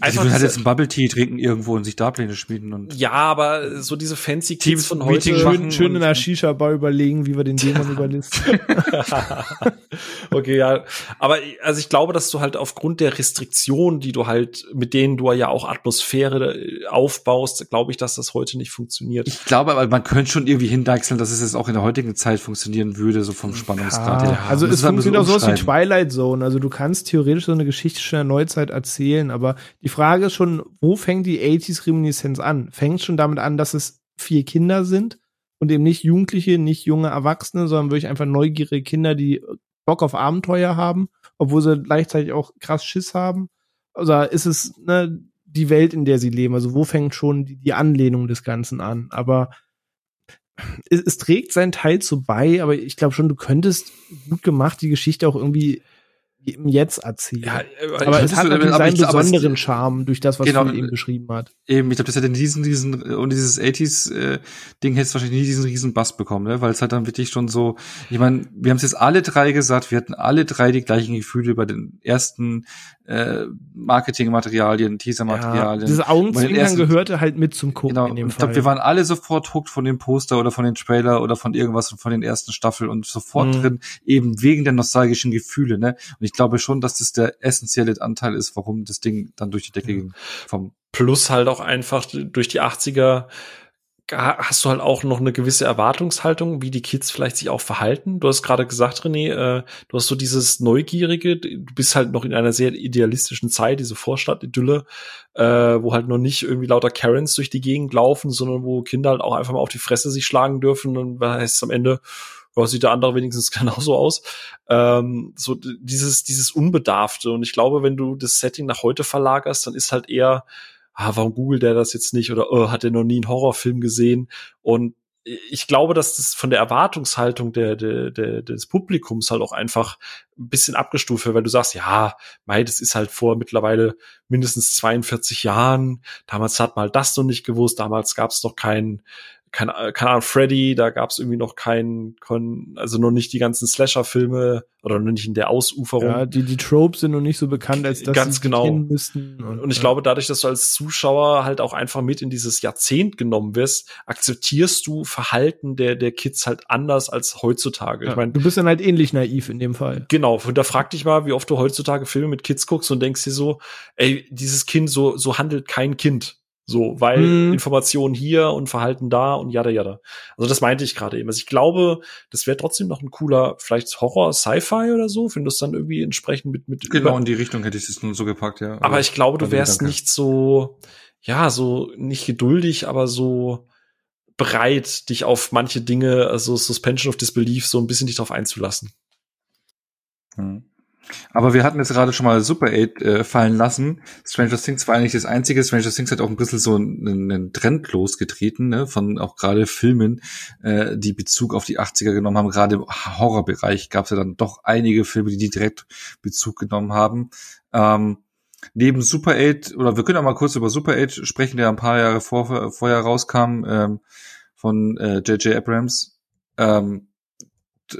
Einfach die halt jetzt einen Bubble Tea trinken irgendwo und sich da Pläne schmieden und. Ja, aber so diese fancy Teams von heute. Schön, schön in der Shisha-Bar überlegen, wie wir den Dämon überlisten. okay, ja. Aber also ich glaube, dass du halt aufgrund der Restriktionen, die du halt, mit denen du ja auch Atmosphäre äh, aufbaust, glaube ich, dass das heute nicht funktioniert. Ich glaube, aber man könnte schon irgendwie hindeichseln, dass es jetzt auch in der heutigen Zeit funktionieren würde, so vom Spannungsgrad ja, her. Also es funktioniert auch sowas wie Twilight Zone. Also du kannst theoretisch so eine Geschichte schon in der Neuzeit erzählen, aber die Frage ist schon, wo fängt die 80s-Reminiszenz an? Fängt schon damit an, dass es vier Kinder sind und eben nicht Jugendliche, nicht junge Erwachsene, sondern wirklich einfach neugierige Kinder, die Bock auf Abenteuer haben, obwohl sie gleichzeitig auch krass Schiss haben? Oder ist es ne, die Welt, in der sie leben? Also wo fängt schon die, die Anlehnung des Ganzen an? Aber es, es trägt seinen Teil zu bei, aber ich glaube schon, du könntest gut gemacht die Geschichte auch irgendwie im Jetzt erzählen. Ja, äh, aber es hat natürlich seinen ich, besonderen Charme durch das, was genau, Phil eben beschrieben hat. Eben, ich glaube, das hätte diesen, diesen, und dieses 80s äh, Ding hätte es wahrscheinlich nie diesen riesen Bass bekommen, ne? weil es halt dann wirklich schon so, ich meine, wir haben es jetzt alle drei gesagt, wir hatten alle drei die gleichen Gefühle bei den ersten äh, Marketingmaterialien, Teasermaterialien. Ja, diese Augenzwinkern gehörte halt mit zum Gucken genau, in dem ich glaube, wir waren alle sofort hooked von dem Poster oder von den Trailer oder von irgendwas von den ersten Staffeln und sofort mhm. drin, eben wegen der nostalgischen Gefühle, ne? Und ich glaube schon, dass das der essentielle Anteil ist, warum das Ding dann durch die Decke ging. Vom Plus halt auch einfach durch die 80er hast du halt auch noch eine gewisse Erwartungshaltung, wie die Kids vielleicht sich auch verhalten. Du hast gerade gesagt, René, äh, du hast so dieses Neugierige, du bist halt noch in einer sehr idealistischen Zeit, diese Vorstadt-Idylle, äh, wo halt noch nicht irgendwie lauter Karens durch die Gegend laufen, sondern wo Kinder halt auch einfach mal auf die Fresse sich schlagen dürfen und heißt es am Ende, ja, sieht der andere wenigstens genauso aus. Ähm, so dieses, dieses Unbedarfte. Und ich glaube, wenn du das Setting nach heute verlagerst, dann ist halt eher, ah, warum googelt der das jetzt nicht? Oder oh, hat er noch nie einen Horrorfilm gesehen? Und ich glaube, dass das von der Erwartungshaltung der, der, der, des Publikums halt auch einfach ein bisschen abgestuft wird, weil du sagst, ja, mei, das ist halt vor mittlerweile mindestens 42 Jahren. Damals hat man halt das noch nicht gewusst. Damals gab es noch keinen keine, äh, keine Ahnung, Freddy, da gab es irgendwie noch keinen, also noch nicht die ganzen Slasher-Filme oder noch nicht in der Ausuferung. Ja, die, die Tropes sind noch nicht so bekannt, als dass Ganz sie genau. kennen müssten. Und, und ich ja. glaube, dadurch, dass du als Zuschauer halt auch einfach mit in dieses Jahrzehnt genommen wirst, akzeptierst du Verhalten der, der Kids halt anders als heutzutage. Ja, ich mein, du bist dann halt ähnlich naiv in dem Fall. Genau, und da frag dich mal, wie oft du heutzutage Filme mit Kids guckst und denkst dir so, ey, dieses Kind, so, so handelt kein Kind So, weil mhm. Informationen hier und Verhalten da und jada jada. Also das meinte ich gerade eben. Also ich glaube, das wäre trotzdem noch ein cooler, vielleicht Horror, Sci-Fi oder so, wenn du es dann irgendwie entsprechend mit mit genau in die Richtung hätte ich es nun so gepackt, ja. Aber, aber ich glaube, du wärst nicht so, ja, so nicht geduldig, aber so bereit, dich auf manche Dinge, also Suspension of Disbelief, so ein bisschen dich drauf einzulassen. Hm. Aber wir hatten jetzt gerade schon mal Super 8 äh, fallen lassen. Stranger Things war eigentlich das einzige. Stranger Things hat auch ein bisschen so einen, einen Trend losgetreten, ne, von auch gerade Filmen, äh, die Bezug auf die 80er genommen haben. Gerade im Horrorbereich gab es ja dann doch einige Filme, die, direkt Bezug genommen haben. Ähm, neben Super 8, oder wir können auch mal kurz über Super 8 sprechen, der ein paar Jahre vor, vorher rauskam, ähm, von J.J. Äh, Abrams. Ähm,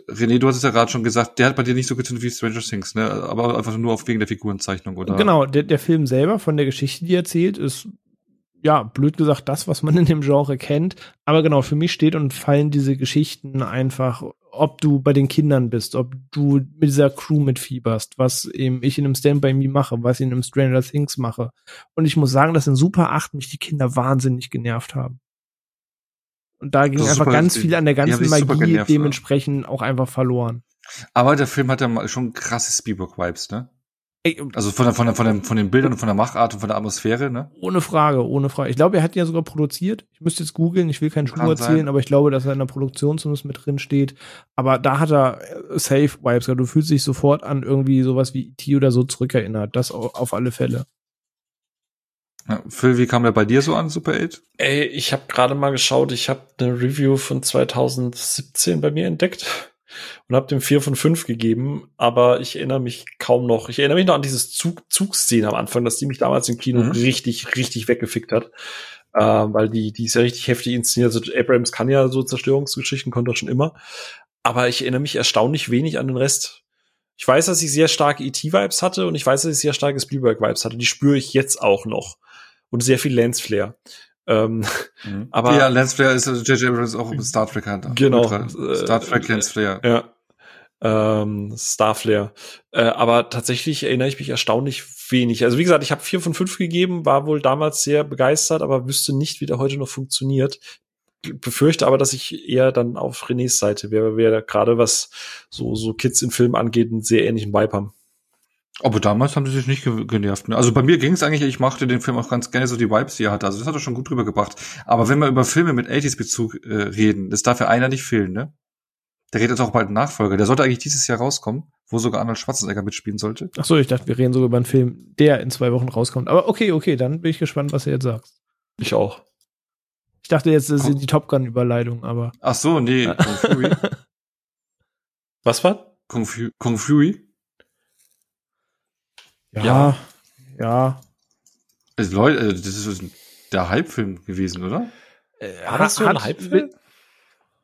René, du hast es ja gerade schon gesagt, der hat bei dir nicht so gezündet wie Stranger Things, ne? Aber einfach nur auf wegen der Figurenzeichnung, oder? Genau, der, der Film selber von der Geschichte, die erzählt, ist ja, blöd gesagt, das, was man in dem Genre kennt. Aber genau, für mich steht und fallen diese Geschichten einfach, ob du bei den Kindern bist, ob du mit dieser Crew mitfieberst, was eben ich in einem Stand By Me mache, was ich in einem Stranger Things mache. Und ich muss sagen, dass in Super 8 mich die Kinder wahnsinnig genervt haben. Und da ging einfach ganz viel an der ganzen Magie genervt, dementsprechend auch einfach verloren. Aber der Film hat ja schon krasse Spielberg-Vibes, ne? Ey, also von, der, von, der, von, den, von den Bildern und von der Machart und von der Atmosphäre, ne? Ohne Frage, ohne Frage. Ich glaube, er hat ihn ja sogar produziert. Ich müsste jetzt googeln, ich will keinen Schuh erzählen, sein. aber ich glaube, dass er in der Produktion zumindest mit drin steht. Aber da hat er äh, Safe Vibes. Du fühlst dich sofort an irgendwie sowas wie E.T. oder so zurückerinnert. Das auf alle Fälle. Ja, Phil, wie kam der bei dir so an, Super 8? Ey, ich habe gerade mal geschaut, ich habe eine Review von 2017 bei mir entdeckt und habe dem 4 von 5 gegeben, aber ich erinnere mich kaum noch. Ich erinnere mich noch an dieses Zug Zugszene am Anfang, dass die mich damals im Kino mhm. richtig, richtig weggefickt hat. Äh, weil die, die ist ja richtig heftig inszeniert. Also Abrams kann ja so Zerstörungsgeschichten, konnte er schon immer. Aber ich erinnere mich erstaunlich wenig an den Rest. Ich weiß, dass ich sehr starke E.T.-Vibes hatte und ich weiß, dass ich sehr starke Spielberg-Vibes hatte. Die spüre ich jetzt auch noch und sehr viel Lensflare. Ähm, mhm. aber ja, Lensflare ist J.J. Also Abrams auch Star Trek hat. Genau. Star Trek äh, Lensflare. Ja. Ähm, Starflare. Äh, aber tatsächlich erinnere ich mich erstaunlich wenig. Also wie gesagt, ich habe vier von fünf gegeben, war wohl damals sehr begeistert, aber wüsste nicht, wie der heute noch funktioniert. Befürchte aber, dass ich eher dann auf Renés Seite wäre, wer gerade was so, so Kids in Film angeht, einen sehr ähnlichen Vibe haben. Aber damals haben sie sich nicht genervt. Ne? Also bei mir ging es eigentlich, ich mochte den Film auch ganz gerne so die Vibes, die er hatte. Also das hat er schon gut drüber gebracht. Aber wenn wir über Filme mit 80s-Bezug äh, reden, das darf ja einer nicht fehlen, ne? Der redet auch bald einen Nachfolger. Der sollte eigentlich dieses Jahr rauskommen, wo sogar Arnold Schwarzenegger mitspielen sollte. Ach so, ich dachte, wir reden sogar über einen Film, der in zwei Wochen rauskommt. Aber okay, okay, dann bin ich gespannt, was du jetzt sagst. Ich auch. Ich dachte jetzt, das ist die Top Gun-Überleitung, aber. Ach so, nee, Kung Fury. was war? Kung, Fu Kung Fury. Ja, ja. ja. Also Leute, also das ist der Hype-Film gewesen, oder? Äh, war das so ein Hype-Film?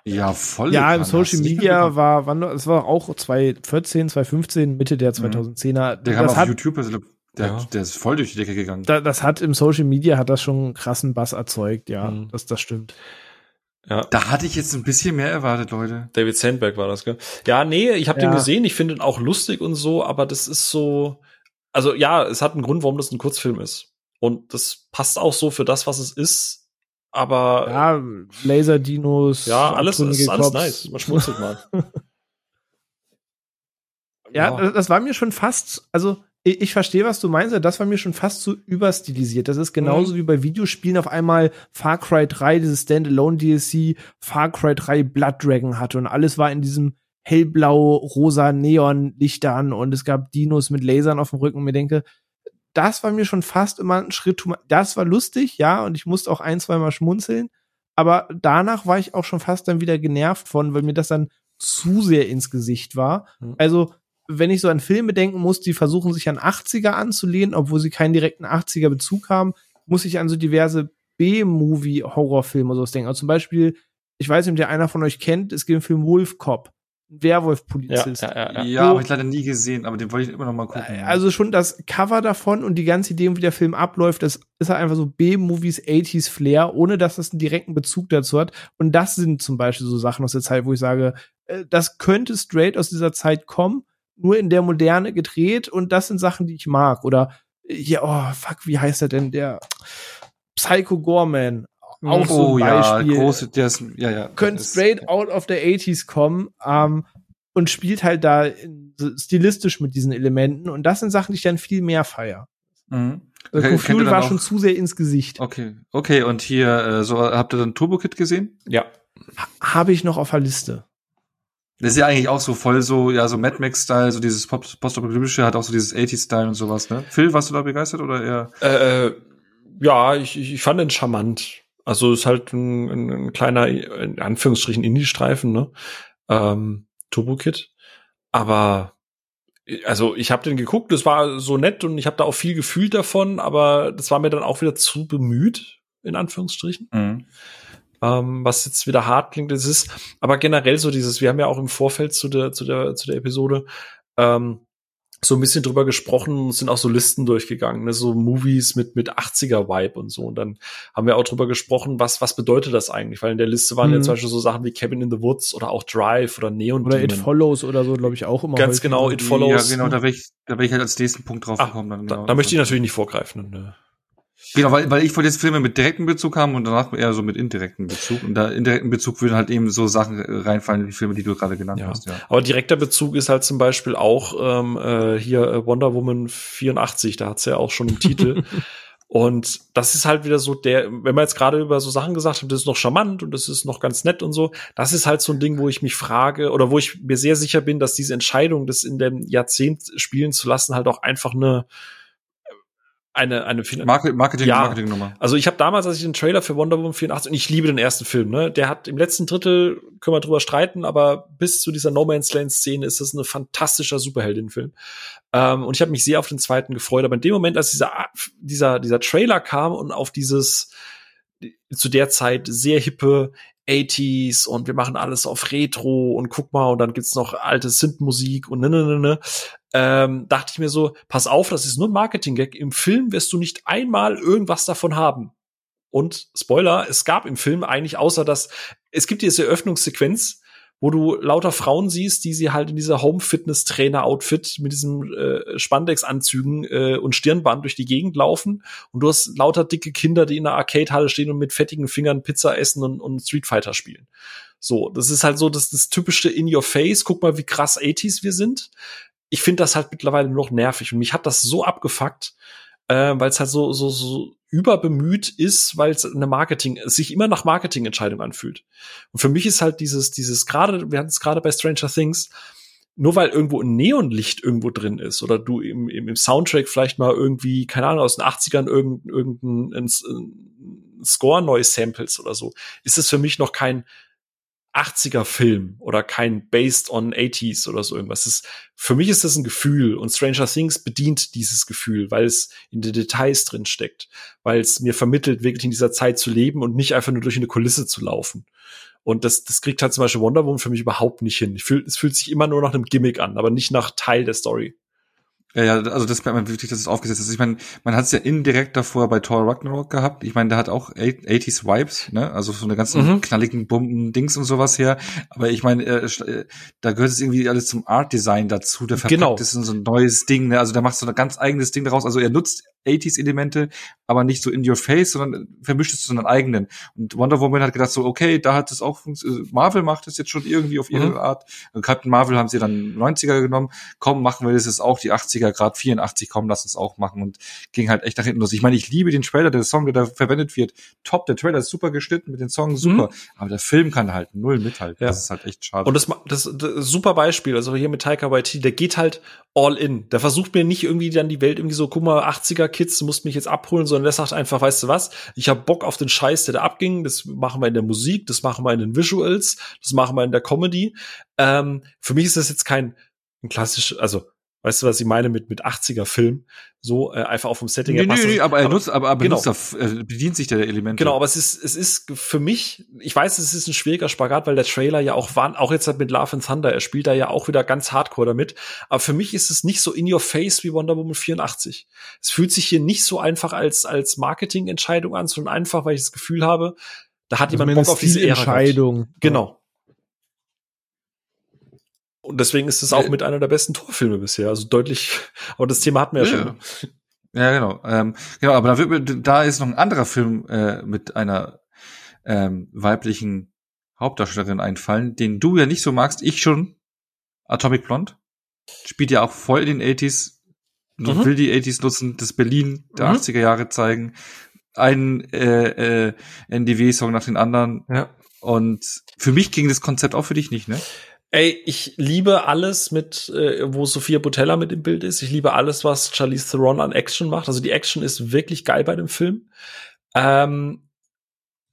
Ja, voll. Ja, im Social Media war, wann, es war auch 2014, 2015, Mitte der 2010er. Mhm. Der kam auf hat, YouTube, also der, ja. der ist voll durch die Decke gegangen. Da, das hat im Social Media hat das schon einen krassen Bass erzeugt, ja, mhm. das, das stimmt. Ja. Da hatte ich jetzt ein bisschen mehr erwartet, Leute. David Sandberg war das, gell? Ja, nee, ich habe ja. den gesehen, ich finde ihn auch lustig und so, aber das ist so, also ja, es hat einen Grund, warum das ein Kurzfilm ist. Und das passt auch so für das, was es ist. Aber ja, Laserdinos, ja, alles ist alles nice. Man schmutzelt mal. ja, ja, das war mir schon fast, also ich, ich verstehe, was du meinst, das war mir schon fast zu überstilisiert. Das ist genauso mhm. wie bei Videospielen auf einmal Far Cry 3, dieses Standalone DLC, Far Cry 3 Blood Dragon hatte und alles war in diesem hellblau, rosa Neonlichtern und es gab Dinos mit Lasern auf dem Rücken und mir denke, das war mir schon fast immer ein Schritt. Das war lustig, ja, und ich musste auch ein, zwei Mal schmunzeln. Aber danach war ich auch schon fast dann wieder genervt von, weil mir das dann zu sehr ins Gesicht war. Mhm. Also, wenn ich so an Filme denken muss, die versuchen sich an 80er anzulehnen, obwohl sie keinen direkten 80er Bezug haben, muss ich an so diverse B-Movie-Horrorfilme so denken. Also zum Beispiel, ich weiß nicht, ob der einer von euch kennt, es gibt den Film Wolf Cop. Werwolf-Polizist. Ja, ja, ja, ja. habe ich leider nie gesehen, aber den wollte ich immer noch mal gucken. Also schon das Cover davon und die ganze Idee, wie der Film abläuft, das ist halt einfach so B-Movies, 80s Flair, ohne dass das einen direkten Bezug dazu hat. Und das sind zum Beispiel so Sachen aus der Zeit, wo ich sage, äh, das könnte straight aus dieser Zeit kommen, nur in der Moderne gedreht und das sind Sachen, die ich mag. Oder ja, oh, fuck, wie heißt er denn? Der Psycho Gorman, auch so oh ein ja, Beispiel. große, der ist, ja, ja. könnte ist- straight out of the 80s kommen ähm, und spielt halt da in, so stilistisch mit diesen Elementen und das sind Sachen, die ich dann viel mehr feier. Mhm. Also Cthulhu dann war schon zu sehr ins Gesicht. Okay, okay, und hier, äh, so, habt ihr dann Turbo Kid gesehen? Ja. Habe ich noch auf der Liste. Das ist ja eigentlich auch so voll so, ja, so Mad Max-Style, so dieses Postapokalyptische, hat auch so dieses 80s-Style und sowas, ne? Phil, warst du da begeistert oder eher? Äh, ja, ich, ich ich fand den charmant. Also ist halt ein, ein, ein kleiner, in Anführungsstrichen, Indie-Streifen, ne? Ähm, Turbo Kid. Aber also ich habe den geguckt, das war so nett und ich habe da auch viel gefühlt davon, aber das war mir dann auch wieder zu bemüht, in Anführungsstrichen. Mhm. ähm, was jetzt wieder hart klingt, es ist, aber generell so dieses, wir haben ja auch im Vorfeld zu der, zu der, zu der Episode, ähm, so ein bisschen drüber gesprochen und sind auch so Listen durchgegangen, ne? so Movies mit, mit 80er-Vibe und so. Und dann haben wir auch drüber gesprochen, was, was bedeutet das eigentlich? Weil in der Liste waren ja Mhm. zum Beispiel so Sachen wie Cabin in the Woods oder auch Drive oder Neon Oder It Demon. Follows oder so, glaube ich, auch immer. Ganz häufig. genau, It Follows. Ja, genau, da wäre ich, da wäre ich halt als nächsten Punkt drauf Ah, gekommen. Dann, Da, genau. da möchte ich natürlich nicht vorgreifen. Ne? Genau, weil, weil ich wollte jetzt Filme mit direktem Bezug haben und danach eher so mit indirektem Bezug. Und da indirekten Bezug würden halt eben so Sachen reinfallen, wie Filme, die du gerade genannt Ja. hast, ja. Aber direkter Bezug ist halt zum Beispiel auch ähm, äh, hier äh, Wonder Woman 84, da hat's ja auch schon im Titel. Und das ist halt wieder so der, wenn wir jetzt gerade über so Sachen gesagt haben, das ist noch charmant und das ist noch ganz nett und so, das ist halt so ein Ding, wo ich mich frage oder wo ich mir sehr sicher bin, dass diese Entscheidung, das in dem Jahrzehnt spielen zu lassen, halt auch einfach eine eine eine Finan- Market, Marketing, Ja. Marketingnummer. also ich habe damals, als ich den Trailer für Wonder Woman 84 und ich liebe den ersten Film, ne, der hat im letzten Drittel können wir drüber streiten, aber bis zu dieser No Man's Land Szene ist das ein fantastischer Superheldinnenfilm. Ähm, und ich habe mich sehr auf den zweiten gefreut, aber in dem Moment, als dieser dieser dieser Trailer kam und auf dieses zu der Zeit sehr hippe 80s und wir machen alles auf Retro und guck mal und dann gibt's noch alte Synth-Musik und ne, ne, ne, ne. Ähm, dachte ich mir so, pass auf, das ist nur ein Marketing-Gag. Im Film wirst du nicht einmal irgendwas davon haben. Und Spoiler, es gab im Film eigentlich außer dass es gibt diese Eröffnungssequenz, wo du lauter Frauen siehst, die sie halt in dieser Home-Fitness-Trainer-Outfit mit diesen äh, Spandex-Anzügen äh, und Stirnband durch die Gegend laufen. Und du hast lauter dicke Kinder, die in der Arcade-Halle stehen und mit fettigen Fingern Pizza essen und, und Street Fighter spielen. So, das ist halt so das, das typische in your face. Guck mal, wie krass 80s wir sind. Ich finde das halt mittlerweile nur noch nervig und mich hat das so abgefuckt, äh, weil es halt so, so, so überbemüht ist, weil es eine Marketing, sich immer nach Marketingentscheidung anfühlt. Und für mich ist halt dieses, dieses gerade, wir hatten es gerade bei Stranger Things, nur weil irgendwo ein Neonlicht irgendwo drin ist oder du im, im, im Soundtrack vielleicht mal irgendwie, keine Ahnung, aus den 80ern irgendein, irgendein ein, ein Score neu samples oder so, ist es für mich noch kein 80er Film oder kein based on 80s oder so irgendwas. Ist, für mich ist das ein Gefühl und Stranger Things bedient dieses Gefühl, weil es in den Details drin steckt, weil es mir vermittelt, wirklich in dieser Zeit zu leben und nicht einfach nur durch eine Kulisse zu laufen. Und das, das kriegt halt zum Beispiel Wonder Woman für mich überhaupt nicht hin. Ich fühl, es fühlt sich immer nur nach einem Gimmick an, aber nicht nach Teil der Story. Ja, ja, also das merkt man wirklich, dass es aufgesetzt ist. Ich meine, man hat es ja indirekt davor bei Thor Ragnarok gehabt. Ich meine, der hat auch 80s Vibes, ne? Also so eine ganzen Mhm. knalligen Bomben, Dings und sowas her. Aber ich meine, äh, äh, da gehört es irgendwie alles zum Art Design dazu. Der verpackt Genau. es in so ein neues Ding, ne? Also da macht so ein ganz eigenes Ding daraus. Also er nutzt 80s Elemente, aber nicht so in your face, sondern vermischt es zu seinen eigenen. Und Wonder Woman hat gedacht so, okay, da hat es auch funktioniert. Marvel macht es jetzt schon irgendwie auf ihre Mhm. Art. Und Captain Marvel haben sie dann 90er genommen. Komm, machen wir das jetzt auch die 80er, Grad 84, komm, lass uns auch machen. Und ging halt echt nach hinten los. Ich meine, ich liebe den Trailer, der Song, der da verwendet wird. Top, der Trailer ist super geschnitten mit den Songs, super. Aber der Film kann halt null mithalten. Ja. Das ist halt echt schade. Und das, das, das super Beispiel, also hier mit Taika Waititi, der geht halt all in. Der versucht mir nicht irgendwie dann die Welt irgendwie so, guck mal, 80er Kids, du musst mich jetzt abholen, sondern der sagt einfach, weißt du was, ich habe Bock auf den Scheiß, der da abging, das machen wir in der Musik, das machen wir in den Visuals, das machen wir in der Comedy. Ähm, für mich ist das jetzt kein ein klassisch, also Weißt du, was ich meine mit, mit 80er Film? So, äh, einfach auf dem Setting. nee, her passt nee, nee, aber er nutzt, aber, aber genau. benutzt, er, äh, bedient sich der Elemente. Genau, aber es ist, es ist für mich, ich weiß, es ist ein schwieriger Spagat, weil der Trailer ja auch war, auch jetzt halt mit Love and Thunder, er spielt da ja auch wieder ganz hardcore damit. Aber für mich ist es nicht so in your face wie Wonder Woman 84. Es fühlt sich hier nicht so einfach als, als Marketingentscheidung an, sondern einfach, weil ich das Gefühl habe, da hat Also jemand Bock auf diese Ära. gehabt. Entscheidung. Genau. Und deswegen ist es auch mit einer der besten Torfilme bisher. Also deutlich, aber das Thema hatten wir ja, Ja, schon. ja. Genau. Ähm, genau, aber da, wird, mir- da ist noch ein anderer Film äh, mit einer ähm, weiblichen Hauptdarstellerin einfallen, den du ja nicht so magst, ich schon. Atomic Blonde. Spielt ja auch voll in den 80s. Und Mhm. will die 80s nutzen, das Berlin der Mhm. 80er Jahre zeigen. Ein äh, äh, NDW-Song nach den anderen. Ja. Und für mich ging das Konzept auch für dich nicht, ne? Ey, ich liebe alles mit, äh, wo Sophia Botella mit im Bild ist. Ich liebe alles, was Charlize Theron an Action macht. Also die Action ist wirklich geil bei dem Film. Ähm,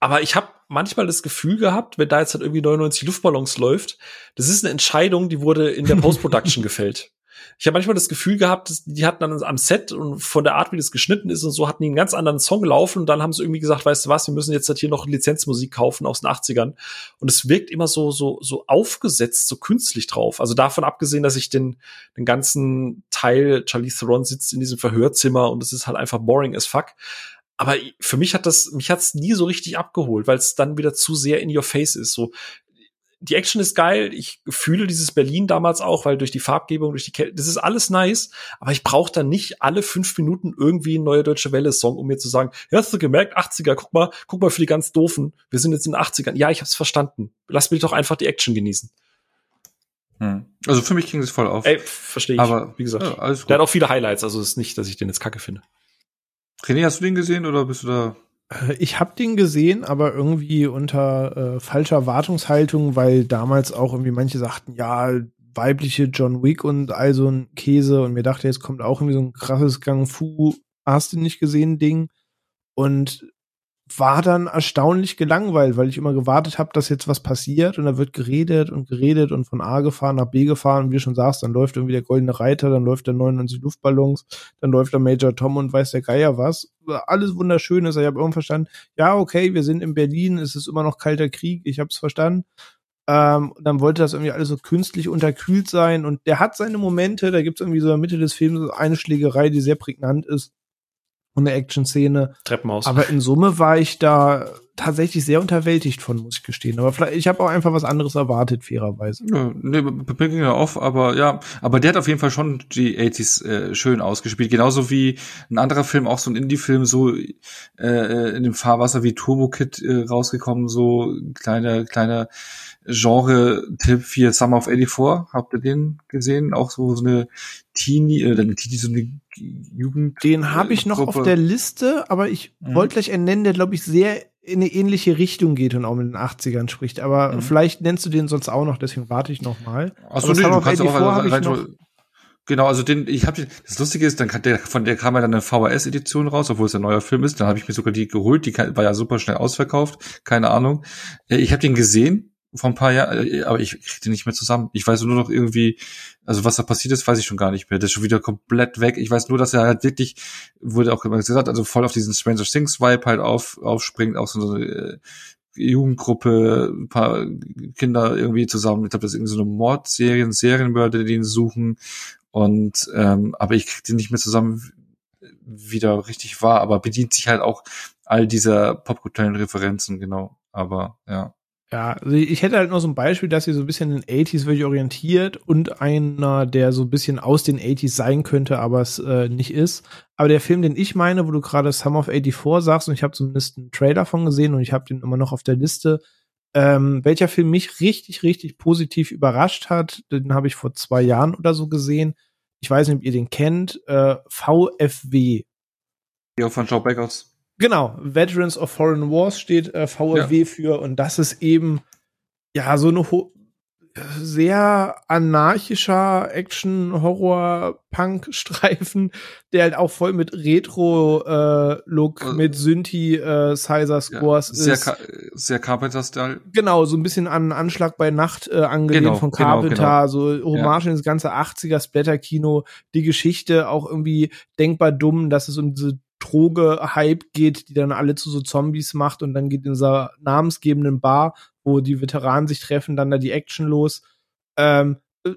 aber ich habe manchmal das Gefühl gehabt, wenn da jetzt halt irgendwie 99 Luftballons läuft, das ist eine Entscheidung, die wurde in der Post-Production gefällt. Ich habe manchmal das Gefühl gehabt, die hatten dann am Set und von der Art, wie das geschnitten ist und so, hatten die einen ganz anderen Song laufen und dann haben sie irgendwie gesagt, weißt du was, wir müssen jetzt halt hier noch Lizenzmusik kaufen aus den 80ern. Und es wirkt immer so, so, so aufgesetzt, so künstlich drauf. Also davon abgesehen, dass ich den, den ganzen Teil, Charlize Theron sitzt in diesem Verhörzimmer und es ist halt einfach boring as fuck. Aber für mich hat das, mich hat's nie so richtig abgeholt, weil es dann wieder zu sehr in your face ist. So, die Action ist geil. Ich fühle dieses Berlin damals auch, weil durch die Farbgebung, durch die Kälte, das ist alles nice. Aber ich brauche dann nicht alle fünf Minuten irgendwie ein neue Deutsche Welle Song, um mir zu sagen, ja, hast du gemerkt, 80er, guck mal, guck mal für die ganz doofen. Wir sind jetzt in den 80ern. Ja, ich hab's verstanden. Lass mich doch einfach die Action genießen. Hm. Also für mich ging das voll auf. Ey, verstehe ich. Aber wie gesagt, ja, alles gut. der hat auch viele Highlights, also es ist nicht, dass ich den jetzt kacke finde. René, hast du den gesehen oder bist du da? Äh, Ich habe den gesehen, aber irgendwie unter äh, falscher Erwartungshaltung, weil damals auch irgendwie manche sagten, ja, weibliche John Wick und all so ein Käse. Und mir dachte, jetzt kommt auch irgendwie so ein krasses Gang Fu, hast du nicht gesehen Ding? Und war dann erstaunlich gelangweilt, weil ich immer gewartet habe, dass jetzt was passiert und da wird geredet und geredet und von A gefahren nach B gefahren und wie du schon sagst, dann läuft irgendwie der goldene Reiter, dann läuft der 99 Luftballons, dann läuft der Major Tom und weiß der Geier was. Alles wunderschön ist. Ich habe irgendwann verstanden, ja, okay, wir sind in Berlin, es ist immer noch kalter Krieg, ich habe es verstanden. Ähm, dann wollte das irgendwie alles so künstlich unterkühlt sein und der hat seine Momente, da gibt es irgendwie so in der Mitte des Films eine Schlägerei, die sehr prägnant ist und eine Action-Szene. Treppenhaus. Aber in Summe war ich da tatsächlich sehr unterwältigt von, muss ich gestehen. Aber vielleicht, ich habe auch einfach was anderes erwartet, fairerweise. Ja, nee, mir ging er auf, aber ja, aber der hat auf jeden Fall schon die 80s äh, schön ausgespielt. Genauso wie ein anderer Film, auch so ein Indie-Film, so äh, in dem Fahrwasser wie Turbo Kid äh, rausgekommen, so kleiner, kleiner Genre-Tipp für Summer of 84. Habt ihr den gesehen? Auch so, so eine Teenie, äh, eine Teenie, so eine Jugend. Den habe ich noch Gruppe. auf der Liste, aber ich Mhm. wollte gleich einen nennen, der, glaube ich, sehr in eine ähnliche Richtung geht und auch mit den 80ern spricht. Aber Mhm. vielleicht nennst du den sonst auch noch, deswegen warte ich noch mal. Achso, nee, du kannst auch 84 hab ich rein, noch- Genau, also den, ich habe das Lustige ist, dann kann der, von der kam ja dann eine VHS-Edition raus, obwohl es ein neuer Film ist. Dann habe ich mir sogar die geholt, die war ja super schnell ausverkauft, keine Ahnung. Äh, Ich habe den gesehen vor ein paar Jahren, äh, aber ich krieg den nicht mehr zusammen. Ich weiß nur noch irgendwie, also was da passiert ist, weiß ich schon gar nicht mehr. Der ist schon wieder komplett weg. Ich weiß nur, dass er halt wirklich, wurde auch immer gesagt, also voll auf diesen Stranger Things Vibe halt auf, aufspringt, auch so eine äh, Jugendgruppe, ein paar Kinder irgendwie zusammen. Ich glaube, das ist irgendwie so eine Mordserie, ein Serienmörder, die ihn suchen. Und ähm, aber ich krieg den nicht mehr zusammen, wie der richtig war, aber bedient sich halt auch all dieser popkulturellen Referenzen, genau. Aber ja. Ja, also ich hätte halt noch so ein Beispiel, dass sie so ein bisschen in den 80s wirklich orientiert und einer, der so ein bisschen aus den 80s sein könnte, aber es äh, nicht ist. Aber der Film, den ich meine, wo du gerade Summer of 84 sagst, und ich habe zumindest einen Trailer von gesehen und ich habe den immer noch auf der Liste, ähm, welcher Film mich richtig, richtig positiv überrascht hat, den habe ich vor zwei Jahren oder so gesehen. Ich weiß nicht, ob ihr den kennt, äh, VFW. Ja, von Joe Beckers. Genau, Veterans of Foreign Wars steht äh, VFW für und das ist eben ja so eine ho sehr anarchischer Action-Horror-Punk-Streifen, der halt auch voll mit Retro-Look, Also- mit Synthi-Sizer-Scores Ja, sehr, ist. Ka sehr Carpenter-Style. Genau, so ein bisschen an Anschlag bei Nacht äh, angelehnt Genau, von genau, Carpenter, so Hommage ins ganze 80er Splatter-Kino, die Geschichte auch irgendwie denkbar dumm, dass es um diese Droge-Hype geht, die dann alle zu so Zombies macht und dann geht in dieser namensgebenden Bar, wo die Veteranen sich treffen, dann da die Action los. Ähm, äh,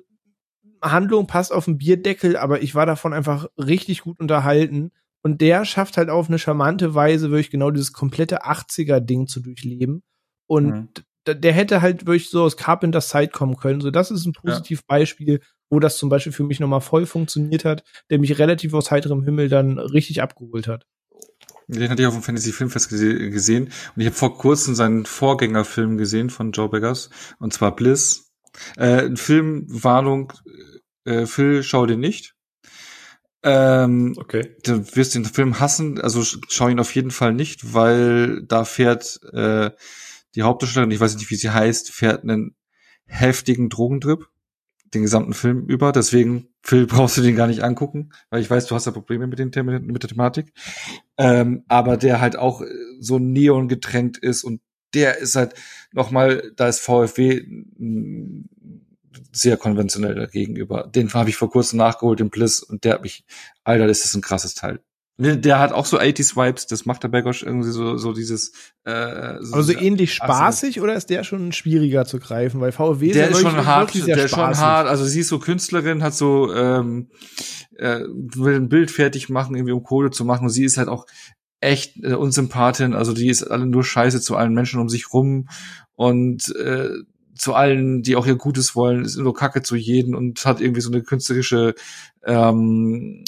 Handlung passt auf den Bierdeckel, aber ich war davon einfach richtig gut unterhalten. Und der schafft halt auf eine charmante Weise wirklich genau dieses komplette 80er-Ding zu durchleben. Und Mhm. der hätte halt wirklich so aus Carpenters Zeit kommen können. So, das ist ein Positivbeispiel, wo das zum Beispiel für mich nochmal voll funktioniert hat, der mich relativ aus heiterem Himmel dann richtig abgeholt hat. Den hatte ich auf dem Fantasy Filmfest gese gesehen und ich habe vor kurzem seinen Vorgängerfilm gesehen von Joe Beggars und zwar Bliss. Äh, Filmwarnung, äh, Phil, schau den nicht. Ähm, okay. Du wirst den Film hassen, also schau ihn auf jeden Fall nicht, weil da fährt äh, die Hauptdarstellerin, ich weiß nicht, wie sie heißt, fährt einen heftigen Drogentrip den gesamten Film über. Deswegen, Phil, brauchst du den gar nicht angucken, weil ich weiß, du hast ja Probleme mit, den Themen, mit der Thematik. Ähm, aber der halt auch so neon getränkt ist und der ist halt nochmal, da ist VfW sehr konventionell dagegenüber. Den habe ich vor kurzem nachgeholt, den Bliss, und der hat mich, Alter, das ist ein krasses Teil. Der hat auch so 80s Vibes, das macht der Bergosch irgendwie so, so dieses. Äh, so also ähnlich spaßig oder ist der schon schwieriger zu greifen? Weil VW der ist schon hart, der ist schon hart. Also sie ist so Künstlerin, hat so ähm, äh, will ein Bild fertig machen, irgendwie um Kohle zu machen. Und sie ist halt auch echt äh, Unsympathin. Also die ist alle nur Scheiße zu allen Menschen um sich rum und äh, zu allen, die auch ihr Gutes wollen, ist nur Kacke zu jedem und hat irgendwie so eine künstlerische ähm,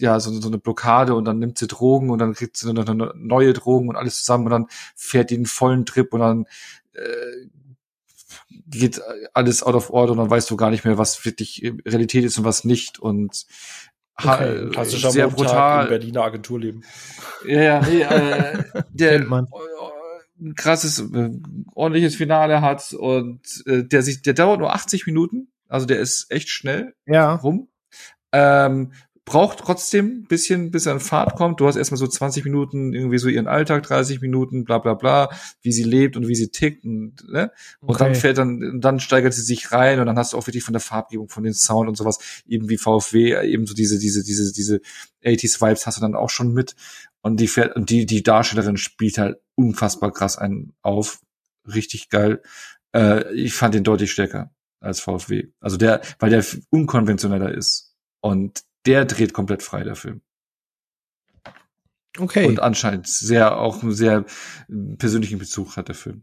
ja, so, so eine Blockade und dann nimmt sie Drogen und dann kriegt sie eine, eine neue Drogen und alles zusammen und dann fährt die einen vollen Trip und dann äh, geht alles out of order und dann weißt du gar nicht mehr, was wirklich Realität ist und was nicht und okay, klassischer sehr Montag brutal. im Berliner Agenturleben. Ja, ja, nee, äh, der ein krasses, äh, ordentliches Finale hat und äh, der sich, der dauert nur 80 Minuten, also der ist echt schnell ja. rum. Ähm, braucht trotzdem bisschen, bis er in Fahrt kommt. Du hast erstmal so 20 Minuten irgendwie so ihren Alltag, 30 Minuten, bla bla bla, wie sie lebt und wie sie tickt und, ne? Und okay. dann fährt dann, dann steigert sie sich rein und dann hast du auch wirklich von der Farbgebung, von den Sound und sowas, eben wie VfW, eben so diese, diese, diese, diese 80s Vibes hast du dann auch schon mit. Und die fährt, und die, die Darstellerin spielt halt unfassbar krass einen auf. Richtig geil. Äh, ich fand den deutlich stärker als VfW. Also der, weil der unkonventioneller ist. Und der dreht komplett frei, der Film. Okay. Und anscheinend sehr, auch einen sehr persönlichen Bezug hat der Film.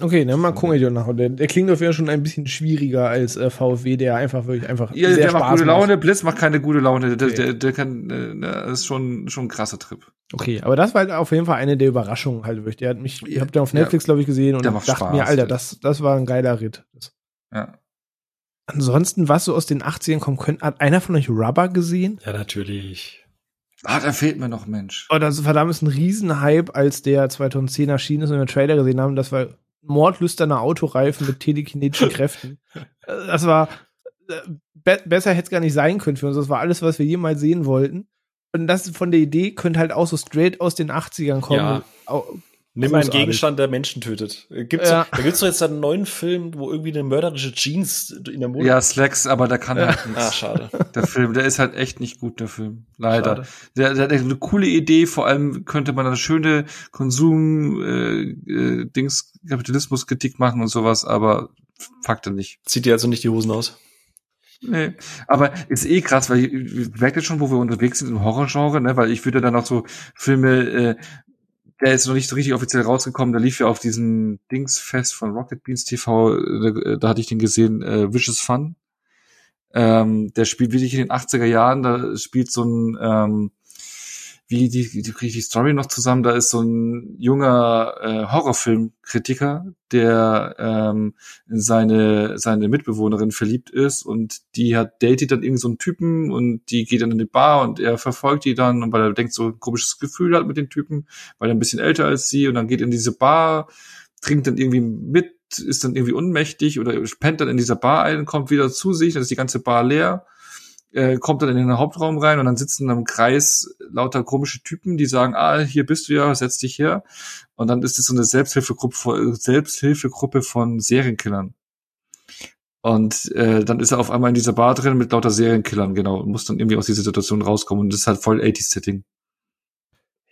Okay, dann mal gucken wir nach. Der, der klingt auf jeden Fall schon ein bisschen schwieriger als äh, VfW, der einfach wirklich einfach. Ja, sehr der Spaß macht gute Laune, Blitz macht keine gute Laune. Der, okay. der, der kann, äh, ist schon, schon ein krasser Trip. Okay, aber das war halt auf jeden Fall eine der Überraschungen halt wirklich. Der hat mich, ich hab den auf Netflix, ja, glaube ich, gesehen und dachte Spaß, mir, Alter, das, das war ein geiler Ritt. Ja. Ansonsten, was so aus den 80ern kommen könnte, hat einer von euch Rubber gesehen? Ja, natürlich. Ah, da fehlt mir noch Mensch. Oh, das verdammt ist ein Riesenhype, als der 2010 erschienen ist und wir Trailer gesehen haben. Das war mordlüsterner Autoreifen mit telekinetischen Kräften. Das war äh, be besser hätte es gar nicht sein können für uns. Das war alles, was wir jemals sehen wollten. Und das von der Idee könnte halt auch so straight aus den 80ern kommen. Ja. Nimm einen Gegenstand, der Menschen tötet. Gibt's ja. da gibt's doch jetzt einen neuen Film, wo irgendwie eine mörderische Jeans in der Mode. Ja, Slacks, aber der kann ja. halt nichts. Ah, schade. Der Film, der ist halt echt nicht gut, der Film. Leider. Der, der, der hat eine coole Idee, vor allem könnte man eine schöne Konsum, äh, äh, Dings, Kapitalismuskritik machen und sowas, aber Fakte nicht. Zieht dir also nicht die Hosen aus? Nee, aber ist eh krass, weil ich merkt jetzt schon, wo wir unterwegs sind im Horrorgenre, ne, weil ich würde dann auch so Filme äh, der ist noch nicht so richtig offiziell rausgekommen. Da lief ja auf diesem Dingsfest von Rocket Beans TV, da, da hatte ich den gesehen, äh, Vicious Fun. Ähm, der spielt wirklich in den 80er Jahren, da spielt so ein ähm, wie die, die kriege ich die Story noch zusammen. Da ist so ein junger äh, Horrorfilmkritiker, der ähm, in seine seine Mitbewohnerin verliebt ist und die hat datet dann irgend so einen Typen und die geht dann in die Bar und er verfolgt die dann und weil er denkt so ein komisches Gefühl hat mit den Typen, weil er ein bisschen älter als sie und dann geht in diese Bar, trinkt dann irgendwie mit, ist dann irgendwie unmächtig oder pennt dann in dieser Bar ein, kommt wieder zu sich, dann ist die ganze Bar leer äh, kommt dann in den Hauptraum rein und dann sitzen im Kreis lauter komische Typen, die sagen, ah, hier bist du ja, setz dich her. Und dann ist es so eine Selbsthilfegruppe, Selbsthilfegruppe von Serienkillern. Und äh, dann ist er auf einmal in dieser Bar drin mit lauter Serienkillern, genau, und muss dann irgendwie aus dieser Situation rauskommen. Und das ist halt voll 80s-Setting.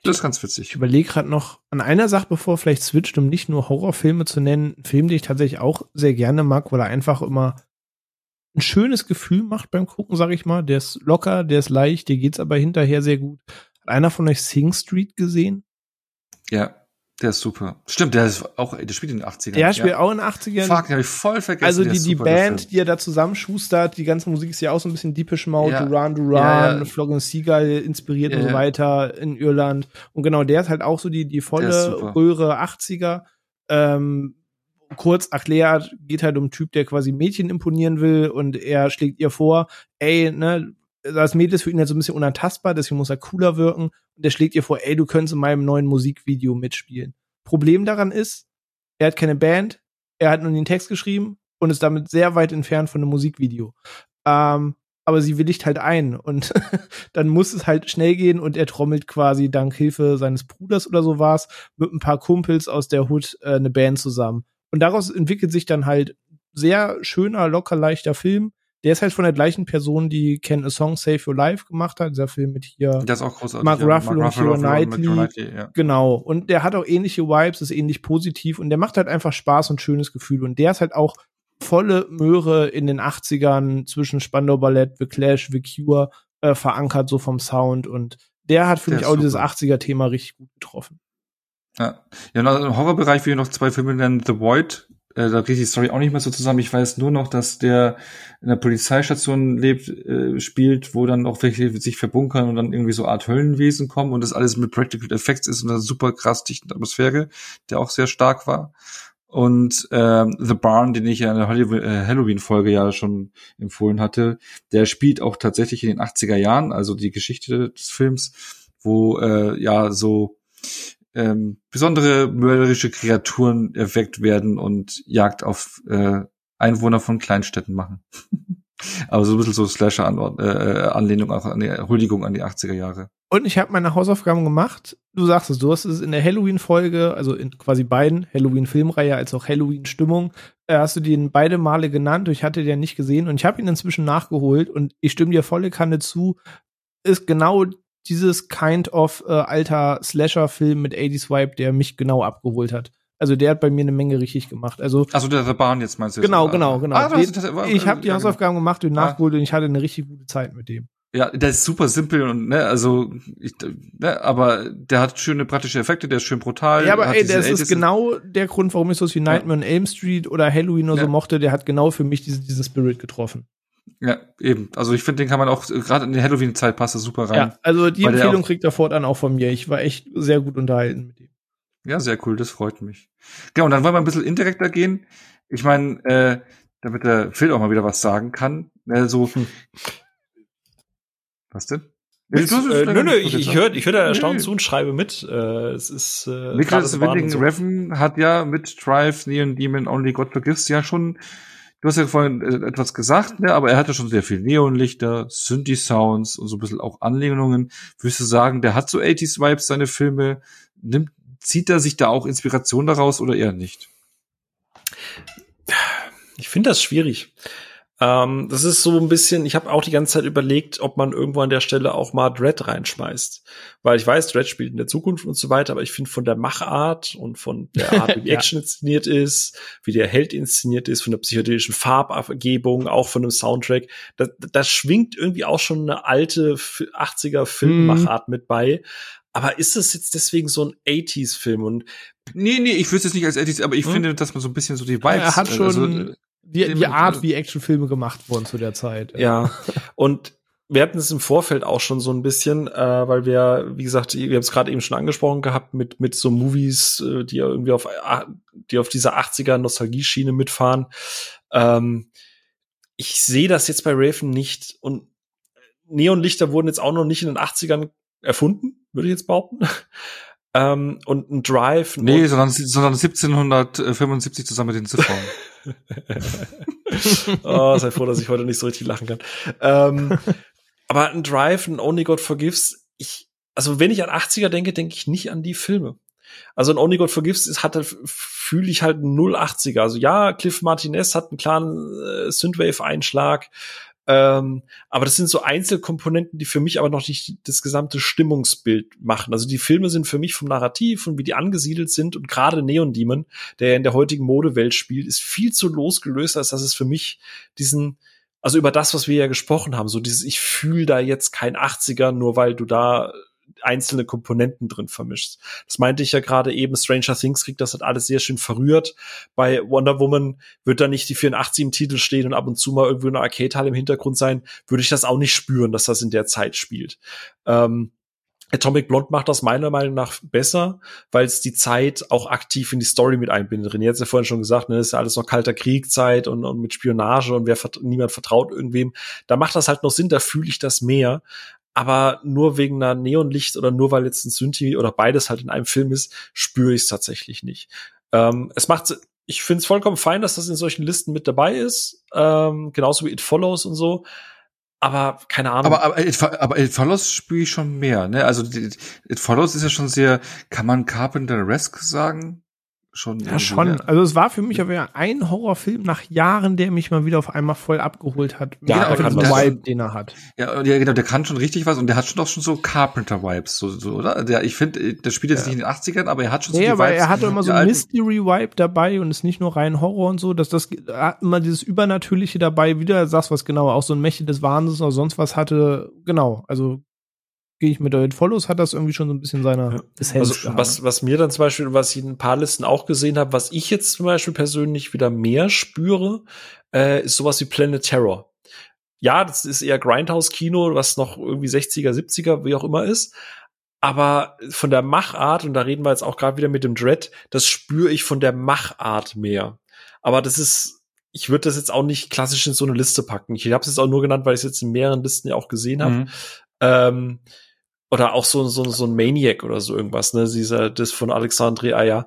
Das ist ganz witzig. Ich überlege gerade noch an einer Sache, bevor vielleicht switcht, um nicht nur Horrorfilme zu nennen, Film, den ich tatsächlich auch sehr gerne mag, weil er einfach immer ein schönes Gefühl macht beim Gucken, sag ich mal. Der ist locker, der ist leicht, dir geht's aber hinterher sehr gut. Hat einer von euch Sing Street gesehen? Ja. Der ist super. Stimmt, der ist auch, der spielt in den 80ern. Der spielt auch in den 80ern. Fuck, den hab ich voll vergessen. Also die, die Band, die er da zusammenschustert, die ganze Musik ist ja auch so ein bisschen Deepish Mode, Ja. Duran Duran, Ja, ja. Flogging Seagull inspiriert Ja, und so weiter in Irland. Und genau, der ist halt auch so die, die volle. Röhre 80er. Ähm, kurz erklärt, geht halt um einen Typ, der quasi Mädchen imponieren will und er schlägt ihr vor, ey, ne, das Mädel ist für ihn halt so ein bisschen unantastbar, deswegen muss er cooler wirken. Und er schlägt ihr vor, ey, du könntest in meinem neuen Musikvideo mitspielen. Problem daran ist, er hat keine Band, er hat nur den Text geschrieben und ist damit sehr weit entfernt von einem Musikvideo. Ähm, aber sie willigt halt ein und dann muss es halt schnell gehen und er trommelt quasi dank Hilfe seines Bruders oder so war's mit ein paar Kumpels aus der Hood äh, eine Band zusammen. Und daraus entwickelt sich dann halt sehr schöner, locker leichter Film. Der ist halt von der gleichen Person, die Can a Song Save Your Life gemacht hat, dieser Film mit hier Der ist auch großartig. Mark. Ruffalo und Keira mit Knightley. Knightley, ja. Genau. Und der hat auch ähnliche Vibes, ist ähnlich positiv und der macht halt einfach Spaß und schönes Gefühl. Und der ist halt auch volle Möhre in den 80ern zwischen Spandau Ballett, The Clash, The Cure äh, verankert, so vom Sound. Und der hat für Der mich auch dieses super. 80er-Thema richtig gut getroffen. Ja, ja im Horrorbereich will ich noch zwei Filme nennen. The Void, äh, da geht die Story auch nicht mehr so zusammen. Ich weiß nur noch, dass der in der Polizeistation lebt, äh, spielt, wo dann auch welche sich verbunkern und dann irgendwie so Art Höllenwesen kommen und das alles mit Practical Effects ist und eine super krass dichte Atmosphäre, der auch sehr stark war. Und ähm, The Barn, den ich ja in der äh, Halloween-Folge ja schon empfohlen hatte, der spielt auch tatsächlich in den 80er Jahren, also die Geschichte des Films, wo äh, ja so ähm, besondere mörderische Kreaturen erweckt werden und Jagd auf äh, Einwohner von Kleinstädten machen. Aber so ein bisschen so Slasher-Anlehnung auch an die Huldigung an die 80er Jahre. Und ich habe meine Hausaufgaben gemacht. Du sagst es, du hast es in der Halloween-Folge, also in quasi beiden, Halloween-Filmreihe als auch Halloween-Stimmung, äh, hast du den beide Male genannt ich hatte den ja nicht gesehen und ich habe ihn inzwischen nachgeholt und ich stimme dir volle Kanne zu, ist genau dieses kind of äh, alter Slasher-Film mit 80s Vibe, der mich genau abgeholt hat. Also der hat bei mir eine Menge richtig gemacht. Also Also der The Barn jetzt meinst du? genau, jetzt? genau, genau. Ah, das, das, ich habe die ja, genau. Hausaufgaben gemacht und Ah. nachgeholt und ich hatte eine richtig gute Zeit mit dem. Ja, der ist super simpel und ne, also ich, ne, aber der hat schöne praktische Effekte, der ist schön brutal. Ja, aber ey, das ist 80s genau der Grund, warum ich so wie Nightmare on Elm Street oder Halloween oder so Ja. mochte. Der hat genau für mich diese, diesen Spirit getroffen. Ja, eben. Also ich finde, den kann man auch gerade in die Halloween-Zeit passt das super rein. Ja, also die der Empfehlung auch- kriegt er fortan auch von mir. Ich war echt sehr gut unterhalten mit dem. Ja, sehr cool, das freut mich. Genau, und dann wollen wir ein bisschen indirekter gehen. Ich meine, äh, damit der Phil auch mal wieder was sagen kann. Äh, so, Hm. was denn? Äh, nö, nö, ich, ich höre ich hör da Nö. erstaunt zu und schreibe mit. Äh, es ist äh, gerade Nicholas Winding so. Refn hat ja mit Drive, Neon Demon, Only God Forgives ja schon, du hast ja vorhin äh, etwas gesagt, ne, aber er hatte schon sehr viel Neonlichter, Synthi-Sounds und so ein bisschen auch Anlehnungen. Würdest du sagen, der hat so 80s-Vibes, seine Filme, nimmt, zieht er sich da auch Inspiration daraus oder eher nicht? Ich finde das schwierig. Ähm, das ist so ein bisschen, ich habe auch die ganze Zeit überlegt, ob man irgendwo an der Stelle auch mal Dread reinschmeißt. Weil ich weiß, Dread spielt in der Zukunft und so weiter, aber ich finde von der Machart und von der Art, wie die Ja. Action inszeniert ist, wie der Held inszeniert ist, von der psychedelischen Farbgebung, auch von dem Soundtrack, da, da schwingt irgendwie auch schon eine alte F- 80er Filmmachart mit bei. Aber ist das jetzt deswegen so ein 80s-Film? Und Nee, nee, ich wüsste es nicht als 80s, aber ich Hm? finde, dass man so ein bisschen so die Vibes. er hat schon also, die, die Art, wie Actionfilme gemacht wurden zu der Zeit. Ja, und wir hatten es im Vorfeld auch schon so ein bisschen, äh, weil wir, wie gesagt, wir haben es gerade eben schon angesprochen gehabt mit mit so Movies, äh, die irgendwie auf ah, die auf dieser 80er Nostalgie-Schiene mitfahren. Ähm, ich sehe das jetzt bei Raven nicht und Neonlichter wurden jetzt auch noch nicht in den 80ern erfunden, würde ich jetzt behaupten. Ähm, und ein Drive. nee, sondern, sondern 1775 zusammen mit den Ziffern. oh, sei froh, dass ich heute nicht so richtig lachen kann. Ähm, aber ein Drive, ein Only God Forgives, ich, also wenn ich an 80er denke, denke ich nicht an die Filme. Also ein Only God Forgives ist, hat, fühle ich halt einen 080er. Also ja, Cliff Martinez hat einen klaren äh, Synthwave-Einschlag. Ähm, aber das sind so Einzelkomponenten, die für mich aber noch nicht das gesamte Stimmungsbild machen. Also die Filme sind für mich vom Narrativ und wie die angesiedelt sind und gerade Neon Demon, der in der heutigen Modewelt spielt, ist viel zu losgelöst, als dass es für mich diesen, also über das, was wir ja gesprochen haben, so dieses, ich fühle da jetzt kein 80er, nur weil du da einzelne Komponenten drin vermischt. Das meinte ich ja gerade eben, Stranger Things kriegt das halt alles sehr schön verrührt. Bei Wonder Woman wird da nicht die 84 im Titel stehen und ab und zu mal irgendwie eine Arcade-Halle im Hintergrund sein, würde ich das auch nicht spüren, dass das in der Zeit spielt. Ähm, Atomic Blonde macht das meiner Meinung nach besser, weil es die Zeit auch aktiv in die Story mit einbindet. René hat ja vorhin schon gesagt, ne, ist ja alles noch kalter Kriegzeit und, und mit Spionage und wer niemand vertraut irgendwem. Da macht das halt noch Sinn, da fühle ich das mehr. Aber nur wegen einer Neonlicht oder nur weil jetzt ein Synthi oder beides halt in einem Film ist, spüre ich es tatsächlich nicht. Ähm, es macht, ich finde es vollkommen fein, dass das in solchen Listen mit dabei ist, ähm, genauso wie It Follows und so aber keine Ahnung. Aber, aber, It, aber It Follows spüre ich schon mehr, ne? Also It Follows ist ja schon sehr, kann man Carpenter-esque sagen? Schon. Ja, schon. Ja. Also es war für mich aber ein Horrorfilm nach Jahren, der mich mal wieder auf einmal voll abgeholt hat. Ja, genau, den Vibe, den er hat. Ja, ja, genau, der kann schon richtig was und der hat schon doch schon so Carpenter-Vibes, so, so, oder? Der, ich finde, der spielt jetzt ja. nicht in den 80ern, aber er hat schon so nee, die Vibes. er hat immer so ein Mystery-Vibe dabei und ist nicht nur rein Horror und so, dass das hat immer dieses Übernatürliche dabei, wieder sagst was genau, auch so ein Mächte des Wahnsinns oder sonst was hatte, genau, also gehe ich mit It Follows, hat das irgendwie schon so ein bisschen seine ja. Essenz. Also, was, was mir dann zum Beispiel, was ich in ein paar Listen auch gesehen habe, was ich jetzt zum Beispiel persönlich wieder mehr spüre, äh, ist sowas wie Planet Terror. Ja, das ist eher Grindhouse-Kino, was noch irgendwie 60er, 70er, wie auch immer ist. Aber von der Machart, und da reden wir jetzt auch gerade wieder mit dem Dread, das spüre ich von der Machart mehr. Aber das ist, ich würde das jetzt auch nicht klassisch in so eine Liste packen. Ich habe es jetzt auch nur genannt, weil ich es jetzt in mehreren Listen ja auch gesehen habe. Mhm. Ähm, oder auch so, so, so ein Maniac oder so irgendwas, ne? Dieser, das von Alexandre Aya.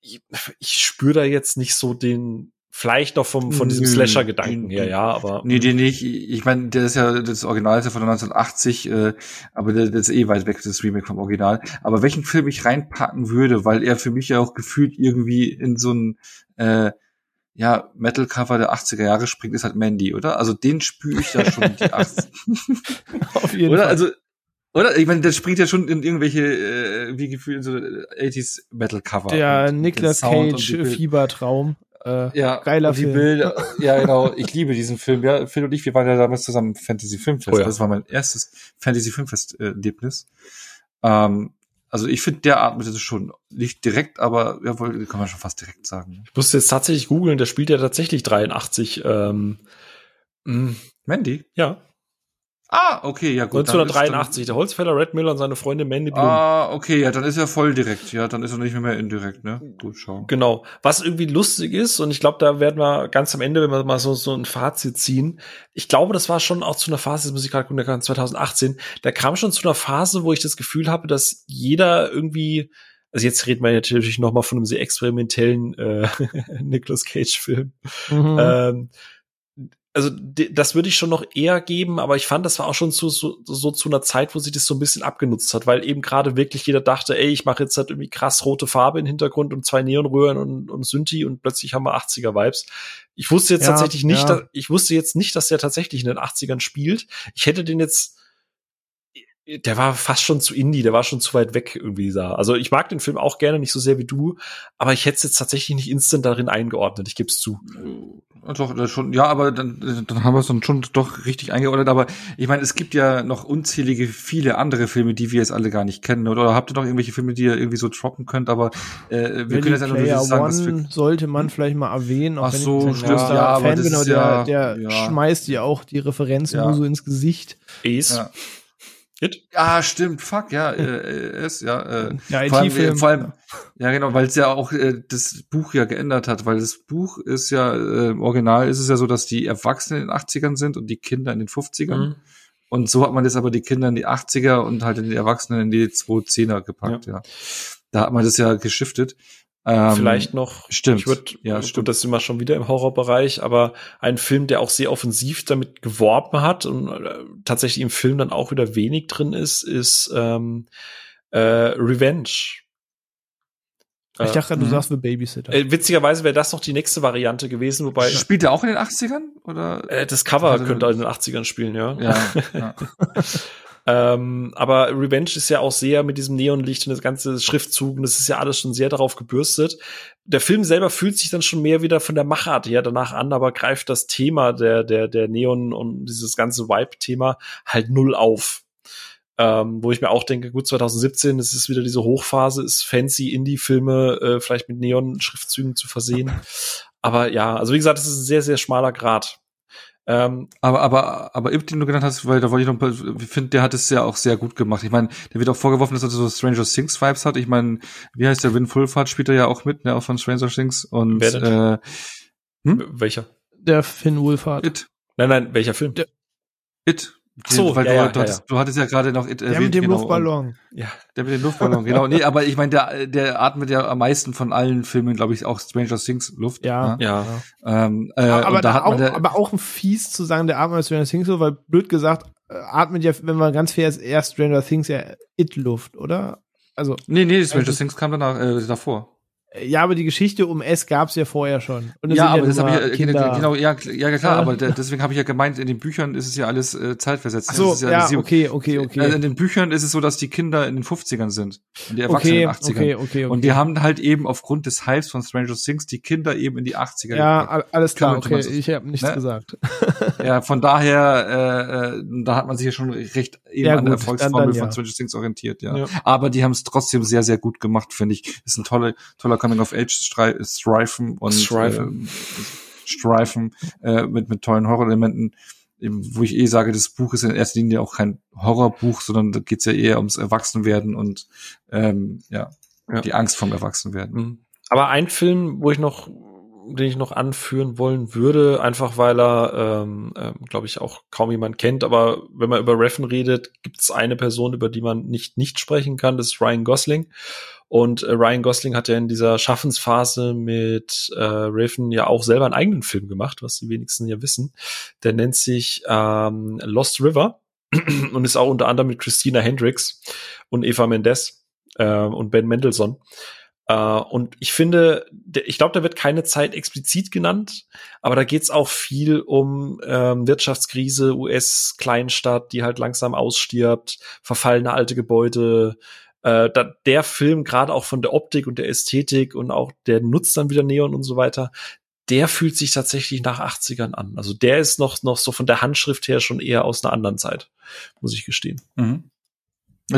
Ich, ich spüre da jetzt nicht so den, vielleicht noch vom, von diesem Slasher-Gedanken her, ja, aber. Nee, den nicht. Ich meine, der ist ja, das Original ist ja von 1980, äh, aber der, der ist eh weit weg, das Remake vom Original. Aber welchen Film ich reinpacken würde, weil er für mich ja auch gefühlt irgendwie in so ein, äh, ja, Metal-Cover der 80er Jahre springt, ist halt Mandy, oder? Also den spüre ich da schon die 80 Auf jeden oder? Fall. Also oder? Ich meine, das springt ja schon in irgendwelche, äh, wie gefühlt, so 80s Metal Cover. Der Nicolas Cage Fiebertraum. Äh, ja, geiler Film. Bilder, ja, genau. Ich liebe diesen Film. Ja, Phil und ich, wir waren ja damals zusammen Fantasy Filmfest. Oh ja. Das war mein erstes Fantasy Filmfest Erlebnis. Ähm, also ich finde, der atmet es schon nicht direkt, aber ja, kann man schon fast direkt sagen. Ne? Ich musste jetzt tatsächlich googeln, der spielt ja tatsächlich 83. Ähm, mh. Mandy? Ja. Ah, okay, ja gut. 1983, der Holzfäller Red Miller und seine Freundin Mandy Bloom. Ah, okay, ja, dann ist er voll direkt. Ja, dann ist er nicht mehr indirekt, ne? Gut, schau. Genau. Was irgendwie lustig ist, und ich glaube, da werden wir ganz am Ende, wenn wir mal so, so ein Fazit ziehen, ich glaube, das war schon auch zu einer Phase, das muss ich gerade 2018, da kam schon zu einer Phase, wo ich das Gefühl habe, dass jeder irgendwie also jetzt reden wir natürlich noch mal von einem sehr experimentellen äh, Nicolas Cage Film. Mhm. Ähm, also das würde ich schon noch eher geben, aber ich fand, das war auch schon zu, so, so zu einer Zeit, wo sich das so ein bisschen abgenutzt hat, weil eben gerade wirklich jeder dachte, ey, ich mache jetzt halt irgendwie krass rote Farbe im Hintergrund und zwei Neonröhren und, und Synthi und plötzlich haben wir 80er Vibes. Ich wusste jetzt ja, tatsächlich nicht, ja. dass, ich wusste jetzt nicht, dass der tatsächlich in den 80ern spielt. Ich hätte den jetzt der war fast schon zu indie, der war schon zu weit weg irgendwie da. Also ich mag den Film auch gerne, nicht so sehr wie du, aber ich hätte es jetzt tatsächlich nicht instant darin eingeordnet, ich gebe es zu. Doch, schon, ja, aber dann, dann haben wir es dann schon doch richtig eingeordnet. Aber ich meine, es gibt ja noch unzählige viele andere Filme, die wir jetzt alle gar nicht kennen. Oder, oder habt ihr noch irgendwelche Filme, die ihr irgendwie so droppen könnt? Aber äh, wir Ready können jetzt einfach nur sagen, dass wir sollte man vielleicht mal erwähnen. Auch Ach so, wenn stimmt, ja, ja, Fan bin, der, der ja. schmeißt ja auch die Referenzen ja. nur so ins Gesicht. Ace. Ja. It? Ah, stimmt, fuck, ja, äh, ist, ja, äh, ja vor, allem, äh, vor allem, ja genau, weil es ja auch äh, das Buch ja geändert hat, weil das Buch ist ja, äh, im Original ist es ja so, dass die Erwachsenen in den 80ern sind und die Kinder in den 50ern. Mhm. Und so hat man jetzt aber die Kinder in die 80er und halt in die Erwachsenen in die 210er gepackt, ja. ja. Da hat man das ja geschiftet. Ähm, Vielleicht noch, stimmt. Ich würd, ja, stimmt. Das sind wir schon wieder im Horrorbereich, aber ein Film, der auch sehr offensiv damit geworben hat und äh, tatsächlich im Film dann auch wieder wenig drin ist, ist ähm, äh, Revenge. Ich dachte, du mhm. sagst The Babysitter. Äh, witzigerweise wäre das noch die nächste Variante gewesen, wobei. Spielt er auch in den 80ern? Oder? Äh, das Cover also, könnte in den 80ern spielen, ja. Ja. ja. Ähm, aber Revenge ist ja auch sehr mit diesem Neonlicht und das ganze Schriftzug und das ist ja alles schon sehr darauf gebürstet. Der Film selber fühlt sich dann schon mehr wieder von der Machart her danach an, aber greift das Thema der, der, der Neon und dieses ganze Vibe-Thema halt null auf. Ähm, wo ich mir auch denke, gut, 2017, das ist wieder diese Hochphase, ist fancy Indie-Filme äh, vielleicht mit Neon-Schriftzügen zu versehen. Aber ja, also wie gesagt, das ist ein sehr, sehr schmaler Grad. Ähm, aber, aber, aber Ip, den du genannt hast, weil da wollte ich noch, ich finde, der hat es ja auch sehr gut gemacht. Ich meine, der wird auch vorgeworfen, dass er so Stranger Things Vibes hat. Ich meine, wie heißt der Win Fulford spielt er ja auch mit, ne, auch von Stranger Things und, Wer denn? äh, hm? Welcher? Der Finn Wolfhard. It, Nein, nein, welcher Film? Der- It. So, weil ja, du, ja, du, hattest, ja. du hattest ja gerade noch It Der erwähnt. mit dem genau, Luftballon. ja. Der mit dem Luftballon, genau. Nee, aber ich meine, der, der atmet ja am meisten von allen Filmen, glaube ich, auch Stranger Things Luft. Ja. ne? Ja. Ähm, äh, aber, und da hat man auch, der, aber auch ein fies zu sagen, der atmet Stranger Things so, weil blöd gesagt, äh, atmet ja, wenn man ganz fair ist, eher Stranger Things ja It-Luft, oder? Also, nee, nee, Stranger Also- Things kam danach, äh, davor. Ja, aber die Geschichte um S gab's ja vorher schon. Ja, aber das nun habe ich ja, Kinder. genau, ja, ja klar, Ja. aber der, deswegen habe ich ja gemeint, in den Büchern ist es ja alles äh, zeitversetzt. Ach so, ist ja, sieben- okay, okay, okay. Also in den Büchern ist es so, dass die Kinder in den 50ern sind und die Erwachsenen okay, in den 80ern. okay, okay, okay. Und die haben halt eben aufgrund des Hypes von Stranger Things die Kinder eben in die 80er ja, gepackt. alles klar, man okay, ich habe nichts ne? gesagt. Ja, von daher, äh, äh, da hat man sich ja schon recht eben Ja, an der gut, Erfolgsformel dann- dann von ja. Stranger Things orientiert, ja. Ja. Aber die haben es trotzdem sehr, sehr gut gemacht, finde ich. Ist ein toller, toller Coming-of-Age-Streifen und Streifen. Äh, Streifen äh, mit, mit tollen Horrorelementen, wo ich eh sage, das Buch ist in erster Linie auch kein Horrorbuch, sondern da geht's ja eher ums Erwachsenwerden und ähm, ja, Ja. die Angst vom Erwachsenwerden. Mhm. Aber ein Film, wo ich noch, den ich noch anführen wollen würde, einfach weil er, ähm, ähm, glaube ich, auch kaum jemand kennt. Aber wenn man über Reffen redet, gibt es eine Person, über die man nicht nicht sprechen kann. Das ist Ryan Gosling. Und äh, Ryan Gosling hat ja in dieser Schaffensphase mit äh, Raven ja auch selber einen eigenen Film gemacht, was die wenigsten ja wissen. Der nennt sich ähm, Lost River und ist auch unter anderem mit Christina Hendricks und Eva Mendes äh, und Ben Mendelssohn. Äh, und ich finde, ich glaube, da wird keine Zeit explizit genannt, aber da geht's auch viel um ähm, Wirtschaftskrise, US-Kleinstadt, die halt langsam ausstirbt, verfallene alte Gebäude. Äh, da, der Film, gerade auch von der Optik und der Ästhetik und auch der nutzt dann wieder Neon und so weiter, der fühlt sich tatsächlich nach 80ern an. Also der ist noch, noch so von der Handschrift her schon eher aus einer anderen Zeit, muss ich gestehen. Mhm.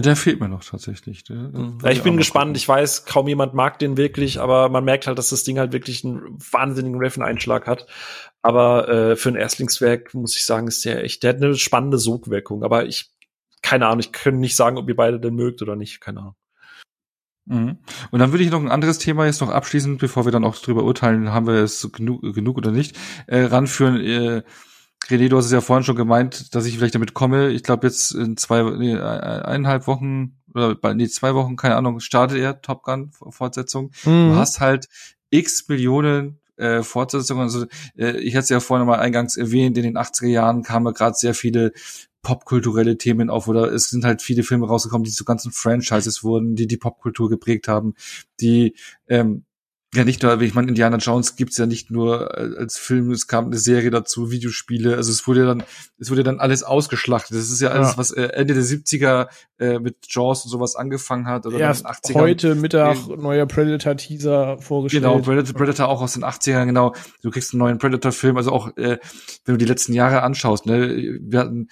Der fehlt mir noch tatsächlich. Der, der Ja, ich bin gespannt. gucken. Ich weiß, kaum jemand mag den wirklich, aber man merkt halt, dass das Ding halt wirklich einen wahnsinnigen Reffen-Einschlag hat. Aber äh, für ein Erstlingswerk muss ich sagen, ist der echt, der hat eine spannende Sogwirkung. Aber ich, keine Ahnung, ich kann nicht sagen, ob ihr beide den mögt oder nicht. Keine Ahnung. Mhm. Und dann würde ich noch ein anderes Thema jetzt noch abschließend, bevor wir dann auch drüber urteilen, haben wir es genug, genug oder nicht, äh, ranführen. Äh, René, du hast es ja vorhin schon gemeint, dass ich vielleicht damit komme. Ich glaube jetzt in zwei, nee, eineinhalb Wochen oder bald- nee, zwei Wochen, keine Ahnung, startet er Top Gun Fortsetzung. Du Mhm. hast halt x Millionen äh, Fortsetzungen. Also äh, ich hatte es ja vorhin mal eingangs erwähnt, in den 80er Jahren kamen ja gerade sehr viele popkulturelle Themen auf oder es sind halt viele Filme rausgekommen, die zu ganzen Franchises wurden, die die Popkultur geprägt haben, die ähm, ja nicht nur, ich meine, Indiana Jones gibt's ja nicht nur äh, als Film, es kam eine Serie dazu, Videospiele, also es wurde ja dann, es wurde dann alles ausgeschlachtet. Das ist ja alles, Ja. was äh, Ende der 70er äh, mit Jaws und sowas angefangen hat oder Erst dann in den 80ern. heute Mittag neuer Predator-Teaser vorgestellt. Genau, Predator, Predator auch aus den 80ern, genau. Du kriegst einen neuen Predator-Film, also auch, äh, wenn du die letzten Jahre anschaust, ne, wir hatten,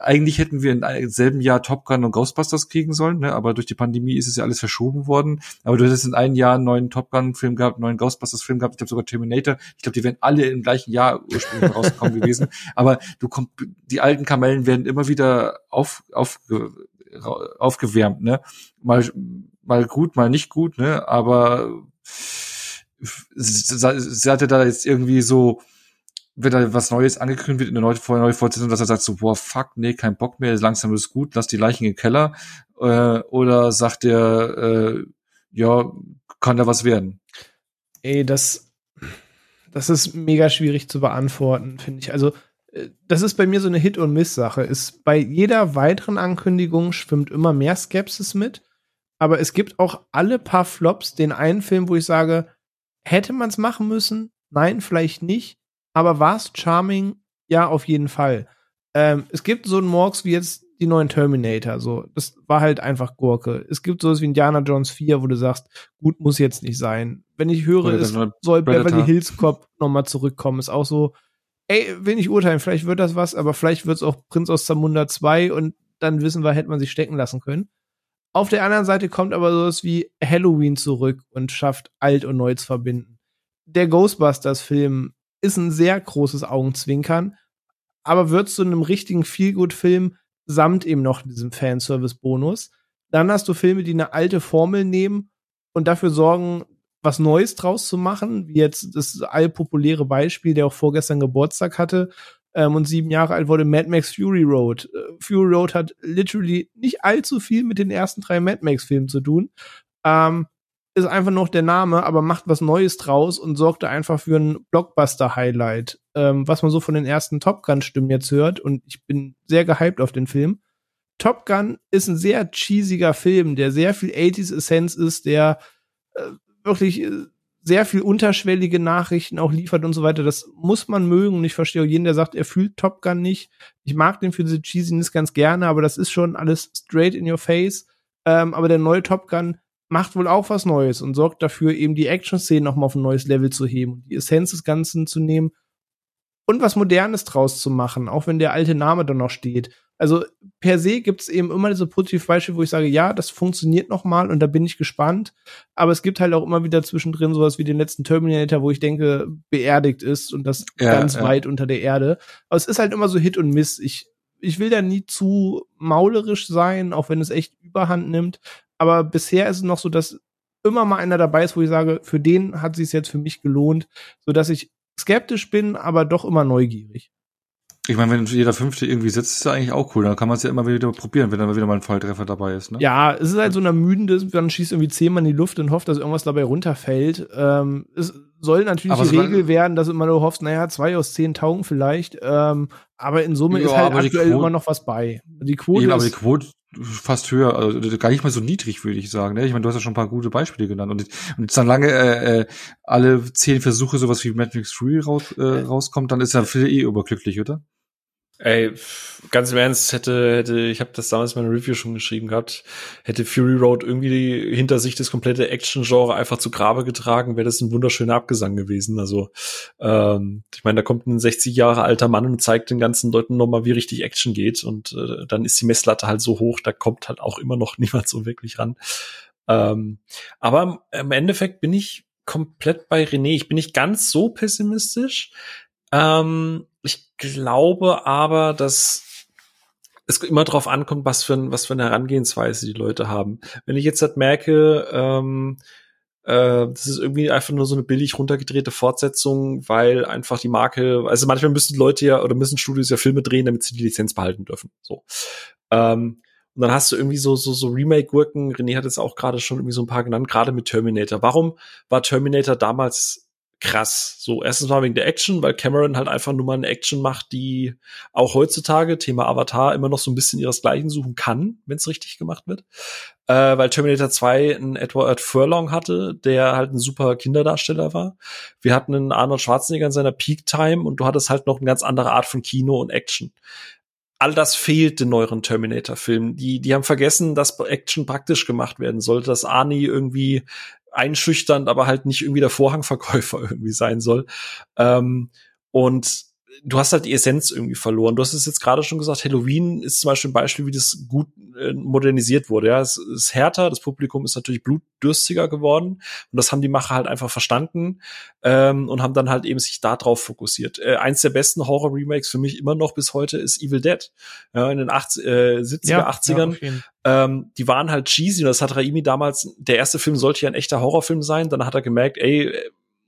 eigentlich hätten wir im selben Jahr Top Gun und Ghostbusters kriegen sollen, ne, aber durch die Pandemie ist es ja alles verschoben worden. Aber du hättest in einem Jahr einen neuen Top Gun-Film gehabt, einen neuen Ghostbusters-Film gehabt, ich glaube sogar Terminator. Ich glaube, die wären alle im gleichen Jahr ursprünglich rausgekommen gewesen. Aber du komm, die alten Kamellen werden immer wieder auf, auf, aufgewärmt, ne? Mal, mal gut, mal nicht gut, ne? Aber sie hatte da jetzt irgendwie so, wenn da was Neues angekündigt wird in der neue, neue Fortsetzung, dass er sagt so, boah, fuck, nee, kein Bock mehr, langsam ist gut, lass die Leichen im Keller, äh, oder sagt er, äh, ja, kann da was werden? Ey, das, das ist mega schwierig zu beantworten, finde ich. Also, äh, das ist bei mir so eine Hit- und Miss-Sache. Ist bei jeder weiteren Ankündigung schwimmt immer mehr Skepsis mit. Aber es gibt auch alle paar Flops den einen Film, wo ich sage, hätte man es machen müssen? Nein, vielleicht nicht. Aber war es charming? Ja, auf jeden Fall. Ähm, es gibt so einen Morgs wie jetzt die neuen Terminator. So, das war halt einfach Gurke. Es gibt sowas wie Indiana Jones 4, wo du sagst, gut muss jetzt nicht sein. Wenn ich höre, es soll Predator. Beverly Hills Cop nochmal zurückkommen, ist auch so, ey, will nicht urteilen, vielleicht wird das was, aber vielleicht wird es auch Prinz aus Zamunda 2 und dann wissen wir, hätte man sich stecken lassen können. Auf der anderen Seite kommt aber sowas wie Halloween zurück und schafft alt und neu zu verbinden. Der Ghostbusters-Film ist ein sehr großes Augenzwinkern, aber wird zu einem richtigen Feelgood-Film samt eben noch diesem Fanservice-Bonus. Dann hast du Filme, die eine alte Formel nehmen und dafür sorgen, was Neues draus zu machen, wie jetzt das allpopuläre Beispiel, der auch vorgestern Geburtstag hatte ähm, und sieben Jahre alt wurde, Mad Max Fury Road. Äh, Fury Road hat literally nicht allzu viel mit den ersten drei Mad Max-Filmen zu tun. Ähm, ist einfach noch der Name, aber macht was Neues draus und sorgte einfach für ein Blockbuster-Highlight, ähm, was man so von den ersten Top Gun-Stimmen jetzt hört. Und ich bin sehr gehypt auf den Film. Top Gun ist ein sehr cheesiger Film, der sehr viel 80s Essenz ist, der äh, wirklich äh, sehr viel unterschwellige Nachrichten auch liefert und so weiter. Das muss man mögen. Und ich verstehe auch jeden, der sagt, er fühlt Top Gun nicht. Ich mag den für diese Cheesiness ganz gerne, aber das ist schon alles straight in your face. Ähm, aber der neue Top Gun macht wohl auch was Neues und sorgt dafür, eben die Action-Szenen nochmal auf ein neues Level zu heben und die Essenz des Ganzen zu nehmen und was Modernes draus zu machen, auch wenn der alte Name dann noch steht. Also per se gibt es eben immer diese Positivbeispiele, wo ich sage, ja, das funktioniert noch mal und da bin ich gespannt. Aber es gibt halt auch immer wieder zwischendrin sowas wie den letzten Terminator, wo ich denke, beerdigt ist und das ja, ganz ja. weit unter der Erde. Aber es ist halt immer so Hit und Miss. Ich, ich will da nie zu maulerisch sein, auch wenn es echt Überhand nimmt. Aber bisher ist es noch so, dass immer mal einer dabei ist, wo ich sage, für den hat sich jetzt für mich gelohnt, so dass ich skeptisch bin, aber doch immer neugierig. Ich meine, wenn jeder Fünfte irgendwie sitzt, ist das eigentlich auch cool. Dann kann man es ja immer wieder probieren, wenn dann wieder mal ein Volltreffer dabei ist. Ne? Ja, es ist halt so ein ermüdendes, man schießt irgendwie zehnmal in die Luft und hofft, dass irgendwas dabei runterfällt. Ähm, es soll natürlich aber die Regel werden, dass immer nur hoffst, naja, zwei aus zehn taugen vielleicht. Ähm, aber in Summe ja, ist halt aktuell immer noch was bei. Die Quote ja, aber die Quote fast höher, also gar nicht mal so niedrig, würde ich sagen. Ne? Ich meine, du hast ja schon ein paar gute Beispiele genannt. Und, und jetzt dann lange äh, äh, alle zehn Versuche sowas wie Matrix 3 raus, äh, rauskommt, dann ist ja viele eh überglücklich, oder? Ey, ganz im Ernst, hätte, hätte, ich habe das damals in meiner Review schon geschrieben gehabt, hätte Fury Road irgendwie hinter sich das komplette Action-Genre einfach zu Grabe getragen, wäre das ein wunderschöner Abgesang gewesen. Also, ähm, ich meine, da kommt ein 60 Jahre alter Mann und zeigt den ganzen Leuten nochmal, wie richtig Action geht. Und äh, dann ist die Messlatte halt so hoch, da kommt halt auch immer noch niemand so wirklich ran. Ähm, aber im Endeffekt bin ich komplett bei René. Ich bin nicht ganz so pessimistisch. Ähm, ich glaube aber, dass es immer darauf ankommt, was für, ein, was für eine Herangehensweise die Leute haben. Wenn ich jetzt halt merke, ähm, äh, das ist irgendwie einfach nur so eine billig runtergedrehte Fortsetzung, weil einfach die Marke, also manchmal müssen Leute ja oder müssen Studios ja Filme drehen, damit sie die Lizenz behalten dürfen. So. Ähm, und dann hast du irgendwie so, so, so Remake-Gurken. René hat jetzt auch gerade schon irgendwie so ein paar genannt, gerade mit Terminator. Warum war Terminator damals krass. So, erstens mal wegen der Action, weil Cameron halt einfach nur mal eine Action macht, die auch heutzutage, Thema Avatar, immer noch so ein bisschen ihresgleichen suchen kann, wenn es richtig gemacht wird. Äh, weil Terminator 2 einen Edward Furlong hatte, der halt ein super Kinderdarsteller war. Wir hatten einen Arnold Schwarzenegger in seiner Peak-Time und du hattest halt noch eine ganz andere Art von Kino und Action all das fehlt den neueren Terminator-Filmen. Die, die haben vergessen, dass Action praktisch gemacht werden sollte, dass Arnie irgendwie einschüchternd, aber halt nicht irgendwie der Vorhangverkäufer irgendwie sein soll. Ähm, und du hast halt die Essenz irgendwie verloren. Du hast es jetzt gerade schon gesagt, Halloween ist zum Beispiel ein Beispiel, wie das gut äh, modernisiert wurde. Ja, es ist härter, das Publikum ist natürlich blutdürstiger geworden und das haben die Macher halt einfach verstanden ähm, und haben dann halt eben sich da drauf fokussiert. Äh, eins der besten Horror-Remakes für mich immer noch bis heute ist Evil Dead. Ja, in den 80, äh, 70er, ja, 80ern. Ja, ähm, die waren halt cheesy und das hat Raimi damals, der erste Film sollte ja ein echter Horrorfilm sein, dann hat er gemerkt, ey,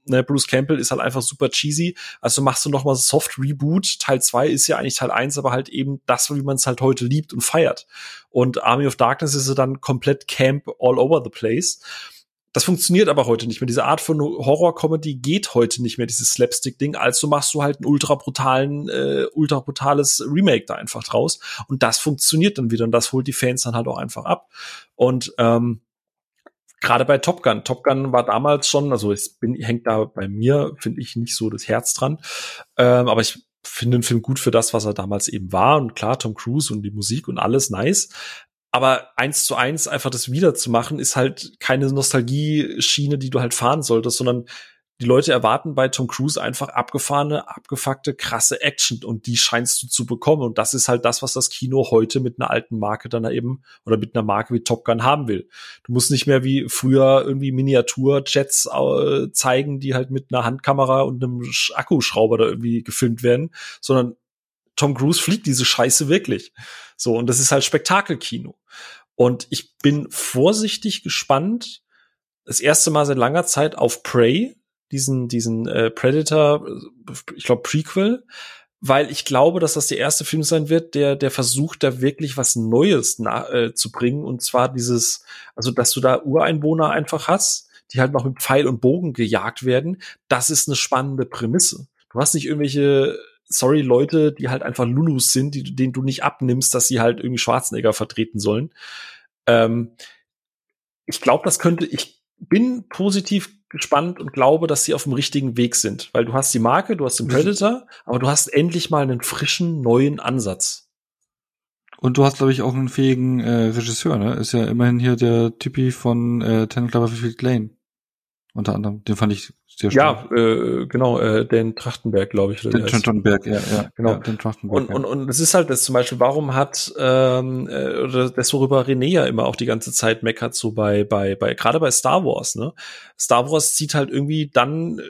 ne, Bruce Campbell ist halt einfach super cheesy. Also machst du noch mal Soft Reboot. Teil 2 ist ja eigentlich Teil 1, aber halt eben das, wie man es halt heute liebt und feiert. Und Army of Darkness ist dann komplett Camp all over the place. Das funktioniert aber heute nicht mehr. Diese Art von Horror-Comedy geht heute nicht mehr, dieses Slapstick-Ding. Also machst du halt einen ultra brutalen, äh, ultra brutales Remake da einfach draus. Und das funktioniert dann wieder und das holt die Fans dann halt auch einfach ab. Und ähm, gerade bei Top Gun. Top Gun war damals schon, also es bin, hängt da bei mir, finde ich, nicht so das Herz dran. Ähm, aber ich finde den Film gut für das, was er damals eben war. Und klar, Tom Cruise und die Musik und alles nice. Aber eins zu eins einfach das wiederzumachen, ist halt keine Nostalgie-Schiene, die du halt fahren solltest, sondern die Leute erwarten bei Tom Cruise einfach abgefahrene, abgefuckte, krasse Action und die scheinst du zu bekommen. Und das ist halt das, was das Kino heute mit einer alten Marke dann eben oder mit einer Marke wie Top Gun haben will. Du musst nicht mehr wie früher irgendwie Miniaturjets äh, zeigen, die halt mit einer Handkamera und einem Akkuschrauber da irgendwie gefilmt werden, sondern Tom Cruise fliegt diese Scheiße wirklich. So, und das ist halt Spektakelkino. Und ich bin vorsichtig gespannt, das erste Mal seit langer Zeit auf Prey, diesen, diesen äh, Predator, ich glaube Prequel, weil ich glaube, dass das der erste Film sein wird, der, der versucht, da wirklich was Neues na, äh, zu bringen. Und zwar dieses, also dass du da Ureinwohner einfach hast, die halt noch mit Pfeil und Bogen gejagt werden. Das ist eine spannende Prämisse. Du hast nicht irgendwelche sorry Leute, die halt einfach Lulus sind, die, denen du nicht abnimmst, dass sie halt irgendwie Schwarzenegger vertreten sollen. Ähm, ich glaube, das könnte, ich bin positiv gespannt und glaube, dass sie auf dem richtigen Weg sind, weil du hast die Marke, du hast den Predator, aber du hast endlich mal einen frischen, neuen Ansatz. Und du hast, glaube ich, auch einen fähigen äh, Regisseur, ne? Ist ja immerhin hier der Typi von äh, Ten Cloverfield Lane. Unter anderem. Den fand ich sehr stark. Ja, äh, genau, äh, den Trachtenberg, glaube ich. Den Trachtenberg, ja, ja. Genau. Ja, den Trachtenberg, und, ja. und, und es ist halt das zum Beispiel, warum hat, ähm, äh, oder das, worüber René ja immer auch die ganze Zeit meckert, so bei, bei, bei, gerade bei Star Wars, ne? Star Wars zieht halt irgendwie dann, äh,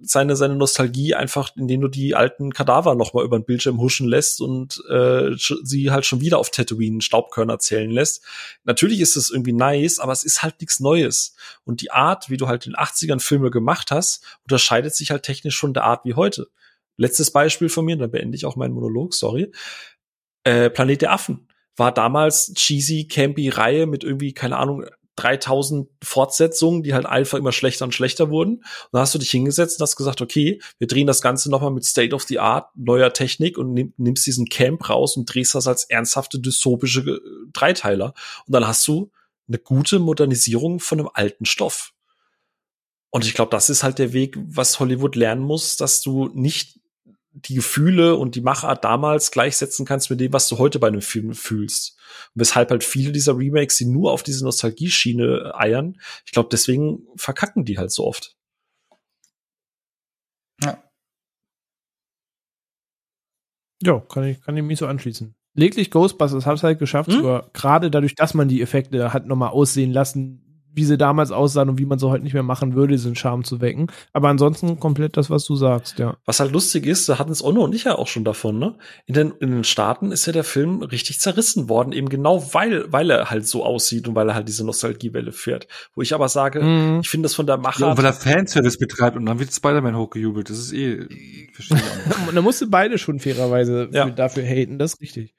seine, seine Nostalgie einfach, indem du die alten Kadaver noch mal über den Bildschirm huschen lässt und äh, sie halt schon wieder auf Tatooine Staubkörner zählen lässt. Natürlich ist das irgendwie nice, aber es ist halt nichts Neues. Und die Art, wie du halt in 80ern Filme gemacht hast, unterscheidet sich halt technisch von der Art wie heute. Letztes Beispiel von mir, dann beende ich auch meinen Monolog, sorry. Äh, Planet der Affen war damals cheesy, campy Reihe mit irgendwie, keine Ahnung, 3000 Fortsetzungen, die halt einfach immer schlechter und schlechter wurden. Und dann hast du dich hingesetzt und hast gesagt, okay, wir drehen das Ganze nochmal mit State of the Art, neuer Technik und nimm, nimmst diesen Camp raus und drehst das als ernsthafte dystopische äh, Dreiteiler. Und dann hast du eine gute Modernisierung von einem alten Stoff. Und ich glaube, das ist halt der Weg, was Hollywood lernen muss, dass du nicht die Gefühle und die Machart damals gleichsetzen kannst mit dem, was du heute bei einem Film fühlst. Und weshalb halt viele dieser Remakes, die nur auf diese Nostalgie-Schiene eiern, ich glaube, deswegen verkacken die halt so oft. Ja. Ja, kann ich, kann ich mich so anschließen. Leglich Ghostbusters hat es halt geschafft, hm? gerade dadurch, dass man die Effekte hat nochmal aussehen lassen, wie sie damals aussahen und wie man sie heute nicht mehr machen würde, diesen Charme zu wecken. Aber ansonsten komplett das, was du sagst, ja. Was halt lustig ist, da hatten es Onno und ich ja auch schon davon, ne? In den, in den Staaten ist ja der Film richtig zerrissen worden, eben genau weil, weil er halt so aussieht und weil er halt diese Nostalgiewelle fährt. Wo ich aber sage, mm. ich finde das von der Macher. Ja, weil er Fanservice betreibt und dann wird Spider-Man hochgejubelt. Das ist eh, verstehe ich auch. da musste beide schon fairerweise ja. dafür haten, das ist richtig.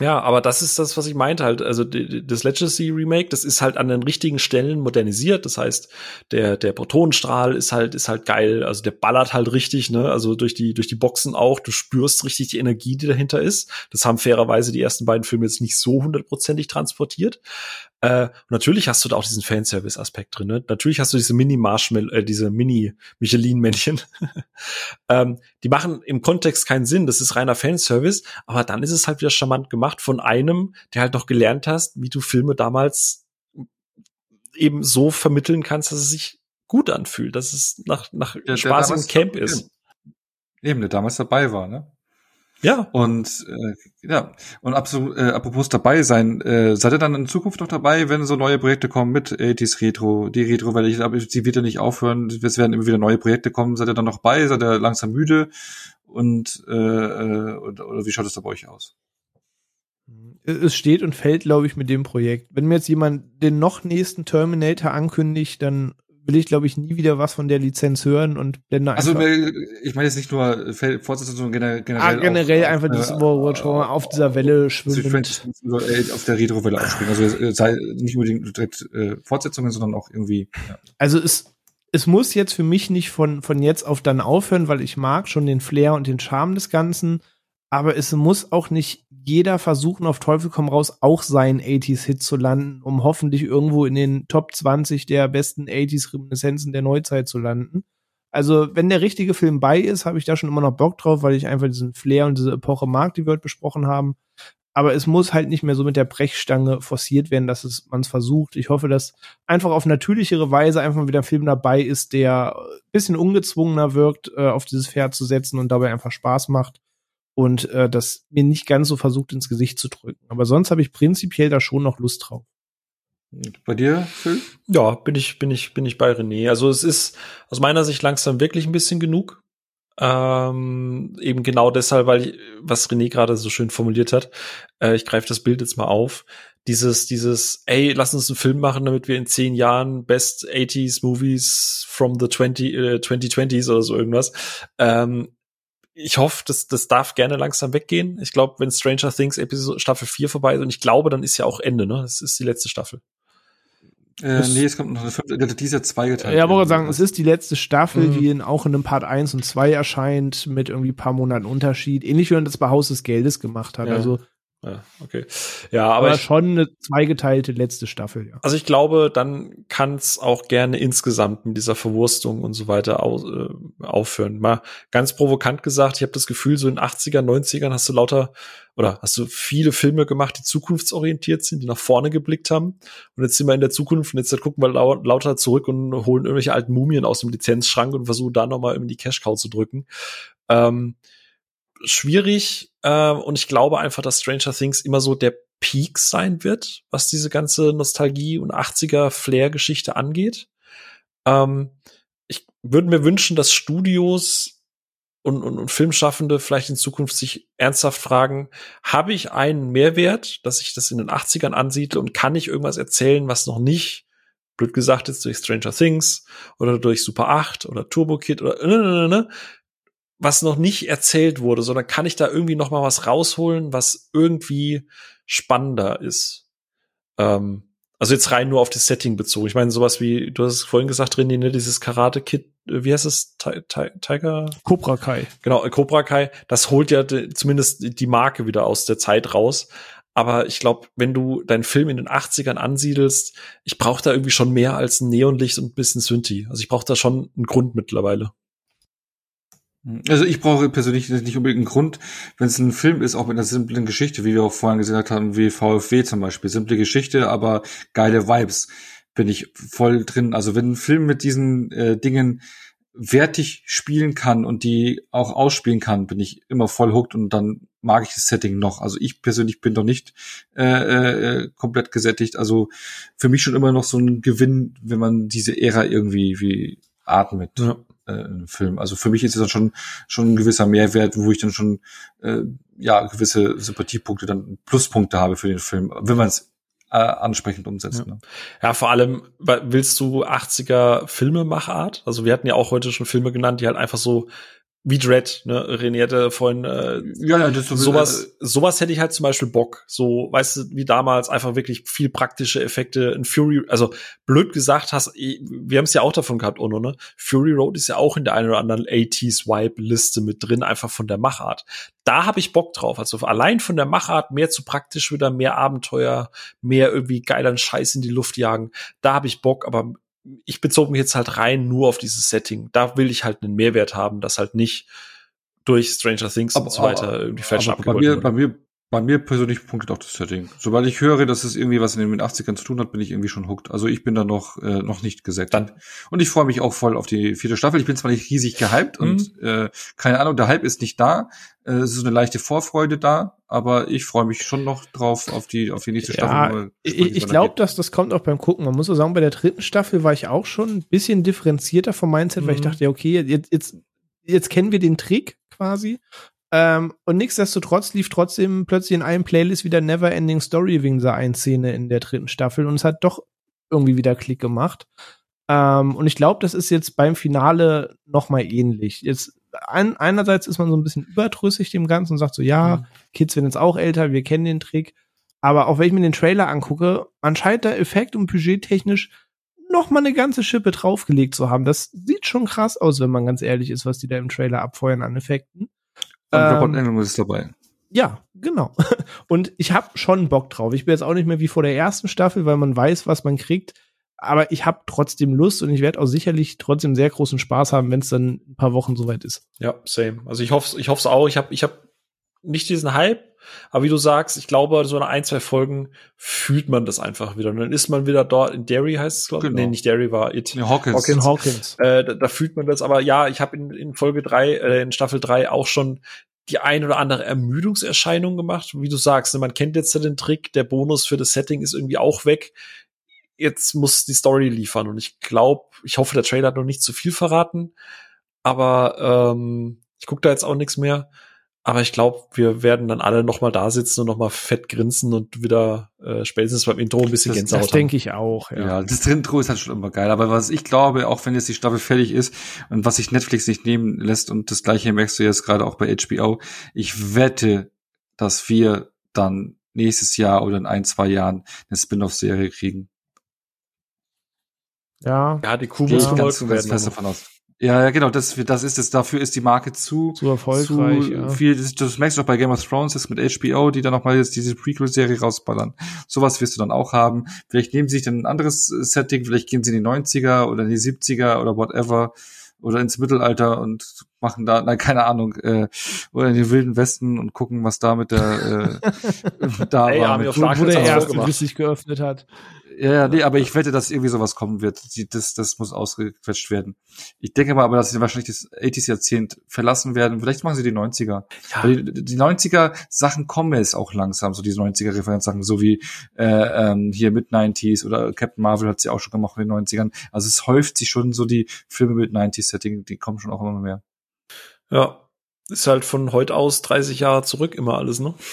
Ja, aber das ist das, was ich meinte halt. Also das Legacy Remake, das ist halt an den richtigen Stellen modernisiert. Das heißt, der der Protonenstrahl ist halt ist halt geil. Also der ballert halt richtig, ne? Also durch die durch die Boxen auch. Du spürst richtig die Energie, die dahinter ist. Das haben fairerweise die ersten beiden Filme jetzt nicht so hundertprozentig transportiert. Äh, natürlich hast du da auch diesen Fanservice-Aspekt drin. Ne? Natürlich hast du diese Mini-Marshmallow, äh, diese Mini-Michelin-Männchen. ähm, die machen im Kontext keinen Sinn. Das ist reiner Fanservice. Aber dann ist es halt wieder charmant gemacht von einem, der halt noch gelernt hast, wie du Filme damals eben so vermitteln kannst, dass es sich gut anfühlt, dass es nach, nach der, Spaß im Camp ist. Eben, der damals dabei war, ne? Ja. Und äh, ja, und absolut, äh, apropos dabei sein, äh, seid ihr dann in Zukunft noch dabei, wenn so neue Projekte kommen mit 80s Retro, die Retro, weil ich glaube, sie wird ja nicht aufhören, es werden immer wieder neue Projekte kommen, seid ihr dann noch bei, seid ihr langsam müde und äh, äh oder, oder wie schaut es da bei euch aus? Es steht und fällt, glaube ich, mit dem Projekt. Wenn mir jetzt jemand den noch nächsten Terminator ankündigt, dann will ich, glaube ich, nie wieder was von der Lizenz hören und blende also, einfach. Also, ich meine jetzt nicht nur Fortsetzung, sondern generell. Ah, generell einfach äh, dieses, wo, wo schon mal auf dieser Welle schwimmt. Auf der Retro-Welle aufspringen. Also, äh, sei nicht unbedingt direkt äh, Fortsetzungen, sondern auch irgendwie. Ja. Also, es, es muss jetzt für mich nicht von, von jetzt auf dann aufhören, weil ich mag schon den Flair und den Charme des Ganzen. Aber es muss auch nicht jeder versuchen, auf Teufel komm raus, auch seinen 80s-Hit zu landen, um hoffentlich irgendwo in den Top 20 der besten 80s-Reminiszenzen der Neuzeit zu landen. Also, wenn der richtige Film bei ist, habe ich da schon immer noch Bock drauf, weil ich einfach diesen Flair und diese Epoche mag, die wir heute besprochen haben. aber es muss halt nicht mehr so mit der Brechstange forciert werden, dass es man es versucht. Ich hoffe, dass einfach auf natürlichere Weise einfach wieder ein Film dabei ist, der bisschen ungezwungener wirkt, äh, auf dieses Pferd zu setzen und dabei einfach Spaß macht und äh, das mir nicht ganz so versucht ins Gesicht zu drücken. Aber sonst habe ich prinzipiell da schon noch Lust drauf. Bei dir, Phil? Ja, bin ich, bin ich, bin ich bei René. Also es ist aus meiner Sicht langsam wirklich ein bisschen genug. Ähm, eben genau deshalb, weil ich, was René gerade so schön formuliert hat, äh, ich greife das Bild jetzt mal auf. Dieses, dieses, ey, lass uns einen Film machen, damit wir in zehn Jahren Best 80s Movies from the 20, äh, 2020s oder so irgendwas. Ähm, ich hoffe, das, das darf gerne langsam weggehen. Ich glaube, wenn Stranger Things Episode Staffel 4 vorbei ist, und ich glaube, dann ist ja auch Ende, ne? Das ist die letzte Staffel. Äh, nee, es kommt noch eine fünfte, die ist ja zweigeteilt. Ja, wollte sagen, es ist die letzte Staffel, mhm. die in, auch in einem Part 1 und 2 erscheint, mit irgendwie paar Monaten Unterschied. Ähnlich wie man das bei Haus des Geldes gemacht hat. Ja. Also ja, okay. Ja, aber, aber ich, schon eine zweigeteilte letzte Staffel, ja. Also ich glaube, dann kann es auch gerne insgesamt mit dieser Verwurstung und so weiter au äh, aufhören. Mal ganz provokant gesagt, ich habe das Gefühl, so in 80er, 90ern hast du lauter oder hast du viele Filme gemacht, die zukunftsorientiert sind, die nach vorne geblickt haben. Und jetzt sind wir in der Zukunft und jetzt gucken wir lau lauter zurück und holen irgendwelche alten Mumien aus dem Lizenzschrank und versuchen da nochmal in die Cash-Cow zu drücken. Ähm, schwierig äh, und ich glaube einfach, dass Stranger Things immer so der Peak sein wird, was diese ganze Nostalgie und 80er Flair-Geschichte angeht. Ähm, ich würde mir wünschen, dass Studios und, und, und Filmschaffende vielleicht in Zukunft sich ernsthaft fragen, habe ich einen Mehrwert, dass ich das in den 80ern ansiedle und kann ich irgendwas erzählen, was noch nicht, blöd gesagt ist, durch Stranger Things oder durch Super 8 oder Turbo Kid oder ne, ne, ne, ne was noch nicht erzählt wurde, sondern kann ich da irgendwie noch mal was rausholen, was irgendwie spannender ist. Ähm, also jetzt rein nur auf das Setting bezogen. Ich meine, sowas wie, du hast es vorhin gesagt, René, ne, dieses Karate Kid, äh, wie heißt es? Tiger? Cobra Kai. Genau, Cobra Kai, das holt ja zumindest die Marke wieder aus der Zeit raus. Aber ich glaube, wenn du deinen Film in den 80ern ansiedelst, ich brauche da irgendwie schon mehr als ein Neonlicht und ein bisschen Synthi. Also ich brauche da schon einen Grund mittlerweile. Also ich brauche persönlich nicht unbedingt einen Grund, wenn es ein Film ist, auch mit einer simplen Geschichte, wie wir auch vorhin gesagt haben, wie VfW zum Beispiel. Simple Geschichte, aber geile Vibes bin ich voll drin. Also wenn ein Film mit diesen äh, Dingen wertig spielen kann und die auch ausspielen kann, bin ich immer voll hooked und dann mag ich das Setting noch. Also ich persönlich bin doch nicht äh, äh, komplett gesättigt. Also für mich schon immer noch so ein Gewinn, wenn man diese Ära irgendwie wie atmet. Ja äh, Film. Also für mich ist es dann schon schon ein gewisser Mehrwert, wo ich dann schon äh, ja gewisse Sympathiepunkte, dann Pluspunkte habe für den Film, wenn man es äh, ansprechend umsetzt. Ja. Ne? ja, vor allem willst du 80er Filmemachart? Also wir hatten ja auch heute schon Filme genannt, die halt einfach so wie Dread, ne? René hatte vorhin äh, ja, ja, das sowas, äh, sowas hätte ich halt zum Beispiel Bock. So, weißt du, wie damals einfach wirklich viel praktische Effekte in Fury, also blöd gesagt hast, wir haben es ja auch davon gehabt, Ono, ne? Fury Road ist ja auch in der einen oder anderen 80s Vibe-Liste mit drin, einfach von der Machart. Da habe ich Bock drauf. Also allein von der Machart mehr zu praktisch wieder, mehr Abenteuer, mehr irgendwie geileren Scheiß in die Luft jagen. Da habe ich Bock, aber ich bezog mich jetzt halt rein nur auf dieses Setting. Da will ich halt einen Mehrwert haben, das halt nicht durch Stranger Things aber, und so weiter irgendwie falsch aber bei mir, bei mir, bei mir persönlich punktet auch das Setting. Sobald ich höre, dass es irgendwie was in den 80ern zu tun hat, bin ich irgendwie schon hooked. Also ich bin da noch, äh, noch nicht gesättigt. Dann. Und ich freue mich auch voll auf die vierte Staffel. Ich bin zwar nicht riesig gehypt mhm. und äh, keine Ahnung, der Hype ist nicht da. Äh, es ist eine leichte Vorfreude da, aber ich freue mich schon noch drauf auf die, auf die nächste ja, Staffel. Ich, ich glaube, dass das kommt auch beim Gucken. Man muss so sagen, bei der dritten Staffel war ich auch schon ein bisschen differenzierter vom Mindset, mhm. weil ich mhm. dachte, okay, jetzt, jetzt, jetzt kennen wir den Trick quasi. Ähm, und nichtsdestotrotz lief trotzdem plötzlich in einem Playlist wieder Never Ending Story wegen dieser einen Szene in der dritten Staffel und es hat doch irgendwie wieder Klick gemacht. Ähm, und ich glaube, das ist jetzt beim Finale noch mal ähnlich. Jetzt ein, einerseits ist man so ein bisschen überdrüssig dem Ganzen und sagt so, ja, mhm. Kids werden jetzt auch älter, wir kennen den Trick. Aber auch wenn ich mir den Trailer angucke, man scheint da effekt- und budgettechnisch noch mal eine ganze Schippe draufgelegt zu haben. Das sieht schon krass aus, wenn man ganz ehrlich ist, was die da im Trailer abfeuern an Effekten. Und ähm, Robert ist dabei. Ja, genau. Und ich habe schon Bock drauf. Ich bin jetzt auch nicht mehr wie vor der ersten Staffel, weil man weiß, was man kriegt aber ich habe trotzdem Lust und ich werde auch sicherlich trotzdem sehr großen Spaß haben, wenn es dann ein paar Wochen soweit ist. Ja, same. Also ich hoffe, ich hoffe es auch. Ich habe, ich habe nicht diesen Hype, Aber wie du sagst, ich glaube, so eine ein, zwei Folgen fühlt man das einfach wieder. Und dann ist man wieder dort in Derry, heißt es, glaube ich. Genau. Nee, nicht Derry war It. Nee, Hawkins. Hawkins. Hawkins. Äh, da, da fühlt man das. Aber ja, ich habe in, in Folge drei, äh, in Staffel drei auch schon die ein oder andere Ermüdungserscheinung gemacht. Wie du sagst, ne, man kennt jetzt ja den Trick, der Bonus für das Setting ist irgendwie auch weg. Jetzt muss die Story liefern. Und ich glaube, ich hoffe, der Trailer hat noch nicht zu viel verraten. Aber ähm, ich gucke da jetzt auch nichts mehr. Aber ich glaube, wir werden dann alle noch mal da sitzen und noch mal fett grinsen und wieder äh, spätestens beim Intro ein bisschen Das- Gänsehaut Das denke ich auch, Ja. ja. das Intro ist halt schon immer geil. Aber was ich glaube, auch wenn jetzt die Staffel fertig ist und was sich Netflix nicht nehmen lässt und das gleiche merkst du jetzt gerade auch bei HBO, ich wette, dass wir dann nächstes Jahr oder in ein, zwei Jahren eine Spin-off-Serie kriegen. Ja, Ja, die Kuh muss ich ganz, ganz fest davon aus. Ja, ja, genau, das, das ist es. Dafür ist die Marke zu, zu erfolgreich, zu ja. viel. Das, das merkst du auch bei Game of Thrones jetzt mit HBO, die dann noch mal jetzt diese Prequel-Serie rausballern. Sowas wirst du dann auch haben. Vielleicht nehmen sie sich dann ein anderes äh, Setting, vielleicht gehen sie in die 90er oder in die 70er oder whatever oder ins Mittelalter und machen da, nein, keine Ahnung, äh, oder in den wilden Westen und gucken, was da mit der äh, da Ey, war. Mit, Wo, wo der erste richtig geöffnet hat. Ja, ja, nee, aber ich wette, dass irgendwie sowas kommen wird. Die, das, das muss ausgequetscht werden. Ich denke mal aber, dass sie wahrscheinlich das 80s Jahrzehnt verlassen werden. Vielleicht machen sie die 90er. Ja. Die, die 90er Sachen kommen jetzt auch langsam, so diese 90er Referenzsachen, so wie äh, ähm, hier mit 90s oder Captain Marvel hat sie auch schon gemacht in den 90ern. Also es häuft sich schon so die Filme mit 90s Setting, die kommen schon auch immer mehr. Ja, ist halt von heute aus 30 Jahre zurück immer alles, ne?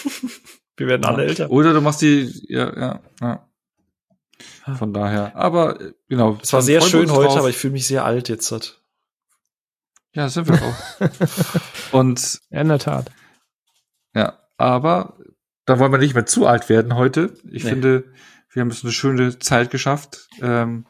Wir werden alle älter. Oder du machst die, ja, ja, ja. Von daher. Aber äh, genau. Es war sehr schön heute, drauf. aber ich fühle mich sehr alt jetzt. Halt. Ja, sind wir auch. Und Ja, in der Tat. Ja, aber da wollen wir nicht mehr zu alt werden heute. Ich Nee. finde, wir haben jetzt eine schöne Zeit geschafft. Ähm,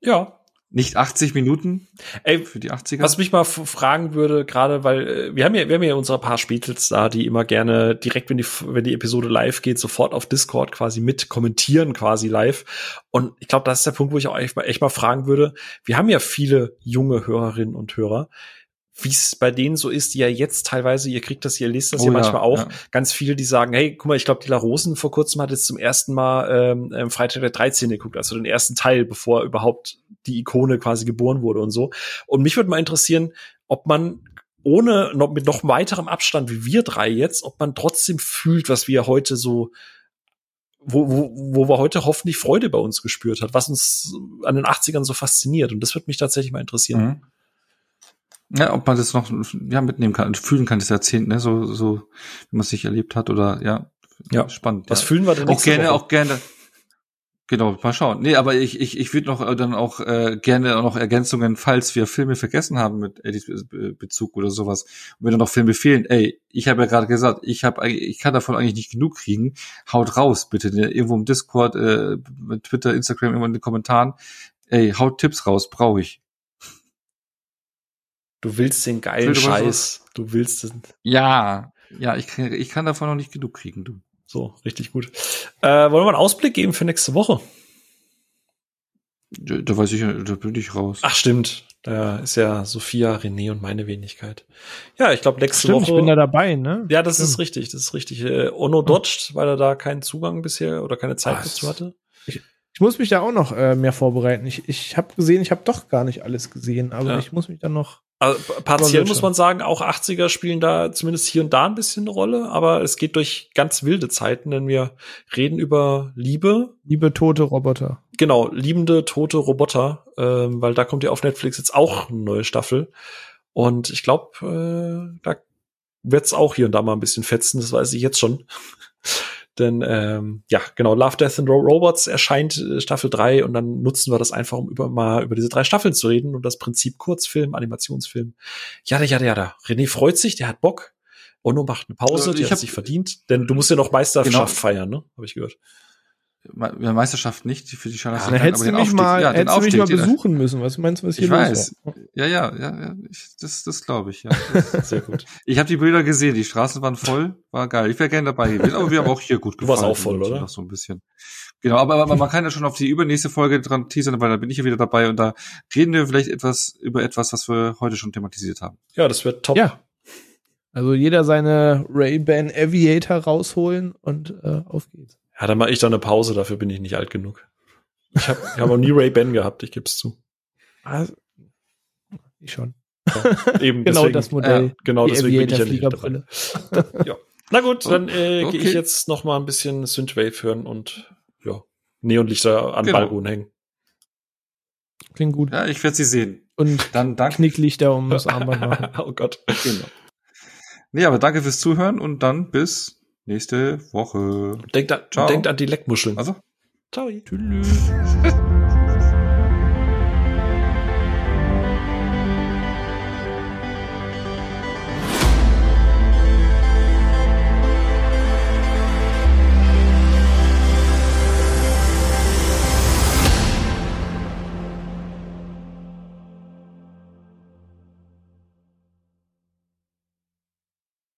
Ja. Nicht 80 Minuten Ey, für die 80er. Was mich mal fragen würde, gerade weil äh, wir haben ja, wir haben ja unsere paar Spätels da, die immer gerne direkt, wenn die, wenn die Episode live geht, sofort auf Discord quasi mit kommentieren quasi live. Und ich glaube, das ist der Punkt, wo ich auch echt mal, echt mal fragen würde. Wir haben ja viele junge Hörerinnen und Hörer. Wie es bei denen so ist, die ja jetzt teilweise, ihr kriegt das, ihr lest das Oh ja manchmal auch, ja. ganz viele, die sagen, hey, guck mal, ich glaube, die La Rosen vor kurzem hat jetzt zum ersten Mal ähm, ähm, Freitag der 13. geguckt, also den ersten Teil, bevor überhaupt die Ikone quasi geboren wurde und so. Und mich würde mal interessieren, ob man ohne noch mit noch weiterem Abstand wie wir drei jetzt, ob man trotzdem fühlt, was wir heute so wo, wo, wo wir heute hoffentlich Freude bei uns gespürt hat, was uns an den 80ern so fasziniert. Und das würde mich tatsächlich mal interessieren. Mhm. Ja, ob man das noch ja, mitnehmen kann und fühlen kann, das Jahrzehnt, ne? So, so, wie man es nicht erlebt hat oder ja, Ja. spannend. Was ja. fühlen wir denn auch gerne, Woche? auch gerne. Genau, mal schauen. Nee, aber ich, ich, ich würde noch äh, dann auch äh, gerne noch Ergänzungen, falls wir Filme vergessen haben mit Be- Bezug oder sowas. Und wenn da noch Filme fehlen, ey, ich habe ja gerade gesagt, ich habe ich kann davon eigentlich nicht genug kriegen. Haut raus, bitte. Ne? Irgendwo im Discord, äh, mit Twitter, Instagram, irgendwo in den Kommentaren. Ey, haut Tipps raus, brauche ich. Du willst den geilen Scheiß. Du willst den. Ja. Ja, ich kann, ich kann davon noch nicht genug kriegen, du. So, richtig gut. Äh, wollen wir mal einen Ausblick geben für nächste Woche? Da, da weiß ich, da bin ich raus. Ach, stimmt. Da ist ja Sophia, René und meine Wenigkeit. Ja, ich glaube, nächste Stimmt, Woche. ich bin da dabei, ne? ja, das Stimmt. ist richtig, das ist richtig. Äh, Ono dodged, weil er da keinen Zugang bisher oder keine Zeit Was? dazu hatte. Ich muss mich da auch noch äh, mehr vorbereiten. Ich, ich habe gesehen, ich habe doch gar nicht alles gesehen, aber Ja. ich muss mich dann noch. Also, partiell muss man sagen, auch 80er spielen da zumindest hier und da ein bisschen eine Rolle, aber es geht durch ganz wilde Zeiten, denn wir reden über Liebe, Liebe tote Roboter. genau, liebende tote Roboter, ähm, weil da kommt ja auf Netflix jetzt auch eine neue Staffel. Und ich glaube, äh, da wird's auch hier und da mal ein bisschen fetzen, das weiß ich jetzt schon. Denn ähm, ja, genau, Love, Death and Ro- Robots erscheint äh, Staffel 3 und dann nutzen wir das einfach, um über mal über diese drei Staffeln zu reden und das Prinzip Kurzfilm, Animationsfilm. Ja, ja, ja, ja. René freut sich, der hat Bock. Ono macht eine Pause, Äh, die hat sich verdient, denn du musst ja noch Meisterschaft Genau. feiern, ne? Habe ich gehört. Me- ja, Meisterschaft nicht für die Scharlatan. Da hättest du mich mal, ja, den hättest du mich mal besuchen müssen. Was meinst du, was hier Ich los weiß. war? Ja, ja, ja, ja ich, das, das glaube ich. Ja. Sehr gut. ich habe die Bilder gesehen, die Straßen waren voll, war geil. Ich wäre gerne dabei gewesen, aber wir haben auch hier gut Du warst gefallen. auch voll, oder? Noch so ein bisschen. Genau, aber, aber man kann ja schon auf die übernächste Folge dran teasern, weil da bin ich ja wieder dabei und da reden wir vielleicht etwas über etwas, was wir heute schon thematisiert haben. Ja, das wird top. Ja. Also jeder seine Ray-Ban Aviator rausholen und äh, auf geht's. Ja, dann mache ich da eine Pause, dafür bin ich nicht alt genug. Ich habe ich hab noch nie Ray-Ban gehabt, ich geb's zu. Also, ich schon. Ja, eben Genau deswegen, das Modell. Ja, genau Die deswegen bin ich ja Aviator dabei. ja. Na gut, dann äh, Okay. gehe ich jetzt noch mal ein bisschen Synthwave hören und ja, Neonlichter an Genau. Balkon hängen. Klingt gut. Ja, ich werde sie sehen. Und Dann danke. Knicklichter um das Armband machen. oh Gott. Genau. Nee, aber danke fürs Zuhören und dann bis nächste Woche. Denkt an, Ciao. denkt an die Leckmuscheln. Also, Ciao. Tschüss.